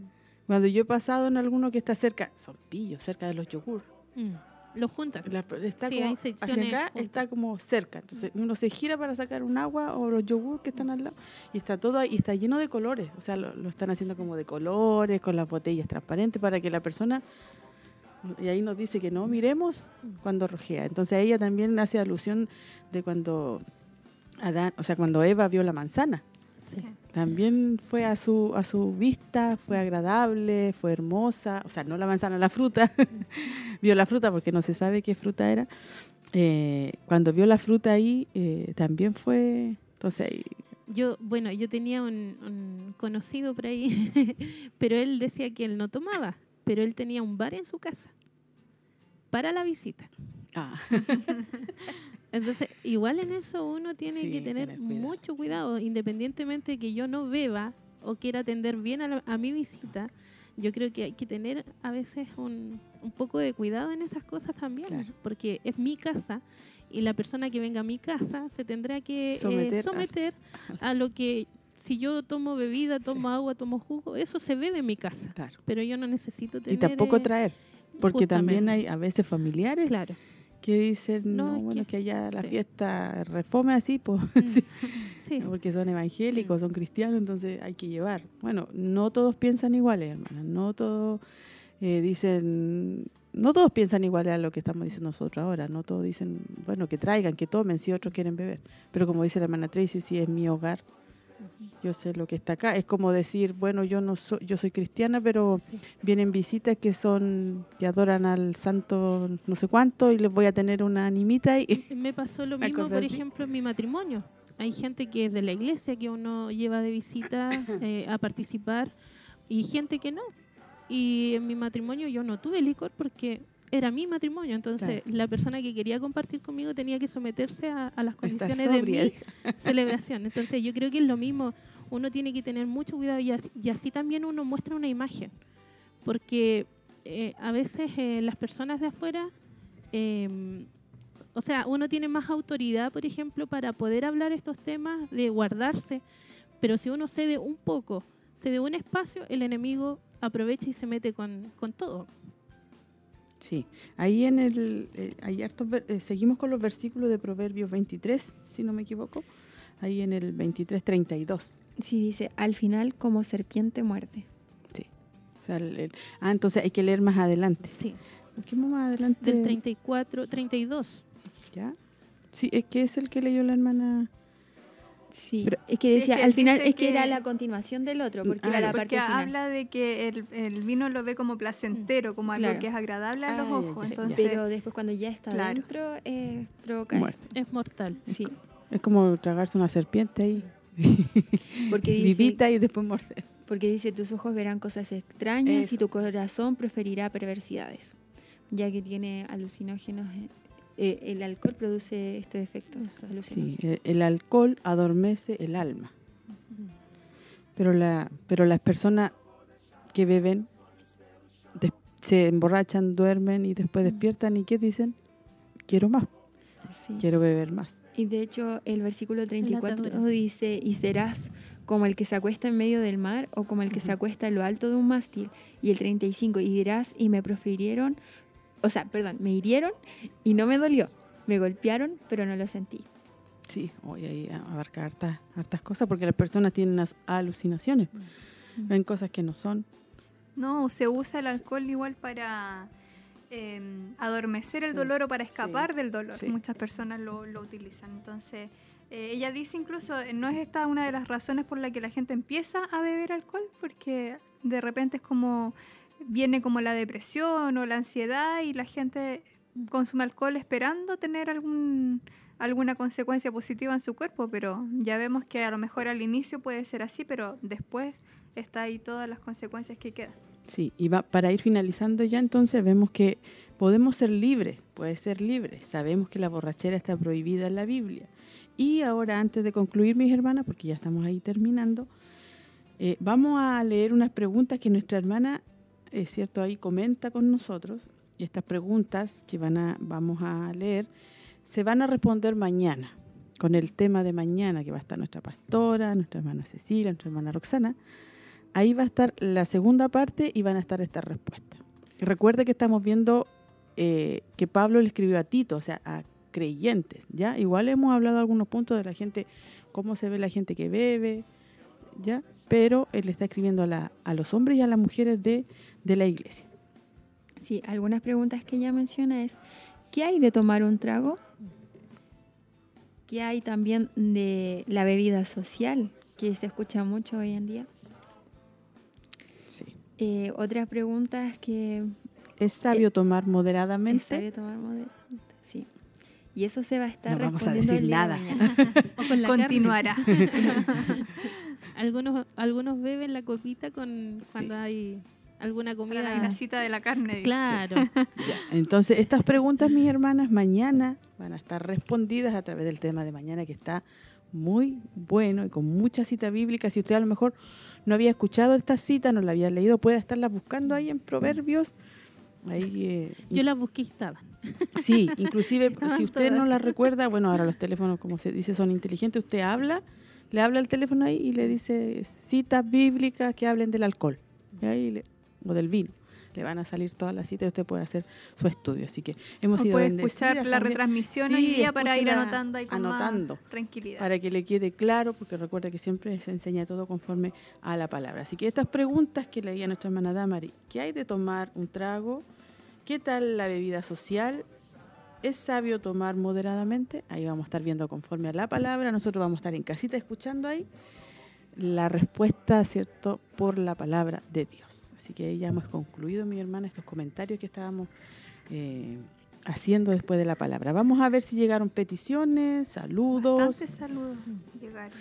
Cuando yo he pasado en alguno que está cerca, son pillos, cerca de los yogur. Mm. Lo juntan. La- está Sí, como hay hacia acá, juntas. está como cerca. Entonces uno se gira para sacar un agua o los yogur que están al lado y está todo ahí, y está lleno de colores. O sea, lo, lo están haciendo como de colores, con las botellas transparentes para que la persona. Y ahí nos dice que no miremos cuando rojea. Entonces ella también hace alusión de cuando Adán, o sea, cuando Eva vio la manzana. Sí. También fue a su, a su vista, fue agradable, fue hermosa, o sea, no la manzana, la fruta, vio la fruta porque no se sabe qué fruta era. Eh, cuando vio la fruta ahí, eh, también fue, entonces, ahí- Yo, bueno, yo tenía un, un conocido por ahí, pero él decía que él no tomaba, pero él tenía un bar en su casa para la visita. ah, Entonces, igual en eso uno tiene Sí, que tener, tener cuidado, mucho cuidado, independientemente de que yo no beba o quiera atender bien a, la- a mi visita. Yo creo que hay que tener a veces un, un poco de cuidado en esas cosas también, Claro. porque es mi casa y la persona que venga a mi casa se tendrá que eh, Someter a- someter a lo que si yo tomo bebida, tomo agua, tomo jugo, eso se bebe en mi casa, claro. pero yo no necesito tener... Y tampoco eh, traer, porque también hay a veces familiares Claro, que dicen, No, bueno, que- que allá la sí. fiesta refome así, pues, sí, Sí, porque son evangélicos, son cristianos, entonces hay que llevar. Bueno, no todos piensan iguales, hermanas, no todos eh, dicen, no todos piensan iguales a lo que estamos diciendo nosotros ahora, no todos dicen, bueno, que traigan, que tomen, si otros quieren beber. Pero como dice la hermana Tracy, si es mi hogar, yo sé lo que está acá. Es como decir, bueno, yo no soy, yo soy cristiana, pero sí. vienen visitas que son que adoran al santo no sé cuánto y les voy a tener una animita y Me pasó lo mismo, por así. ejemplo, en mi matrimonio. Hay gente que es de la iglesia que uno lleva de visita eh, a participar y gente que no. Y en mi matrimonio yo no tuve licor porque era mi matrimonio. Entonces la persona que quería compartir conmigo tenía que someterse a, a las condiciones de mi celebración. Entonces yo creo que es lo mismo. Uno tiene que tener mucho cuidado y así, y así también uno muestra una imagen. Porque eh, a veces eh, las personas de afuera eh, o sea, uno tiene más autoridad, por ejemplo, para poder hablar estos temas, de guardarse, pero si uno cede un poco, cede un espacio, el enemigo aprovecha y se mete con, con todo. Sí, ahí en el eh, hay hartos ver- eh, seguimos con los versículos de Proverbios 23, si no me equivoco. Ahí en el 23 32. Sí, dice, al final como serpiente muerde. O sea, el- el- ah, entonces hay que leer más adelante. Sí, ¿Por qué más adelante? del 34, 32. ¿Ya? Sí, es que es el que leyó la hermana. Sí, Pero- es que Sí, es decía, que al final, es que, era la continuación del otro, porque Ah, era parte final. habla de que el, el vino lo ve como placentero, como algo Claro. que es agradable a los Ah, ojos. ya. Entonces, Pero después cuando ya está Claro. dentro, eh, provoca Muerte. Es mortal. Sí, Es como tragarse una serpiente ahí. porque dice, Vivita y después morder. porque dice, tus ojos verán cosas extrañas y tu corazón preferirá perversidades, ya que tiene alucinógenos. Eh, eh, el alcohol produce estos efectos. Sí, el, el alcohol adormece el alma. Pero la pero las personas que beben des- se emborrachan, duermen y después despiertan y qué dicen? Quiero más, Sí. quiero beber más. Y de hecho, el versículo 34 atadura. dice, y serás como el que se acuesta en medio del mar o como el que se acuesta en lo alto de un mástil. Y el 35, y dirás, y me profirieron, o sea, perdón, me hirieron y no me dolió. Me golpearon, pero no lo sentí. Sí, hoy ahí abarca hartas, hartas cosas porque las personas tienen unas alucinaciones. Ven cosas que no son. no, se usa el alcohol igual para eh, adormecer el Sí, dolor o para escapar del dolor. sí. Muchas personas lo, lo utilizan. Entonces, eh, ella dice incluso, eh, no es esta una de las razones por la que la gente empieza a beber alcohol, porque de repente es como, viene como la depresión o la ansiedad y la gente consume alcohol esperando tener algún alguna consecuencia positiva en su cuerpo, pero ya vemos que a lo mejor al inicio puede ser así, pero después está ahí todas las consecuencias que quedan. Sí, y va, para ir finalizando ya entonces vemos que podemos ser libres, puede ser libre. Sabemos que la borrachera está prohibida en la Biblia. Y ahora antes de concluir, mis hermanas, porque ya estamos ahí terminando, eh, vamos a leer unas preguntas que nuestra hermana, es cierto, ahí comenta con nosotros. Y estas preguntas que van a, vamos a leer se van a responder mañana, con el tema de mañana, que va a estar nuestra pastora, nuestra hermana Cecilia, nuestra hermana Roxana. Ahí va a estar la segunda parte y van a estar estas respuestas. Recuerde que estamos viendo eh, que Pablo le escribió a Tito, o sea, a creyentes, ¿ya? Igual hemos hablado algunos puntos de la gente, cómo se ve la gente que bebe, ¿ya? Pero él está escribiendo a, los hombres y a las mujeres de, de la iglesia. Sí, algunas preguntas que ella menciona es, ¿qué hay de tomar un trago? ¿Qué hay también de la bebida social, que se escucha mucho hoy en día? Sí. Eh, otras preguntas que ¿Es sabio tomar es moderadamente? sabio tomar moderadamente. Sí. Y eso se va a estar No vamos a decir de nada. con. Continuará. Algunos, algunos beben la copita con Sí. cuando hay alguna Para comida. la grasita de la carne. dice. Claro. Ya, Entonces, estas preguntas, mis hermanas, mañana van a estar respondidas a través del tema de mañana, que está muy bueno y con mucha cita bíblica. Si usted a lo mejor no había escuchado esta cita, no la había leído, puede estarla buscando ahí en Proverbios. Ahí, eh, Yo la busqué y estaban. Sí, inclusive Estaban si usted no la recuerda, bueno, ahora los teléfonos, como se dice, son inteligentes, usted habla, le habla al teléfono ahí y le dice citas bíblicas que hablen del alcohol. Y le- o del vino. le van a salir todas las citas y usted puede hacer su estudio. Así que hemos O sido puede escuchar la también. retransmisión Sí, hoy día para ir anotando ahí con más anotando. tranquilidad. para que le quede claro, porque recuerda que siempre se enseña todo conforme a la palabra. Así que estas preguntas que leía nuestra hermana Damari, ¿qué hay de tomar un trago? ¿Qué tal la bebida social? ¿Es sabio tomar moderadamente? Ahí vamos a estar viendo conforme a la palabra. Nosotros vamos a estar en casita escuchando ahí la respuesta, ¿cierto?, por la palabra de Dios. Así que ya hemos concluido, mi hermana, estos comentarios que estábamos eh, haciendo después de la palabra. Vamos a ver si llegaron peticiones, saludos. Bastantes saludos llegaron.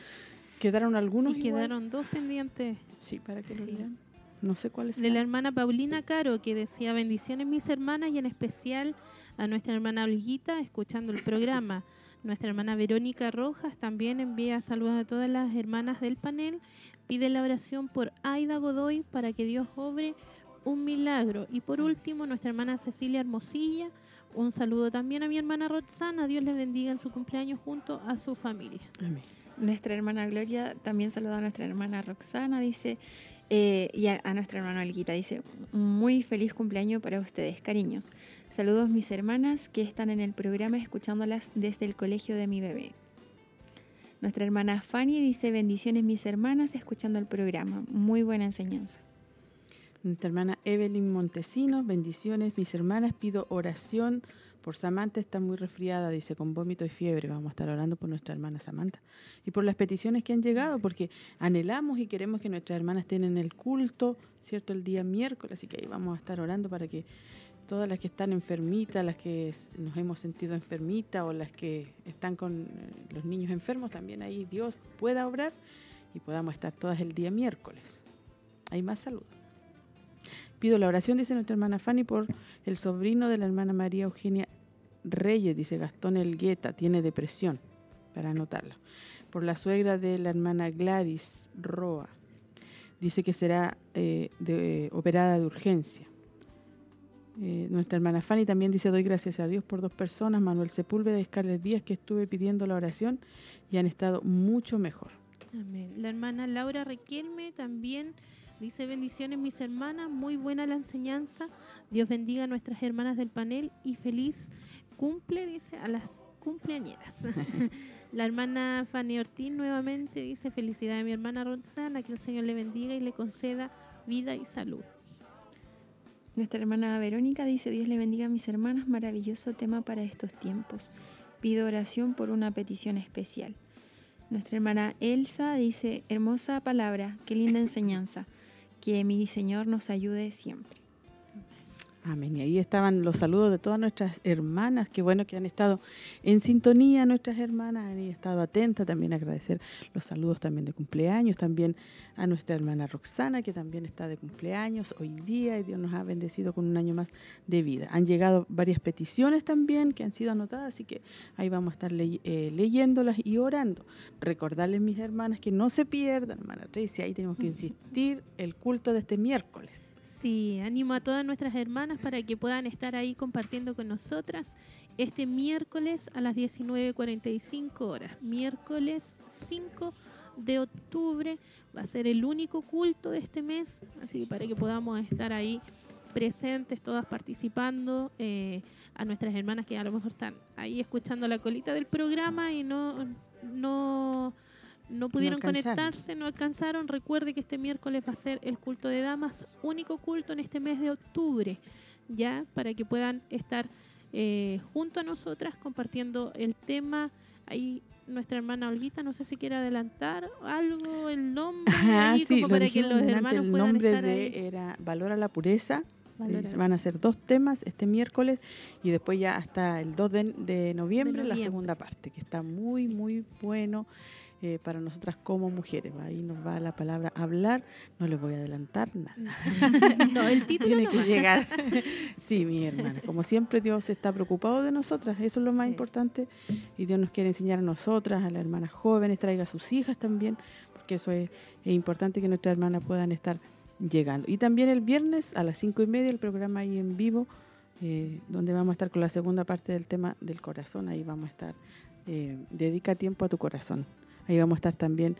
¿Quedaron algunos? Y igual? quedaron dos pendientes. Sí, para que lo Sí. lean. No sé cuáles De la hermana Paulina Caro, que decía bendiciones mis hermanas y en especial a nuestra hermana Olguita, escuchando el programa. Nuestra hermana Verónica Rojas también envía saludos a todas las hermanas del panel. Pide la oración por Aida Godoy para que Dios obre un milagro. Y por último, nuestra hermana Cecilia Hermosilla. Un saludo también a mi hermana Roxana. Dios les bendiga en su cumpleaños junto a su familia. Amén. Nuestra hermana Gloria también saluda a nuestra hermana Roxana, dice, eh, y a, a nuestra hermana Olguita, dice, muy feliz cumpleaños para ustedes, cariños. Saludos mis hermanas que están en el programa escuchándolas desde el colegio de mi bebé. Nuestra hermana Fanny dice, bendiciones mis hermanas escuchando el programa, muy buena enseñanza. Nuestra hermana Evelyn Montesinos, bendiciones, mis hermanas, pido oración por Samantha, está muy resfriada, dice, con vómito y fiebre. Vamos a estar orando por nuestra hermana Samantha. Y por las peticiones que han llegado, porque anhelamos y queremos que nuestras hermanas estén en el culto, ¿cierto? El día miércoles, así que ahí vamos a estar orando para que todas las que están enfermitas, las que nos hemos sentido enfermitas o las que están con eh, los niños enfermos, también ahí Dios pueda obrar y podamos estar todas el día miércoles. Hay más saludos. Pido la oración, dice nuestra hermana Fanny, por el sobrino de la hermana María Eugenia Reyes, dice Gastón Elgueta, tiene depresión, para anotarlo. Por la suegra de la hermana Gladys Roa, dice que será eh, de- operada de urgencia. Eh, nuestra hermana Fanny también dice, doy gracias a Dios por dos personas, Manuel Sepúlveda y Scarlett Díaz, que estuve pidiendo la oración y han estado mucho mejor. La hermana Laura Requielme también dice bendiciones mis hermanas, muy buena la enseñanza. Dios bendiga a nuestras hermanas del panel y feliz cumple, dice, a las cumpleañeras. la hermana Fanny Ortiz nuevamente dice felicidad a mi hermana Roxana, que el Señor le bendiga y le conceda vida y salud. Nuestra hermana Verónica dice, Dios le bendiga a mis hermanas, maravilloso tema para estos tiempos. Pido oración por una petición especial. Nuestra hermana Elsa dice, hermosa palabra, qué linda enseñanza, que mi Señor nos ayude siempre. Amén. Y ahí estaban los saludos de todas nuestras hermanas. Qué bueno que han estado en sintonía nuestras hermanas, han estado atentas. También agradecer los saludos también de cumpleaños. También a nuestra hermana Roxana, que también está de cumpleaños hoy día y Dios nos ha bendecido con un año más de vida. Han llegado varias peticiones también que han sido anotadas, así que ahí vamos a estar ley- eh, leyéndolas y orando. Recordarles, mis hermanas, que no se pierdan, hermana Tracy, ahí tenemos que insistir el culto de este miércoles. Sí, animo a todas nuestras hermanas para que puedan estar ahí compartiendo con nosotras este miércoles a las 19.45 horas. Miércoles 5 de octubre va a ser el único culto de este mes, así que para que podamos estar ahí presentes, todas participando, eh, a nuestras hermanas que a lo mejor están ahí escuchando la colita del programa y no, no, no pudieron conectarse, no alcanzaron. Recuerde que este miércoles va a ser el culto de damas, único culto en este mes de octubre, ya para que puedan estar eh, junto a nosotras compartiendo el tema. Ahí nuestra hermana Olguita, no sé si quiere adelantar algo, el nombre, Ah, ahí, sí, como para que los hermanos el puedan nombre estar de ahí. era Valora la Pureza. Valora. Eh, Van a ser dos temas este miércoles y después ya hasta el 2 de, de noviembre, la noviembre. segunda parte, que está muy, muy bueno eh, para nosotras como mujeres. Ahí nos va la palabra hablar, no les voy a adelantar nada. no, el título Tiene que llegar. sí, mi hermana. Como siempre, Dios está preocupado de nosotras. Eso es lo más Sí. importante. Y Dios nos quiere enseñar a nosotras, a las hermanas jóvenes, traiga a sus hijas también, porque eso es, es importante que nuestras hermanas puedan estar llegando. Y también el viernes a las cinco y media, el programa ahí en vivo, eh, donde vamos a estar con la segunda parte del tema del corazón. Ahí vamos a estar. eh, dedica tiempo a tu corazón. Ahí vamos a estar también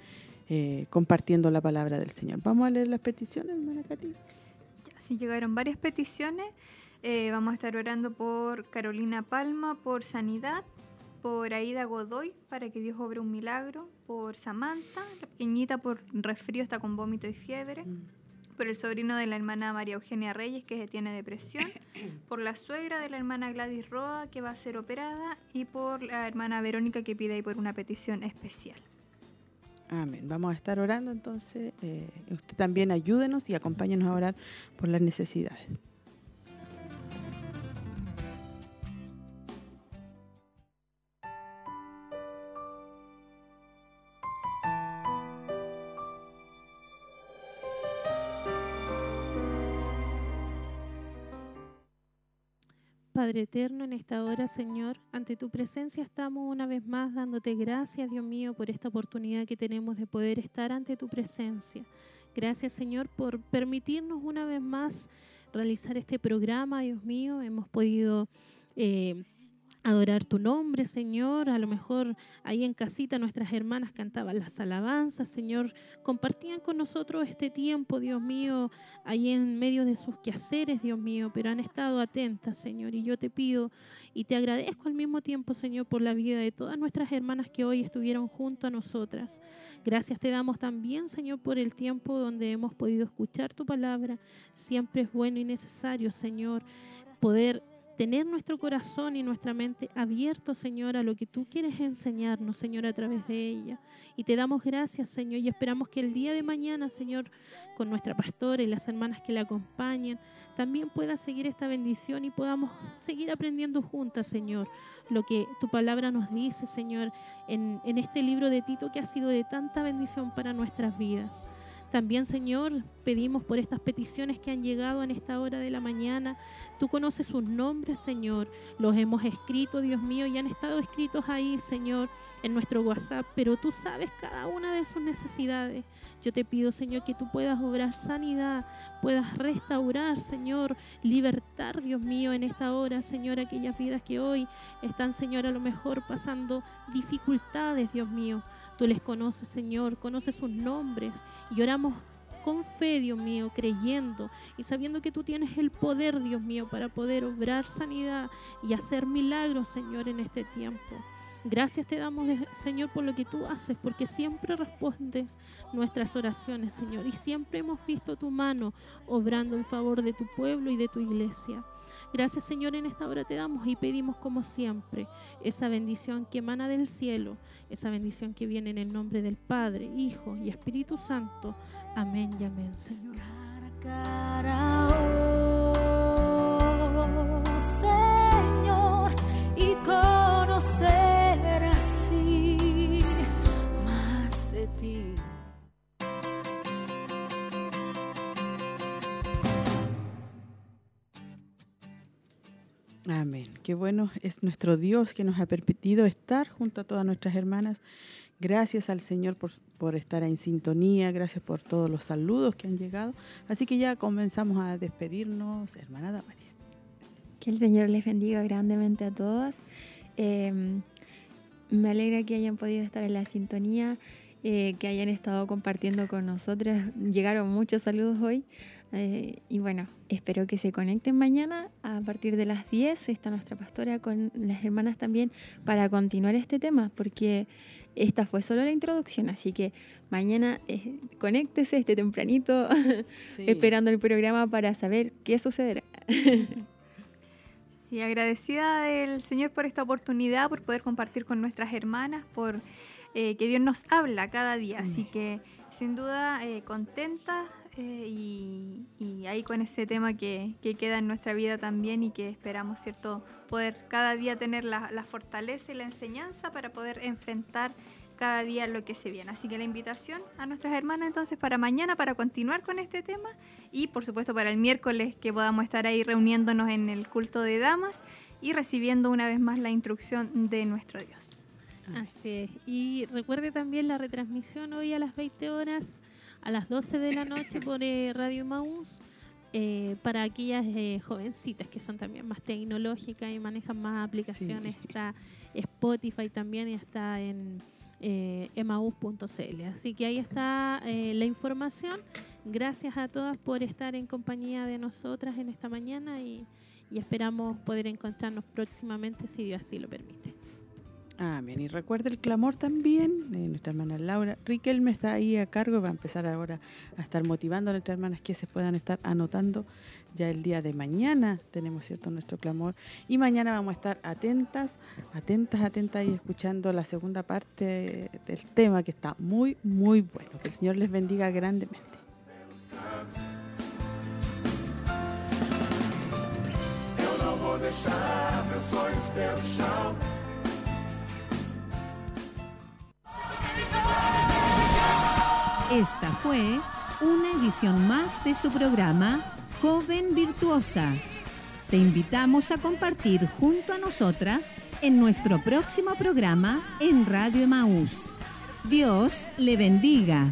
eh, compartiendo la palabra del Señor. Vamos a leer las peticiones, hermana Katy. Sí, llegaron varias peticiones. Eh, vamos a estar orando por Carolina Palma, por sanidad, por Aida Godoy, para que Dios obre un milagro, por Samantha, la pequeñita por resfrío, está con vómito y fiebre, por el sobrino de la hermana María Eugenia Reyes, que tiene depresión, por la suegra de la hermana Gladys Roa, que va a ser operada, y por la hermana Verónica, que pide ahí por una petición especial. Amén. Vamos a estar orando entonces. eh, usted también ayúdenos y acompáñenos a orar por las necesidades. Padre eterno, en esta hora, Señor, ante tu presencia estamos una vez más dándote gracias, Dios mío, por esta oportunidad que tenemos de poder estar ante tu presencia. Gracias, Señor, por permitirnos una vez más realizar este programa, Dios mío. Hemos podido eh, adorar tu nombre, Señor. A lo mejor ahí en casita nuestras hermanas cantaban las alabanzas, Señor. Compartían con nosotros este tiempo, Dios mío, ahí en medio de sus quehaceres, Dios mío, pero han estado atentas, Señor. Y yo te pido y te agradezco al mismo tiempo, Señor, por la vida de todas nuestras hermanas que hoy estuvieron junto a nosotras. Gracias te damos también, Señor, por el tiempo donde hemos podido escuchar tu palabra. Siempre es bueno y necesario, Señor, poder tener nuestro corazón y nuestra mente abiertos, Señor, a lo que tú quieres enseñarnos, Señor, a través de ella. Y te damos gracias, Señor, y esperamos que el día de mañana, Señor, con nuestra pastora y las hermanas que la acompañan, también pueda seguir esta bendición y podamos seguir aprendiendo juntas, Señor, lo que tu palabra nos dice, Señor, en, en este libro de Tito que ha sido de tanta bendición para nuestras vidas. También, Señor, pedimos por estas peticiones que han llegado en esta hora de la mañana. Tú conoces sus nombres, Señor. Los hemos escrito, Dios mío, y han estado escritos ahí, Señor, en nuestro WhatsApp. Pero tú sabes cada una de sus necesidades. Yo te pido, Señor, que tú puedas obrar sanidad, puedas restaurar, Señor, libertar, Dios mío, en esta hora, Señor, aquellas vidas que hoy están, Señor, a lo mejor pasando dificultades, Dios mío. Tú les conoces, Señor, conoces sus nombres y oramos con fe, Dios mío, creyendo y sabiendo que tú tienes el poder, Dios mío, para poder obrar sanidad y hacer milagros, Señor, en este tiempo. Gracias te damos, Señor, por lo que tú haces, porque siempre respondes nuestras oraciones, Señor, y siempre hemos visto tu mano obrando en favor de tu pueblo y de tu iglesia. Gracias, Señor, en esta hora te damos y pedimos como siempre esa bendición que emana del cielo, esa bendición que viene en el nombre del Padre, Hijo y Espíritu Santo. Amén y amén, Señor. oh Señor, y de ti. Amén. Qué bueno es nuestro Dios que nos ha permitido estar junto a todas nuestras hermanas. Gracias al Señor por, por estar en sintonía, gracias por todos los saludos que han llegado. Así que ya comenzamos a despedirnos, hermana Damaris. Que el Señor les bendiga grandemente a todas. Eh, me alegra que hayan podido estar en la sintonía, eh, que hayan estado compartiendo con nosotras. Llegaron muchos saludos hoy. Eh, y bueno, espero que se conecten mañana a partir de las 10. Está nuestra pastora con las hermanas también para continuar este tema, porque esta fue solo la introducción. Así que mañana eh, conéctese este tempranito, esperando el programa para saber qué sucederá. Sí, agradecida del Señor por esta oportunidad, por poder compartir con nuestras hermanas, por eh, que Dios nos habla cada día. Así que sin duda eh, contenta eh, y, ahí con ese tema que, que queda en nuestra vida también y que esperamos, ¿cierto?, poder cada día tener la, la fortaleza y la enseñanza para poder enfrentar cada día lo que se viene. Así que la invitación a nuestras hermanas entonces para mañana para continuar con este tema y por supuesto para el miércoles que podamos estar ahí reuniéndonos en el culto de damas y recibiendo una vez más la instrucción de nuestro Dios. Así es. Y recuerde también la retransmisión hoy a las 20 horas, a las 12 de la noche por eh, Radio Maús, eh, para aquellas eh, jovencitas que son también más tecnológicas y manejan más aplicaciones. Está Spotify también y está en eh. Así que ahí está eh, la información Gracias a todas por estar en compañía de nosotras en esta mañana y, y esperamos poder encontrarnos próximamente si Dios así lo permite. Amén. Y recuerda el clamor también. eh, nuestra hermana Laura Riquelme está ahí a cargo. Va a empezar ahora a estar motivando a nuestras hermanas que se puedan estar anotando. Ya el día de mañana tenemos, ¿cierto?, nuestro clamor. Y mañana vamos a estar atentas, atentas, atentas y escuchando la segunda parte del tema que está muy, muy bueno. Que el Señor les bendiga grandemente. Esta fue una edición más de su programa Joven Virtuosa. Te invitamos a compartir junto a nosotras en nuestro próximo programa en Radio Emaús. Dios le bendiga.